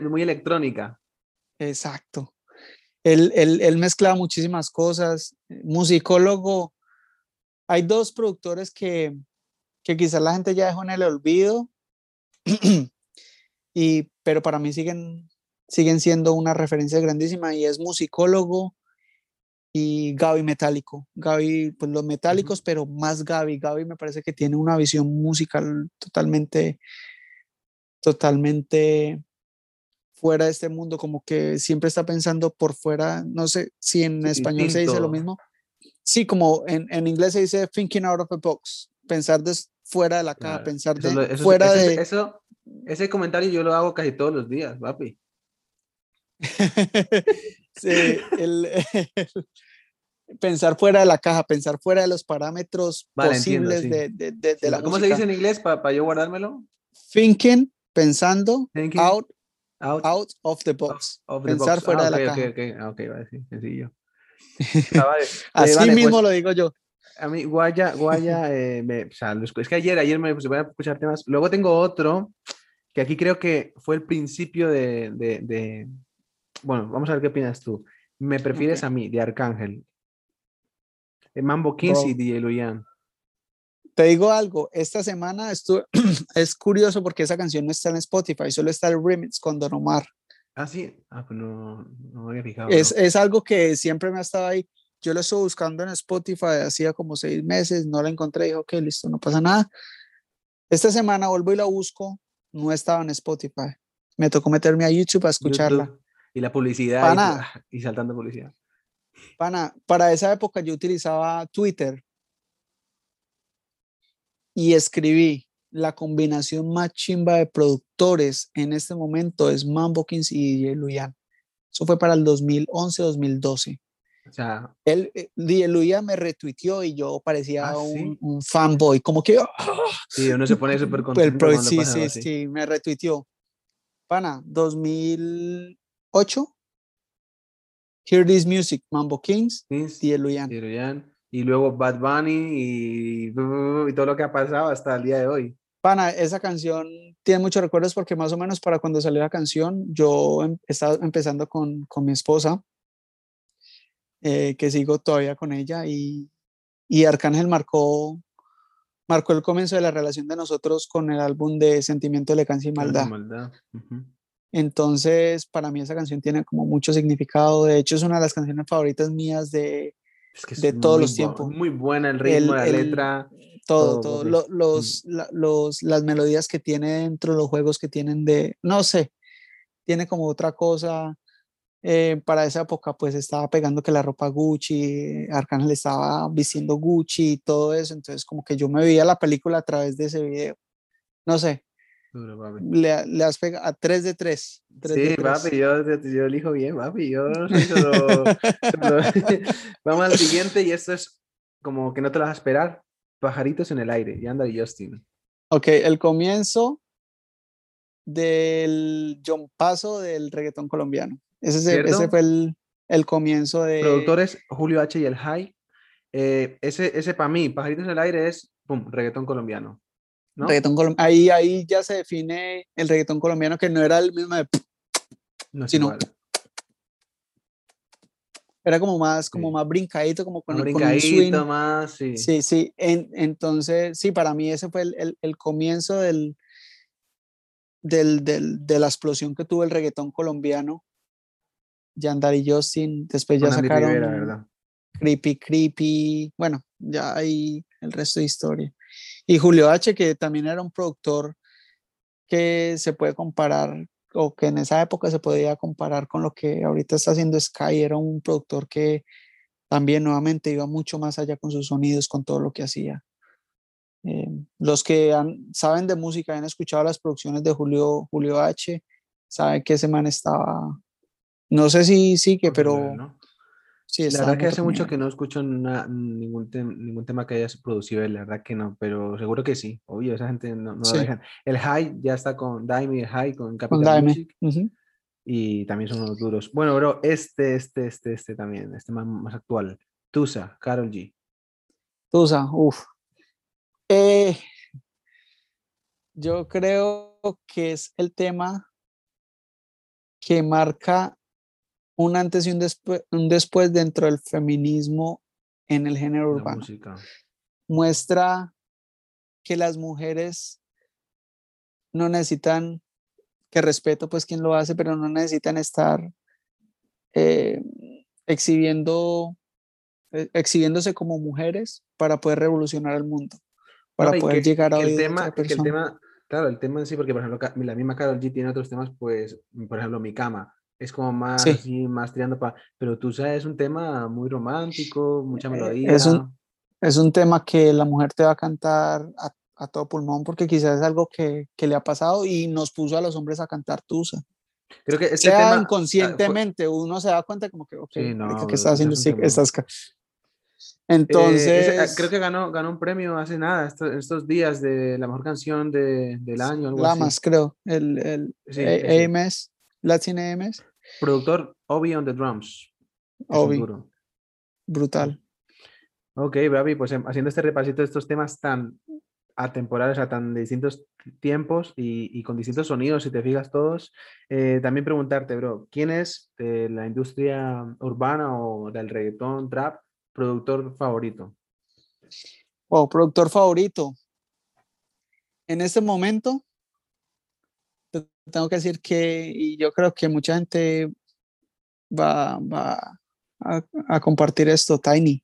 muy, electrónica. Exacto. Él, él, él, mezclaba muchísimas cosas. Musicólogo, hay dos productores que, que quizás la gente ya dejó en el olvido, y, pero para mí siguen, siguen siendo una referencia grandísima y es musicólogo y Gaby Metálico. Gaby, pues los metálicos, pero más Gaby. Gaby me parece que tiene una visión musical totalmente, totalmente fuera de este mundo, como que siempre está pensando por fuera, no sé si en español se dice lo mismo. Sí, como en, en, inglés se dice thinking out of the box, pensar de, fuera de la caja, pensar de, fuera de... Eso, ese comentario yo lo hago casi todos los días, papi. sí, el, pensar fuera de la caja, pensar fuera de los parámetros posibles de, de, de, la ¿Cómo se dice en inglés para yo guardármelo? Thinking, pensando, out, out, out, of the box. pensar fuera de la caja. Ok, ok, va a decir, sencillo. Ah, Así mismo pues lo digo yo. A mí, Guaya, Guaya, eh, me, o sea, es que ayer, ayer me puse a escuchar temas. Luego tengo otro que aquí creo que fue el principio de, de, bueno, vamos a ver qué opinas tú. Me prefieres a mí, de Arcángel. Mambo 15 y DJ Luyan. Te digo algo, esta semana estuve, es curioso porque esa canción no está en Spotify, solo está el remix con Don Omar. Ah, sí, ah, pues no, no había fijado. Es, es algo que siempre me ha estado ahí. Yo lo estuve buscando en Spotify hacía como seis meses, no la encontré, dijo, ok, listo, no pasa nada. Esta semana vuelvo y la busco, no estaba en Spotify. Me tocó meterme a YouTube a escucharla. Y la publicidad y, y, saltando publicidad. Pana, para esa época yo utilizaba Twitter y escribí la combinación más chimba de productores en este momento es Mambo Kings y DJ Luyan. Eso fue para el 2011-2012. O sea, él, eh, DJ Luyan me retuiteó y yo parecía ah, un, fanboy, como que... ¡ah! Sí, uno se pone súper contento. sí, sí, sí, me retuiteó. Pana, 2008, Hear This Music, Mambo Kings, el Luyan. Y luego Bad Bunny y, y, todo lo que ha pasado hasta el día de hoy. Pana, esa canción tiene muchos recuerdos porque más o menos para cuando salió la canción, yo em, estaba empezando con, con mi esposa, eh, que sigo todavía con ella, y, y Arcángel marcó, marcó el comienzo de la relación de nosotros con el álbum de Sentimiento, Elegancia y Maldad. maldad. Entonces, para mí esa canción tiene como mucho significado. De hecho, es una de las canciones favoritas mías de, de todos los tiempos. Muy buena el ritmo, la letra. Todo, todo. los, mm. los, las melodías que tiene dentro, los juegos que tienen de, no sé, tiene como otra cosa. Eh, para esa época, pues estaba pegando que la ropa Gucci, Arcángel estaba vistiendo Gucci y todo eso. Entonces, como que yo me veía la película a través de ese video. No sé, le, le, has pegado a 3 de 3. sí, papi, yo, yo, elijo bien, papi. Yo Vamos al siguiente y esto es como que no te lo vas a esperar. Pajaritos en el aire, y anda Justin. Ok, el comienzo del John Paso del reggaetón colombiano. Ese, ese fue el, el, comienzo de... Productores Julio H y el High. Eh, ese, ese para mí, Pajaritos en el aire es, pum, reggaetón colombiano ahí, ahí ya se define el reggaetón colombiano que no era el mismo de... No sino era como más, como más brincadito, como con, brincadito más, sí. Sí, sí. entonces, sí, para mí ese fue el, el, comienzo del, del, del, de la explosión que tuvo el reggaetón colombiano. Yandar y Justin, después ya sacaron Creepy Creepy, bueno, ya ahí el resto de historia. Y Julio H., que también era un productor que se puede comparar, o que en esa época se podía comparar con lo que ahorita está haciendo Sky, era un productor que también nuevamente iba mucho más allá con sus sonidos, con todo lo que hacía. Eh, los que saben de música, han escuchado las producciones de Julio, Julio H., saben que ese man estaba, no sé si sí, que, pero Sí, la verdad que hace mucho que no escucho ningún, ningún tema que haya producido, la verdad que no, pero seguro que sí. Obvio, esa gente no, no dejan. El High ya está con Daime, el High con Capital Music. Y también son unos duros. Bueno, bro, este, este, este, este también, este más, más actual. Tusa, Carol G. Tusa, uff. Eh, yo creo que es el tema que marca un antes y un, después, un después dentro del feminismo en el género urbano. Muestra que las mujeres no necesitan, que respeto pues quien lo hace, pero no necesitan estar eh, exhibiendo, eh, exhibiéndose como mujeres para poder revolucionar el mundo, para poder llegar a el tema, el tema, claro, el tema sí, porque por ejemplo la misma Carol G tiene otros temas, pues, por ejemplo, Mi Cama, es como más así, más tirando para... Pero sabes, es un tema muy romántico, mucha melodía. Es un, es un tema que la mujer te va a cantar a, a todo pulmón porque quizás es algo que, que, le ha pasado y nos puso a los hombres a cantar Tusa. Creo que este sea tema, inconscientemente, uno se da cuenta como que, ok, sí, no, ¿qué estás haciendo? Sí, estás... Entonces... Eh, creo que ganó, ganó un premio hace nada, estos, estos días de la mejor canción de, del año. Algo Lamas, creo, el, el sí, AMS. Latin AMS. Productor Obi on the drums. Obi. Brutal. Ok, Babi, pues em, haciendo este repasito de estos temas tan atemporales, a tan distintos tiempos y, con distintos sonidos, si te fijas todos, eh, también preguntarte, bro, ¿quién es de la industria urbana o del reggaetón, trap, productor favorito? Wow, productor favorito. En este momento, tengo que decir que, y yo creo que mucha gente va, va a, compartir esto, Tiny.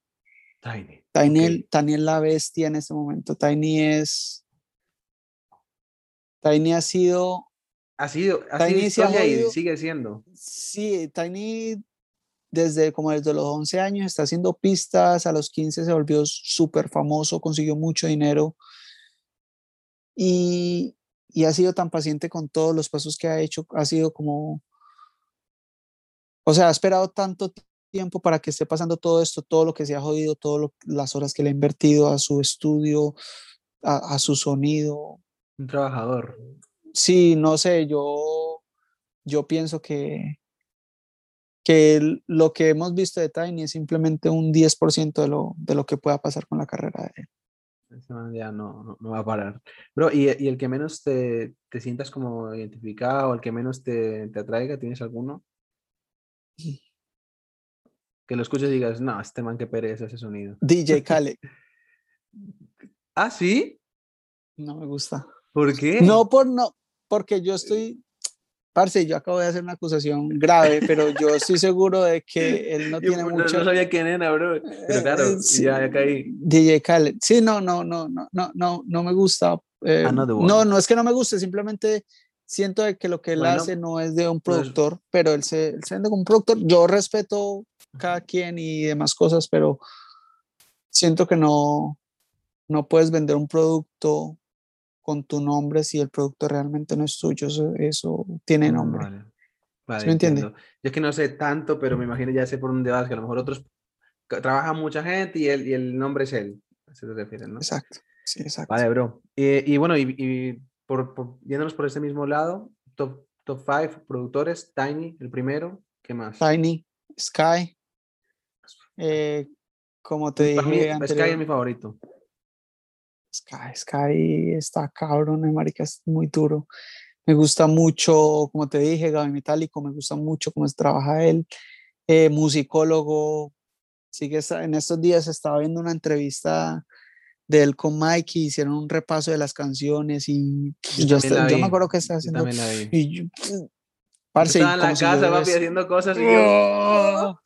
Tiny. Tiny, Tiny es la bestia en este momento. Tiny es. Tiny ha sido. Ha sido, ha Tiny sido y sigue siendo. Sí, Tiny desde como desde los 11 años está haciendo pistas, a los 15 se volvió súper famoso, consiguió mucho dinero. Y, y ha sido tan paciente con todos los pasos que ha hecho, ha sido como, o sea, ha esperado tanto tiempo para que esté pasando todo esto, todo lo que se ha jodido, todas las horas que le ha invertido a su estudio, a, su sonido. Un trabajador. Sí, no sé, yo, yo pienso que, que lo que hemos visto de Tiny es simplemente un 10% de lo, de lo que pueda pasar con la carrera de él ya no, no, va a parar. Bro, ¿y, y el que menos te, te, sientas como identificado, el que menos te, te atraiga, ¿tienes alguno? Que lo escuches y digas, no, este man que pereza ese sonido. DJ Khaled. ¿Ah, sí? No me gusta. ¿Por qué? No, por no, porque yo estoy, Parce, yo acabo de hacer una acusación grave, pero yo estoy seguro de que él no tiene mucho. No sabía quién era, bro. Pero claro, eh, ya, ya, caí. DJ Khaled. Sí, no, no, no, no, no, no, no me gusta. Eh, no, no es que no me guste, simplemente siento de que lo que él hace no es de un pues productor, pero él se, él se vende como un productor. Yo respeto cada quien y demás cosas, pero siento que no, no puedes vender un producto con tu nombre si el producto realmente no es tuyo, eso, tiene ah, nombre. Vale. Vale, me entiende? Yo es que no sé tanto, pero me imagino ya sé por dónde vas, que a lo mejor otros trabaja mucha gente y el, y el nombre es él. Eso te refieres, ¿no? Exacto, sí, exacto. Vale, bro. y bueno, y, y por, por, yéndonos por ese mismo lado, top, top five productores, Tiny, el primero, ¿qué más? Tiny, Sky. Eh, como te dije. Sky es mi favorito. Sky, Sky está cabrón, eh, marica, es muy duro. Me gusta mucho, como te dije, Gaby Metálico, me gusta mucho cómo trabaja él. Eh, musicólogo, sigue en estos días estaba viendo una entrevista de él con Mike y hicieron un repaso de las canciones y yo, me acuerdo que estaba haciendo y yo, estaba en la casa, papi, haciendo cosas y yo...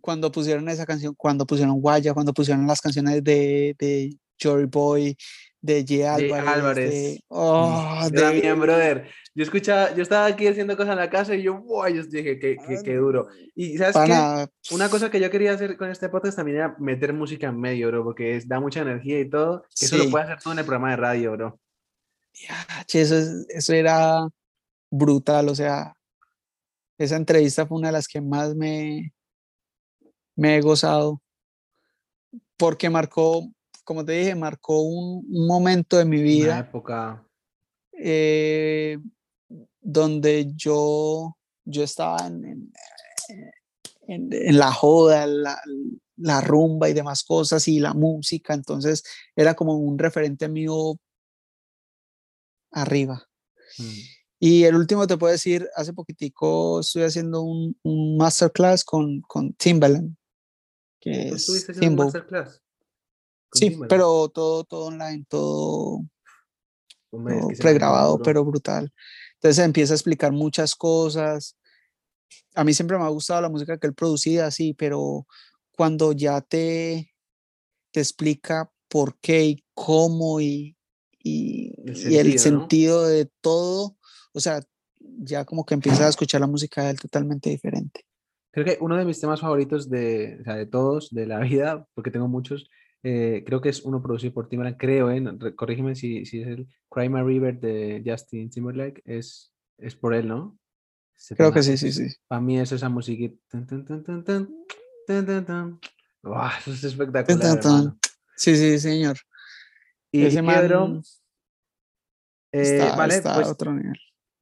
Cuando pusieron esa canción, cuando pusieron Guaya, cuando pusieron las canciones de, de Jory Boy, de J. Álvarez. De, oh, También, brother. Yo escuchaba, yo estaba aquí haciendo cosas en la casa y yo, wow, yo dije, qué, qué, qué duro. Y sabes qué? Una cosa que yo quería hacer con este podcast también era meter música en medio, bro, porque es, da mucha energía y todo. Que Eso lo puedes hacer tú en el programa de radio, bro. Ya, eso, eso era brutal, o sea, esa entrevista fue una de las que más me, me he gozado, porque marcó, como te dije, marcó un, momento de mi vida. Una época. Eh, donde yo, yo estaba en, en, la joda, la, la, rumba y demás cosas y la música, entonces era como un referente mío arriba. Mm. Y el último te puedo decir, hace poquitico estoy haciendo un, un masterclass con, con Timbaland. Que ¿Estuviste haciendo un masterclass? Sí, pero todo, todo online, todo, pregrabado, pero brutal. Entonces empieza a explicar muchas cosas. A mí siempre me ha gustado la música que él producía, sí, pero cuando ya te, te explica por qué y cómo y, y el sentido, de todo, o sea, ya como que empiezas a escuchar la música de él totalmente diferente. Creo que uno de mis temas favoritos de, o sea, de todos, de la vida, porque tengo muchos, eh, creo que es uno producido por Timbaland, creo, ¿eh? corrígeme si, si, es el Cry My River de Justin Timberlake, es, es por él, ¿no? creo que sí, sí, sí. Para mí es esa música. eso es espectacular. Sí, sí, señor. Y ese man... Eh, vale, pues, otro nivel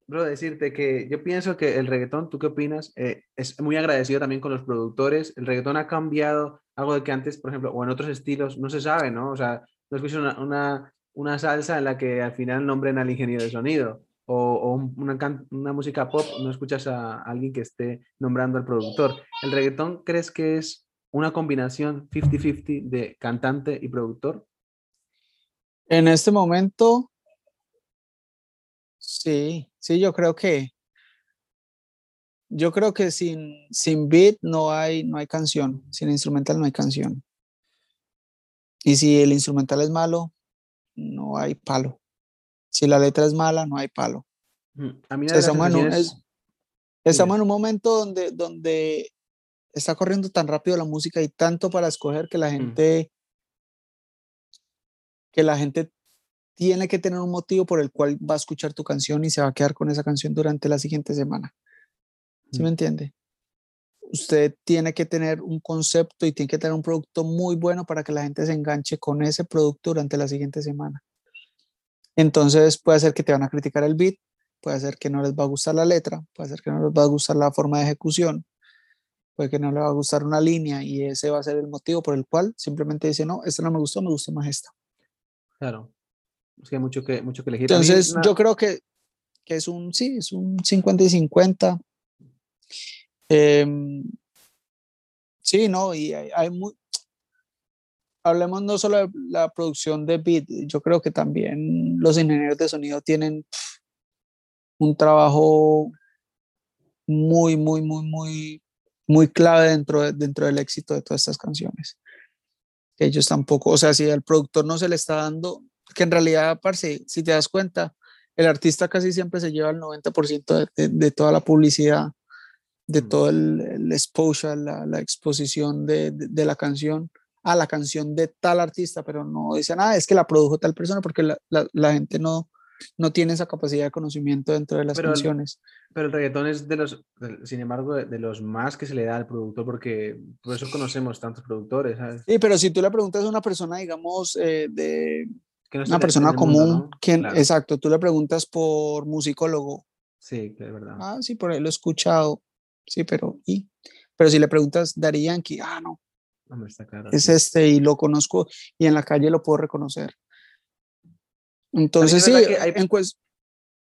bro, decirte que yo pienso que el reggaetón, ¿tú qué opinas? Eh, es muy agradecido también con los productores. El reggaetón ha cambiado algo de que antes, por ejemplo, o en otros estilos, no se sabe, ¿no? O sea, no escuchas una, una, una salsa en la que al final nombren al ingeniero de sonido. O, o una, una, música pop, no escuchas a alguien que esté nombrando al productor. ¿El reggaetón crees que es una combinación 50-50 de cantante y productor? En este momento, sí, Sí, yo creo que yo creo que sin, sin beat no hay, no hay canción, sin instrumental no hay canción. Y si el instrumental es malo, no hay palo. Si la letra es mala, no hay palo. A mí estamos, en un, estamos en un momento donde, donde está corriendo tan rápido la música y tanto para escoger que la gente, que la gente tiene que tener un motivo por el cual va a escuchar tu canción y se va a quedar con esa canción durante la siguiente semana. ¿Sí me entiende? Usted tiene que tener un concepto y tiene que tener un producto muy bueno para que la gente se enganche con ese producto durante la siguiente semana. Entonces puede ser que te van a criticar el beat, puede ser que no les va a gustar la letra, puede ser que no les va a gustar la forma de ejecución, puede que no les va a gustar una línea y ese va a ser el motivo por el cual simplemente dice, no, esta no me gustó, me gusta más esta. Claro. Es que hay mucho que, mucho que elegir. Entonces, yo creo que, que, es un, sí, es un 50 y 50. Em, sí, no, y hay, hay muy, hablemos no solo de la producción de beat, yo creo que también los ingenieros de sonido tienen un trabajo muy, muy, muy, muy, muy clave dentro, dentro del éxito de todas estas canciones. Ellos tampoco, o sea, si al productor no se le está dando, que en realidad, parce, si te das cuenta, el artista casi siempre se lleva el 90% de, de, toda la publicidad, de todo el, el exposure, la, la exposición de, de, la canción a la canción de tal artista, pero no dicen, ah, es que la produjo tal persona, porque la, la, gente no, no tiene esa capacidad de conocimiento dentro de las canciones. pero el reggaetón es de los, sin embargo, de, los más que se le da al productor, porque por eso conocemos tantos productores. ¿sabes? Sí, pero si tú le preguntas a una persona, digamos, eh, de, una persona común, exacto, tú le preguntas por musicólogo. Sí, es verdad. Ah, sí, por ahí lo he escuchado. Sí, pero ¿y? Pero si le preguntas Dari Yankee, ah, no. es este y lo conozco y en la calle lo puedo reconocer. Entonces, sí, hay,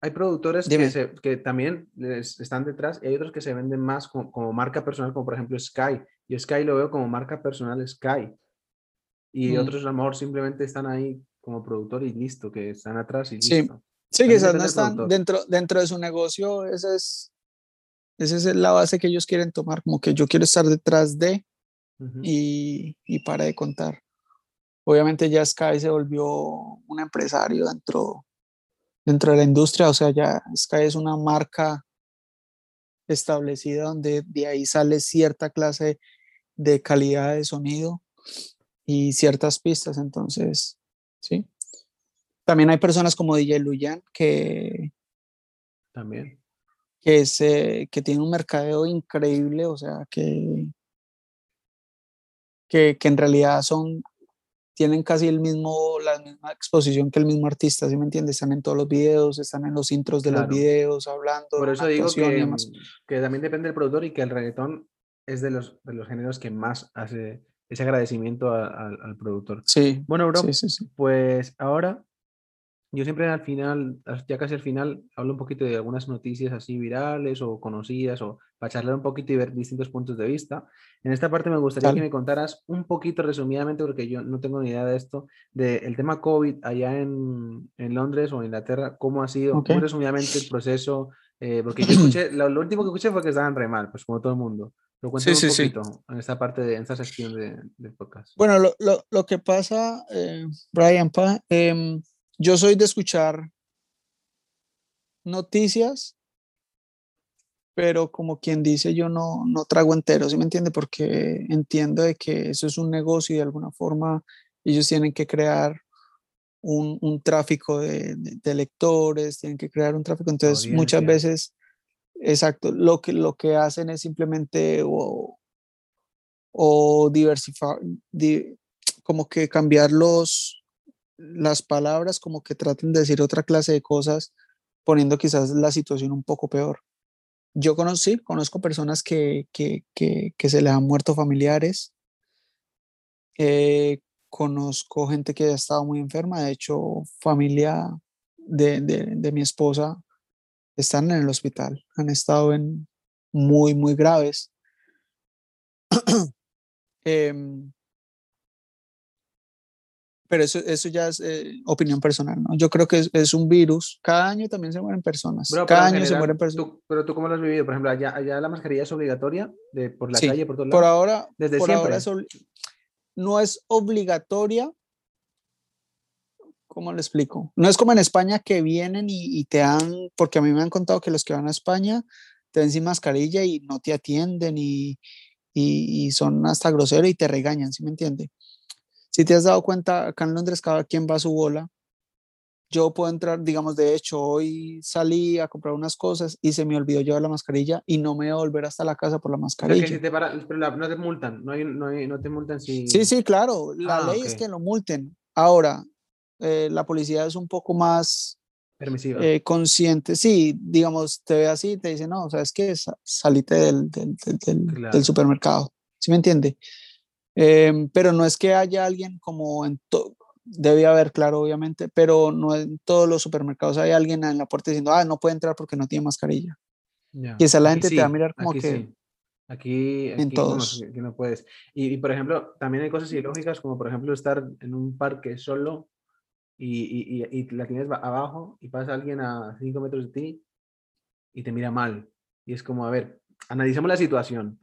hay productores que, que, también están detrás y hay otros que se venden más como, marca personal, como por ejemplo Sky. y Sky lo veo como marca personal Sky. Y mm. otros a lo mejor simplemente están ahí como productor y listo, que están atrás y listo. Sí, sí quizás no están dentro, dentro de su negocio, esa es, esa es la base que ellos quieren tomar, como que yo quiero estar detrás de y, y para de contar. Obviamente ya Sky se volvió un empresario dentro, dentro de la industria, o sea, ya Sky es una marca establecida donde de ahí sale cierta clase de calidad de sonido y ciertas pistas, entonces ¿sí? También hay personas como DJ Luyan que... También. Que, se, que tiene un mercadeo increíble, o sea, que, que, que en realidad son tienen casi el mismo, la misma exposición que el mismo artista, ¿sí me entiendes? Están en todos los videos, están en los intros de los videos, hablando. Por eso digo que, que, también depende del productor y que el reggaetón es de los, de los géneros que más hace ese agradecimiento al productor. Sí. Bueno, bro, pues ahora yo siempre al final, ya casi al final, hablo un poquito de algunas noticias así virales o conocidas o para charlar un poquito y ver distintos puntos de vista. En esta parte me gustaría que me contaras un poquito resumidamente, porque yo no tengo ni idea de esto, del tema COVID allá en, en, Londres o en Inglaterra, cómo ha sido, muy resumidamente el proceso, eh, porque yo escuché, lo, último que escuché fue que estaban re mal, pues como todo el mundo. Pero cuéntame un poquito en esta parte, de, en esta sección de, de podcast. Bueno, lo, lo, lo que pasa, eh, Brian, pa, eh, yo soy de escuchar noticias, pero como quien dice, yo no, no trago entero, ¿sí me entiende? Porque entiendo de que eso es un negocio y de alguna forma ellos tienen que crear un, un tráfico de, de, lectores, tienen que crear un tráfico. Entonces, muchas veces, exacto, lo que, lo que hacen es simplemente o, o diversificar, como que cambiar los, las palabras como que traten de decir otra clase de cosas, poniendo quizás la situación un poco peor. Yo conocí, conozco personas que, que, que, se les han muerto familiares. Eh, conozco gente que ha estado muy enferma. De hecho, familia de, de, mi esposa están en el hospital. Han estado en muy, muy graves. eh, pero eso, eso ya es eh, opinión personal, ¿no? Yo creo que es, es, un virus. Cada año también se mueren personas. Cada año se mueren personas. pero tú, ¿cómo lo has vivido? Por ejemplo, allá, allá la mascarilla es obligatoria de, por la calle, por todos lados. Por ahora, Desde por ahora no es obligatoria. ¿Cómo le explico? No es como en España que vienen y, y, te dan, porque a mí me han contado que los que van a España te ven sin mascarilla y no te atienden y, y, y son hasta groseros y te regañan, ¿sí me entiende? Si te has dado cuenta, acá en Londres cada quien va a su bola. Yo puedo entrar, digamos, de hecho, hoy salí a comprar unas cosas y se me olvidó llevar la mascarilla y no me voy a volver hasta la casa por la mascarilla. si te para, pero no te multan, no, hay, no, hay, no, te multan si... Sí, sí, claro, la ah, ley es que lo multen. Ahora, eh, la policía es un poco más permisiva. Eh, consciente, sí, digamos, te ve así y te dice, no, sabes que salite del, del, del, del supermercado, ¿sí me entiende? Em, pero no es que haya alguien como en todo, debe haber, claro, obviamente, pero no en todos los supermercados hay alguien en la puerta diciendo, ah, no puede entrar porque no tiene mascarilla. Y esa la gente te va a mirar como que... Aquí, en todos. No, no puedes. Y, por ejemplo, también hay cosas ilógicas, como por ejemplo estar en un parque solo y, y, y la tienes abajo y pasa alguien a 5 metros de ti y te mira mal. Y es como, a ver, analicemos la situación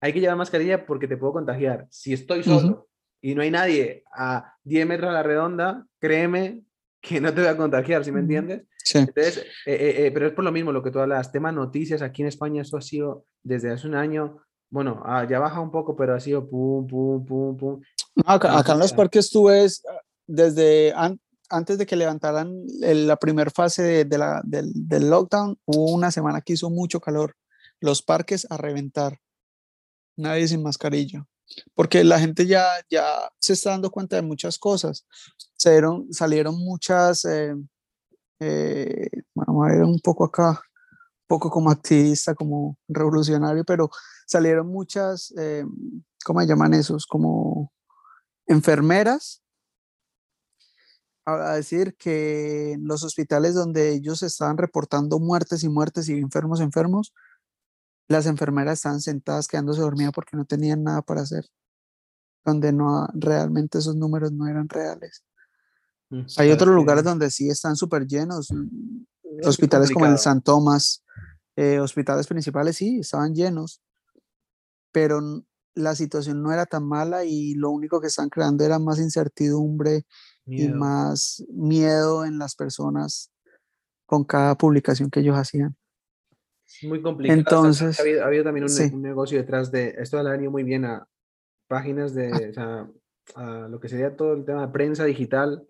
hay que llevar mascarilla porque te puedo contagiar. Si estoy solo y no hay nadie a 10 metros a la redonda, créeme que no te voy a contagiar, ¿sí me entiendes? Sí. Entonces, eh, eh, eh, pero es por lo mismo lo que tú hablas, tema noticias, aquí en España eso ha sido desde hace un año, bueno, ah, ya baja un poco, pero ha sido pum, pum, pum, pum. acá, en los parques tú ves, desde antes de que levantaran la primera fase de, la, del, del lockdown, hubo una semana que hizo mucho calor, los parques a reventar nadie sin mascarilla, porque la gente ya, ya se está dando cuenta de muchas cosas. Salieron, salieron muchas, eh, eh, vamos a ver un poco acá, un poco como activista, como revolucionario, pero salieron muchas, eh, ¿cómo se llaman esos? Como enfermeras a decir que en los hospitales donde ellos estaban reportando muertes y muertes y enfermos enfermos, las enfermeras estaban sentadas quedándose dormidas porque no tenían nada para hacer, donde no realmente esos números no eran reales. Mm, Hay otros lugares donde sí están súper llenos, hospitales como el San Tomás, eh, hospitales principales sí, estaban llenos, pero la situación no era tan mala y lo único que están creando era más incertidumbre y más miedo en las personas con cada publicación que ellos hacían. Muy complicado. Entonces, ha habido, también un, negocio detrás de esto, le ha venido muy bien a páginas de, ah. o sea, a lo que sería todo el tema de prensa digital,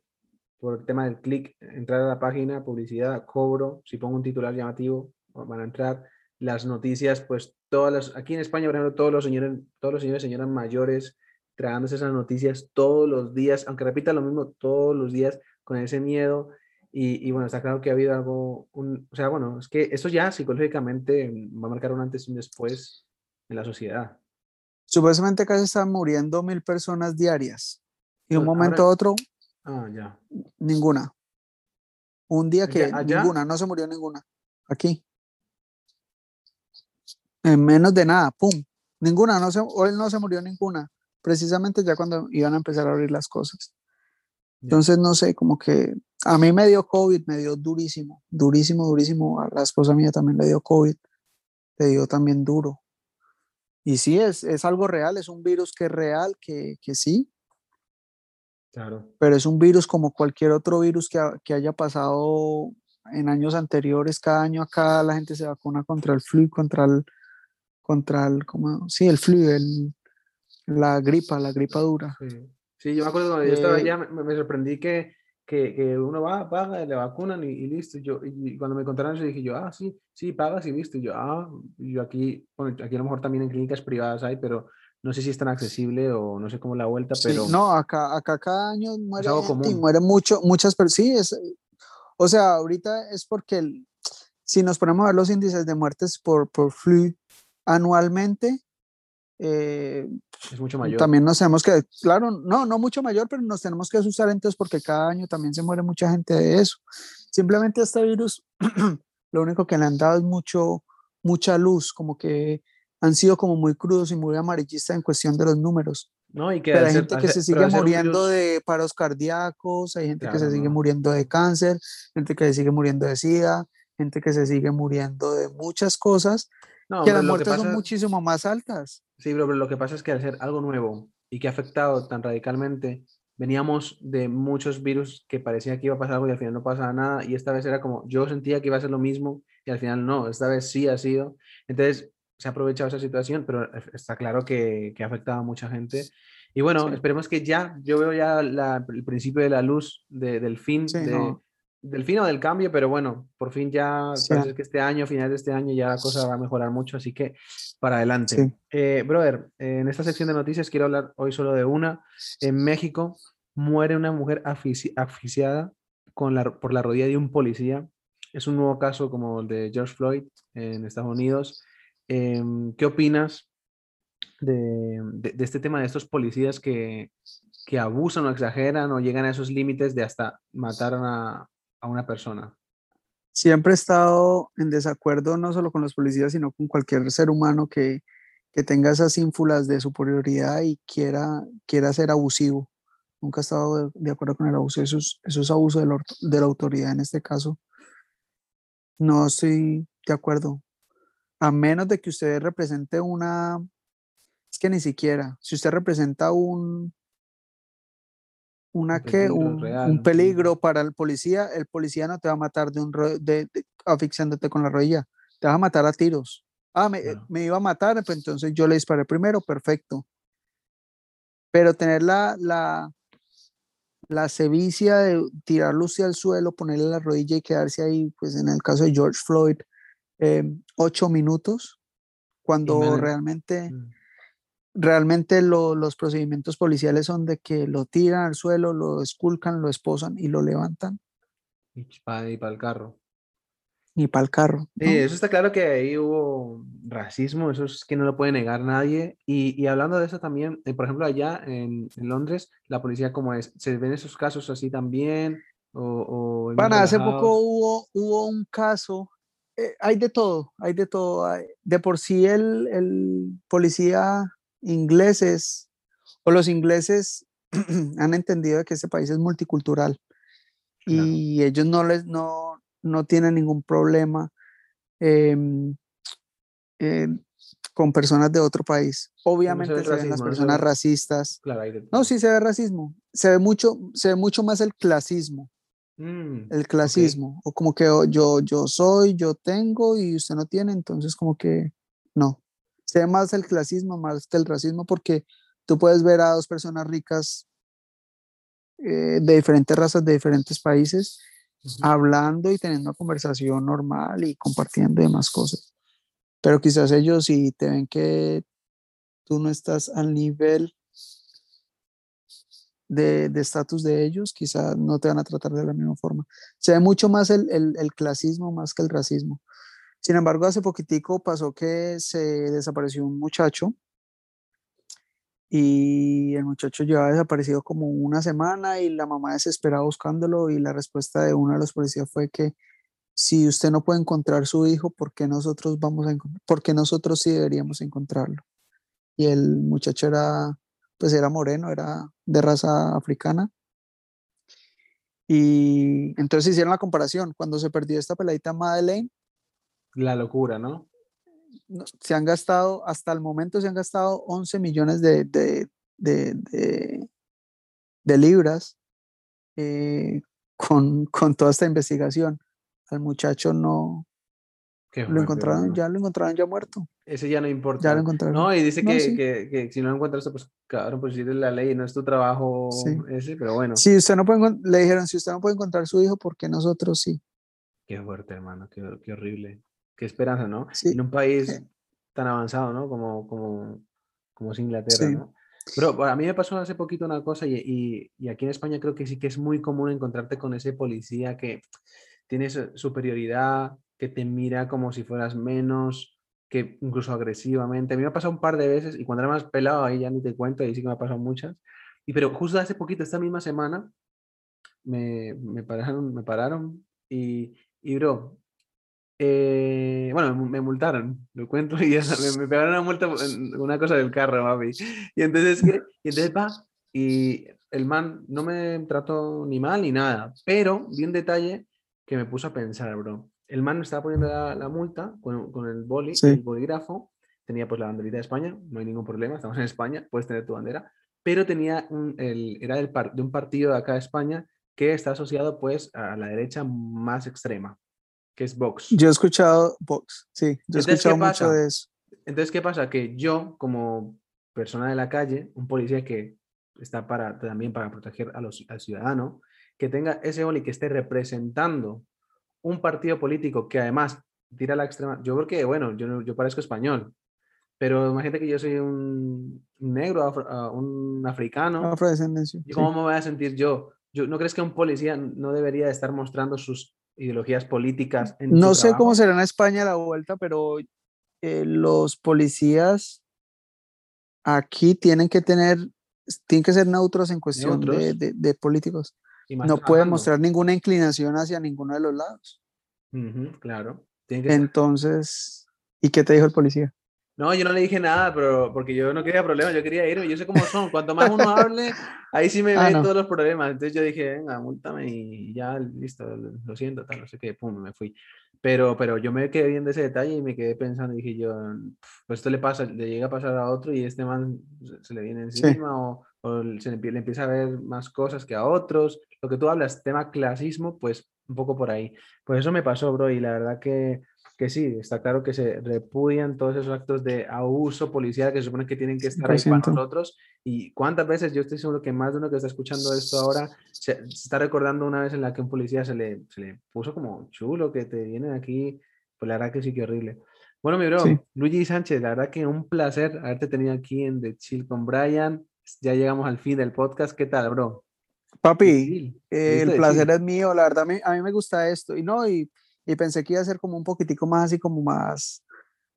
por el tema del clic, entrar a la página, publicidad, cobro, si pongo un titular llamativo, van a entrar las noticias, pues todas las, aquí en España, por ejemplo, todos los señores, todos los señores señoras mayores tragándose esas noticias todos los días, aunque repita lo mismo todos los días, con ese miedo. Y, y bueno, está claro que ha habido algo, un, o sea, bueno, es que eso ya psicológicamente va a marcar un antes y un después en la sociedad. Supuestamente casi están muriendo mil personas diarias. Y de un momento a otro, Ah, ya. ninguna. Un día que ¿Ya- allá? ninguna, no se murió ninguna. Aquí. En menos de nada, pum. Ninguna, no se, hoy no se murió ninguna. Precisamente ya cuando iban a empezar a abrir las cosas. Ya. Entonces, no sé, como que a mí me dio COVID, me dio durísimo, durísimo, durísimo. A la esposa mía también le dio COVID, le dio también duro. Y sí, es, es algo real, es un virus que es real, que, que sí, Claro. pero es un virus como cualquier otro virus que, ha- que haya pasado en años anteriores. Cada año acá la gente se vacuna contra el flu, contra el, contra el, ¿cómo? Sí, el flu, el, la gripa, la gripa dura. Sí. Sí, yo me acuerdo cuando yo estaba Eh, allá, me, me sorprendí que, que, que uno va, paga, le vacunan y, y listo. y Yo, y cuando me contaron eso dije yo, ah, sí, sí, pagas y listo. Y yo, ah, y yo aquí, bueno, aquí a lo mejor también en clínicas privadas hay, pero no sé si es tan accesible o no sé cómo la vuelta, Sí, pero no, acá, acá cada año muere algo gente y común. muere mucho, muchas personas. Sí, es, o sea, ahorita es porque el- si nos ponemos a ver los índices de muertes por, por flu anualmente, eh, es mucho mayor. también nos tenemos que, claro, no, no mucho mayor, pero nos tenemos que asustar entonces porque cada año también se muere mucha gente de eso. Simplemente este virus, lo único que le han dado es mucho, mucha luz, como que han sido como muy crudos y muy amarillistas en cuestión de los números. No, y que Pero hay gente que se sigue muriendo virus- de paros cardíacos, hay gente que Claro, se sigue no. muriendo de cáncer, gente que se sigue muriendo de SIDA, gente que se sigue muriendo de muchas cosas, No, que las que muertes son muchísimo más altas. Sí, pero lo que pasa es que al ser algo nuevo y que ha afectado tan radicalmente, veníamos de muchos virus que parecía que iba a pasar algo y al final no pasaba nada. Y esta vez era como, yo sentía que iba a ser lo mismo y al final no, esta vez sí ha sido. Entonces se ha aprovechado esa situación, pero e- está claro que, que ha afectado a mucha gente. Y bueno, Sí. esperemos que ya, yo veo ya la- el principio de la luz de- del fin, Sí, de, no. Del fin o del cambio, pero bueno, por fin ya, Sí, parece que este año, final de este año, ya la cosa va a mejorar mucho, así que para adelante. Sí. Eh, brother, eh, en esta sección de noticias quiero hablar hoy solo de una. En México muere una mujer asfixi- asfixiada con la, por la rodilla de un policía. Es un nuevo caso como el de George Floyd en Estados Unidos. Em, ¿Qué opinas de, de- de este tema de estos policías que, que abusan o exageran o llegan a esos límites de hasta matar a a una persona? Siempre he estado en desacuerdo no solo con los policías, sino con cualquier ser humano que, que tenga esas ínfulas de superioridad y quiera, quiera ser abusivo. Nunca he estado de, acuerdo con el abuso. Eso es, abuso de la, de la autoridad en este caso. No estoy de acuerdo. A menos de que usted represente una... Es que ni siquiera. Si usted representa un... Una Un que un, real, un un peligro para el policía, el policía no te va a matar de un de, de- asfixiándote con la rodilla, te va a matar a tiros. Ah, me, eh, me iba a matar, pues entonces yo le disparé primero, perfecto. Pero tener la, la, la sevicia de tirarlo usted al suelo, ponerle la rodilla y quedarse ahí, pues en el caso de George Floyd, eh, ocho minutos, cuando realmente, Mm. Realmente lo- los procedimientos policiales son de que lo tiran al suelo, lo esculcan, lo esposan y lo levantan Y para el carro. y para el carro. Sí, ¿no? eso está claro que ahí hubo racismo, eso es que no lo puede negar nadie. Y, y hablando de eso también, eh, por ejemplo, allá en, en Londres, la policía como es, ¿se ven esos casos así también? O, o Pana, hace poco hubo, hubo un caso, eh, hay de todo, hay de todo. De por sí el, el policía inglés es, o los ingleses han entendido que este país es multicultural Claro. y ellos no les, no, no tienen ningún problema em, con personas de otro país. Obviamente se ven las no se personas ve- racistas. Claro, hay de No, sí se ve racismo. Se ve mucho, se ve mucho más el clasismo Mm, el clasismo, o como que oh, yo, yo soy, yo tengo y usted no tiene, entonces como que no. Se ve más el clasismo más que el racismo porque tú puedes ver a dos personas ricas eh, de diferentes razas, de diferentes países, hablando y teniendo una conversación normal y compartiendo demás cosas. Pero quizás ellos si te ven que tú no estás al nivel de estatus de, ellos, quizá no te van a tratar de la misma forma. Se ve mucho más el, el, el, clasismo más que el racismo. Sin embargo, hace poquitico pasó que se desapareció un muchacho y el muchacho llevaba desaparecido como una semana y la mamá desesperada buscándolo y la respuesta de uno de los policías fue que si usted no puede encontrar su hijo, ¿por qué nosotros vamos a ¿por nosotros sí deberíamos encontrarlo? Y el muchacho era pues era moreno, era de raza africana. Y entonces hicieron la comparación. Cuando se perdió esta peladita Madeleine. La locura, ¿no? Se han gastado, hasta el momento se han gastado 11 millones de, de, de, de, libras eh, con, con toda esta investigación. Al muchacho no, lo encontraron, ya lo encontraron ya muerto. Ese ya no importa. Ya lo encontraron. No, y dice que, que, que, si no lo encuentras, pues cabrón, pues si es la ley, no es tu trabajo ese, pero bueno. Si usted no puede, le dijeron, si usted no puede encontrar su hijo, ¿por qué nosotros sí? Qué fuerte, hermano, qué, qué horrible. Qué esperanza, ¿no? En un país tan avanzado, ¿no? Como, como, como es Inglaterra, ¿no? Pero a mí me pasó hace poquito una cosa y, y, y, aquí en España creo que sí que es muy común encontrarte con ese policía que tiene superioridad, que te mira como si fueras menos, que incluso agresivamente. A mí me ha pasado un par de veces y cuando era más pelado, ahí ya ni te cuento, ahí sí que me ha pasado muchas. Y pero justo hace poquito, esta misma semana, me, me pararon, me pararon y, y bro, eh, bueno, me, multaron, lo cuento, y me, me, pegaron una multa, una cosa del carro, mami. Y entonces. Y entonces va, y el man no me trató ni mal ni nada, pero vi un detalle que me puso a pensar, bro el man estaba poniendo la, multa con, con, el boli, el bolígrafo, tenía pues la banderita de España, no hay ningún problema, estamos en España, puedes tener tu bandera, pero tenía un, el, era del de un partido de acá de España que está asociado pues a la derecha más extrema, que es Vox. Yo he escuchado Vox, sí, yo he escuchado mucho de eso. Entonces, ¿qué pasa? Que yo, como persona de la calle, un policía que está para, también para proteger a los, al ciudadano, que tenga ese boli que esté representando un partido político que además tira a la extrema, yo creo que, bueno, yo, yo parezco español, pero imagínate que yo soy un negro, ah, un africano. Afrodescendencia. ¿Y cómo me voy a sentir yo? yo? ¿No crees que un policía no debería estar mostrando sus ideologías políticas? En no sé cómo será en España la vuelta, pero eh, los policías aquí tienen que tener, tienen que ser neutros en cuestión de, de, políticos no puede mostrar ninguna inclinación hacia ninguno de los lados. claro. Entonces, ¿y qué te dijo el policía? No, yo no le dije nada, pero porque yo no quería problemas, yo quería irme, yo sé cómo son, cuanto más uno hable, ahí sí me ah, ven todos los problemas. Entonces yo dije, venga, múltame y ya, listo, lo siento, tal, no sé qué, pum, me fui. Pero, pero yo me quedé viendo ese detalle y me quedé pensando, dije yo, pues esto le pasa, le llega a pasar a otro y este man se le viene encima o, o se le, empieza a ver más cosas que a otros. Lo que tú hablas, tema clasismo, pues un poco por ahí. Pues eso me pasó, bro, y la verdad que, que sí, está claro que se repudian todos esos actos de abuso policial que se supone que tienen que estar ahí para nosotros. Y cuántas veces, yo estoy seguro que más de uno que está escuchando esto ahora se, está recordando una vez en la que un policía se le, se le puso como chulo, que te vienen aquí, pues la verdad que sí que horrible. Bueno, mi bro, Luigi Sánchez, la verdad que un placer haberte tenido aquí en The Chill con Brian. Ya llegamos al fin del podcast. ¿Qué tal, bro? Papi, el placer es mío. La verdad, a mí me gusta esto. Y no, y y pensé que iba a ser como un poquitico más así como más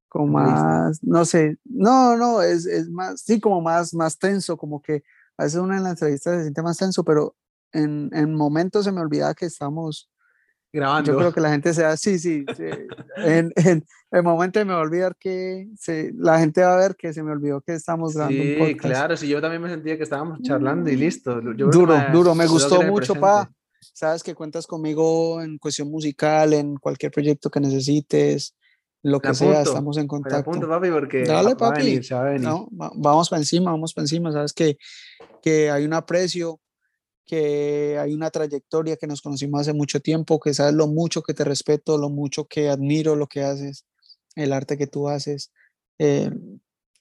como más no sé no no es, es, más sí como más más tenso como que a veces una en la entrevista se siente más tenso pero en, en momentos se me olvidaba que estamos grabando yo creo que la gente sea sí sí, sí. en, en, el momento me va a olvidar que se, la gente va a ver que se me olvidó que estamos grabando sí, un podcast. claro sí yo también me sentía que estábamos charlando y listo duro duro me gustó mucho pa sabes que cuentas conmigo en cuestión musical, en cualquier proyecto que necesites, lo que sea, estamos en contacto. Apunto, papi, porque Dale, papi. No, vamos para encima, vamos para encima. Sabes que, que hay un aprecio, que hay una trayectoria, que nos conocimos hace mucho tiempo, que sabes lo mucho que te respeto, lo mucho que admiro lo que haces, el arte que tú haces, eh,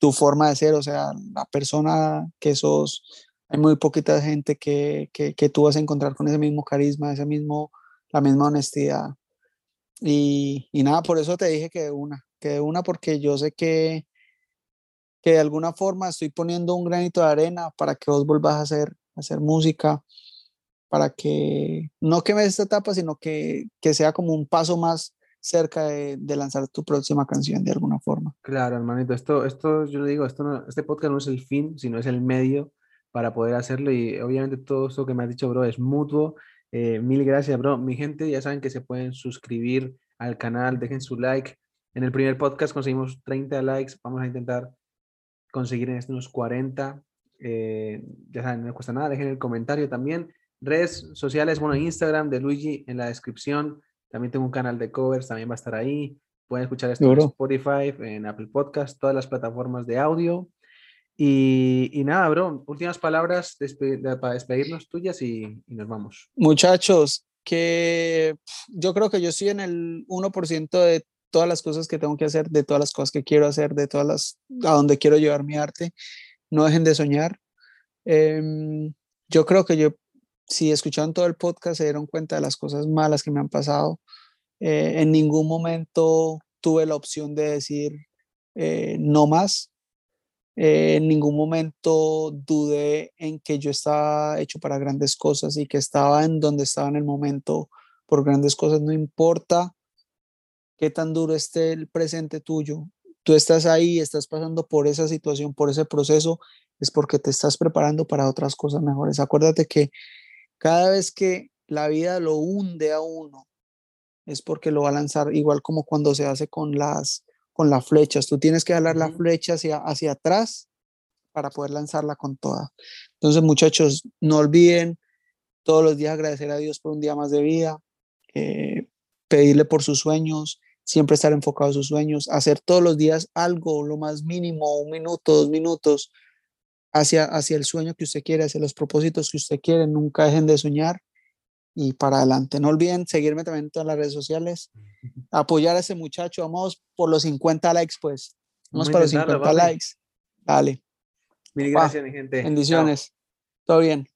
tu forma de ser, o sea, la persona que sos, hay muy poquita gente que, que, que, tú vas a encontrar con ese mismo carisma, ese mismo, la misma honestidad. Y, y, nada, por eso te dije que de una, que de una porque yo sé que, que de alguna forma estoy poniendo un granito de arena para que vos vuelvas a ser hacer música, para que no quemes esta etapa, sino que, que sea como un paso más cerca de, de, lanzar tu próxima canción de alguna forma. Claro, hermanito, esto, esto yo le digo, esto no, este podcast no es el fin, sino es el medio para poder hacerlo y obviamente todo esto que me has dicho, bro, es mutuo. Eh, mil gracias, bro. Mi gente, ya saben que se pueden suscribir al canal, dejen su like. En el primer podcast conseguimos 30 likes, vamos a intentar conseguir en este unos 40. Eh, ya saben, no me cuesta nada, dejen el comentario también. Redes sociales, bueno, Instagram de Luigi en la descripción. También tengo un canal de covers, también va a estar ahí. Pueden escuchar esto en Spotify, en Apple Podcast, todas las plataformas de audio. Y, nada, bro, últimas palabras para despedirnos tuyas y, nos vamos. Muchachos, que yo creo que yo estoy en el 1% de todas las cosas que tengo que hacer, de todas las cosas que quiero hacer, de todas las, a donde quiero llevar mi arte. No dejen de soñar. Em, yo creo que yo si escucharon todo el podcast se dieron cuenta de las cosas malas que me han pasado. Eh, en ningún momento tuve la opción de decir eh, no más. Eh, en ningún momento dudé en que yo estaba hecho para grandes cosas y que estaba en donde estaba en el momento por grandes cosas. No importa qué tan duro esté el presente tuyo. Tú estás ahí, estás pasando por esa situación, por ese proceso, es porque te estás preparando para otras cosas mejores. Acuérdate que cada vez que la vida lo hunde a uno, es porque lo va a lanzar igual como cuando se hace con las, con las flechas. Tú tienes que jalar la flecha hacia, hacia atrás para poder lanzarla con toda. Entonces, muchachos, no olviden todos los días agradecer a Dios por un día más de vida, eh, pedirle por sus sueños, siempre estar enfocado en sus sueños, hacer todos los días algo, lo más mínimo, un minuto, dos minutos, hacia, hacia el sueño que usted quiere, hacia los propósitos que usted quiere. Nunca dejen de soñar y para adelante. No olviden seguirme también en todas las redes sociales, apoyar a ese muchacho. Vamos por los 50 likes, pues. Vamos por los 50 likes. Dale. Mil gracias, mi gente. Bendiciones. Todo bien.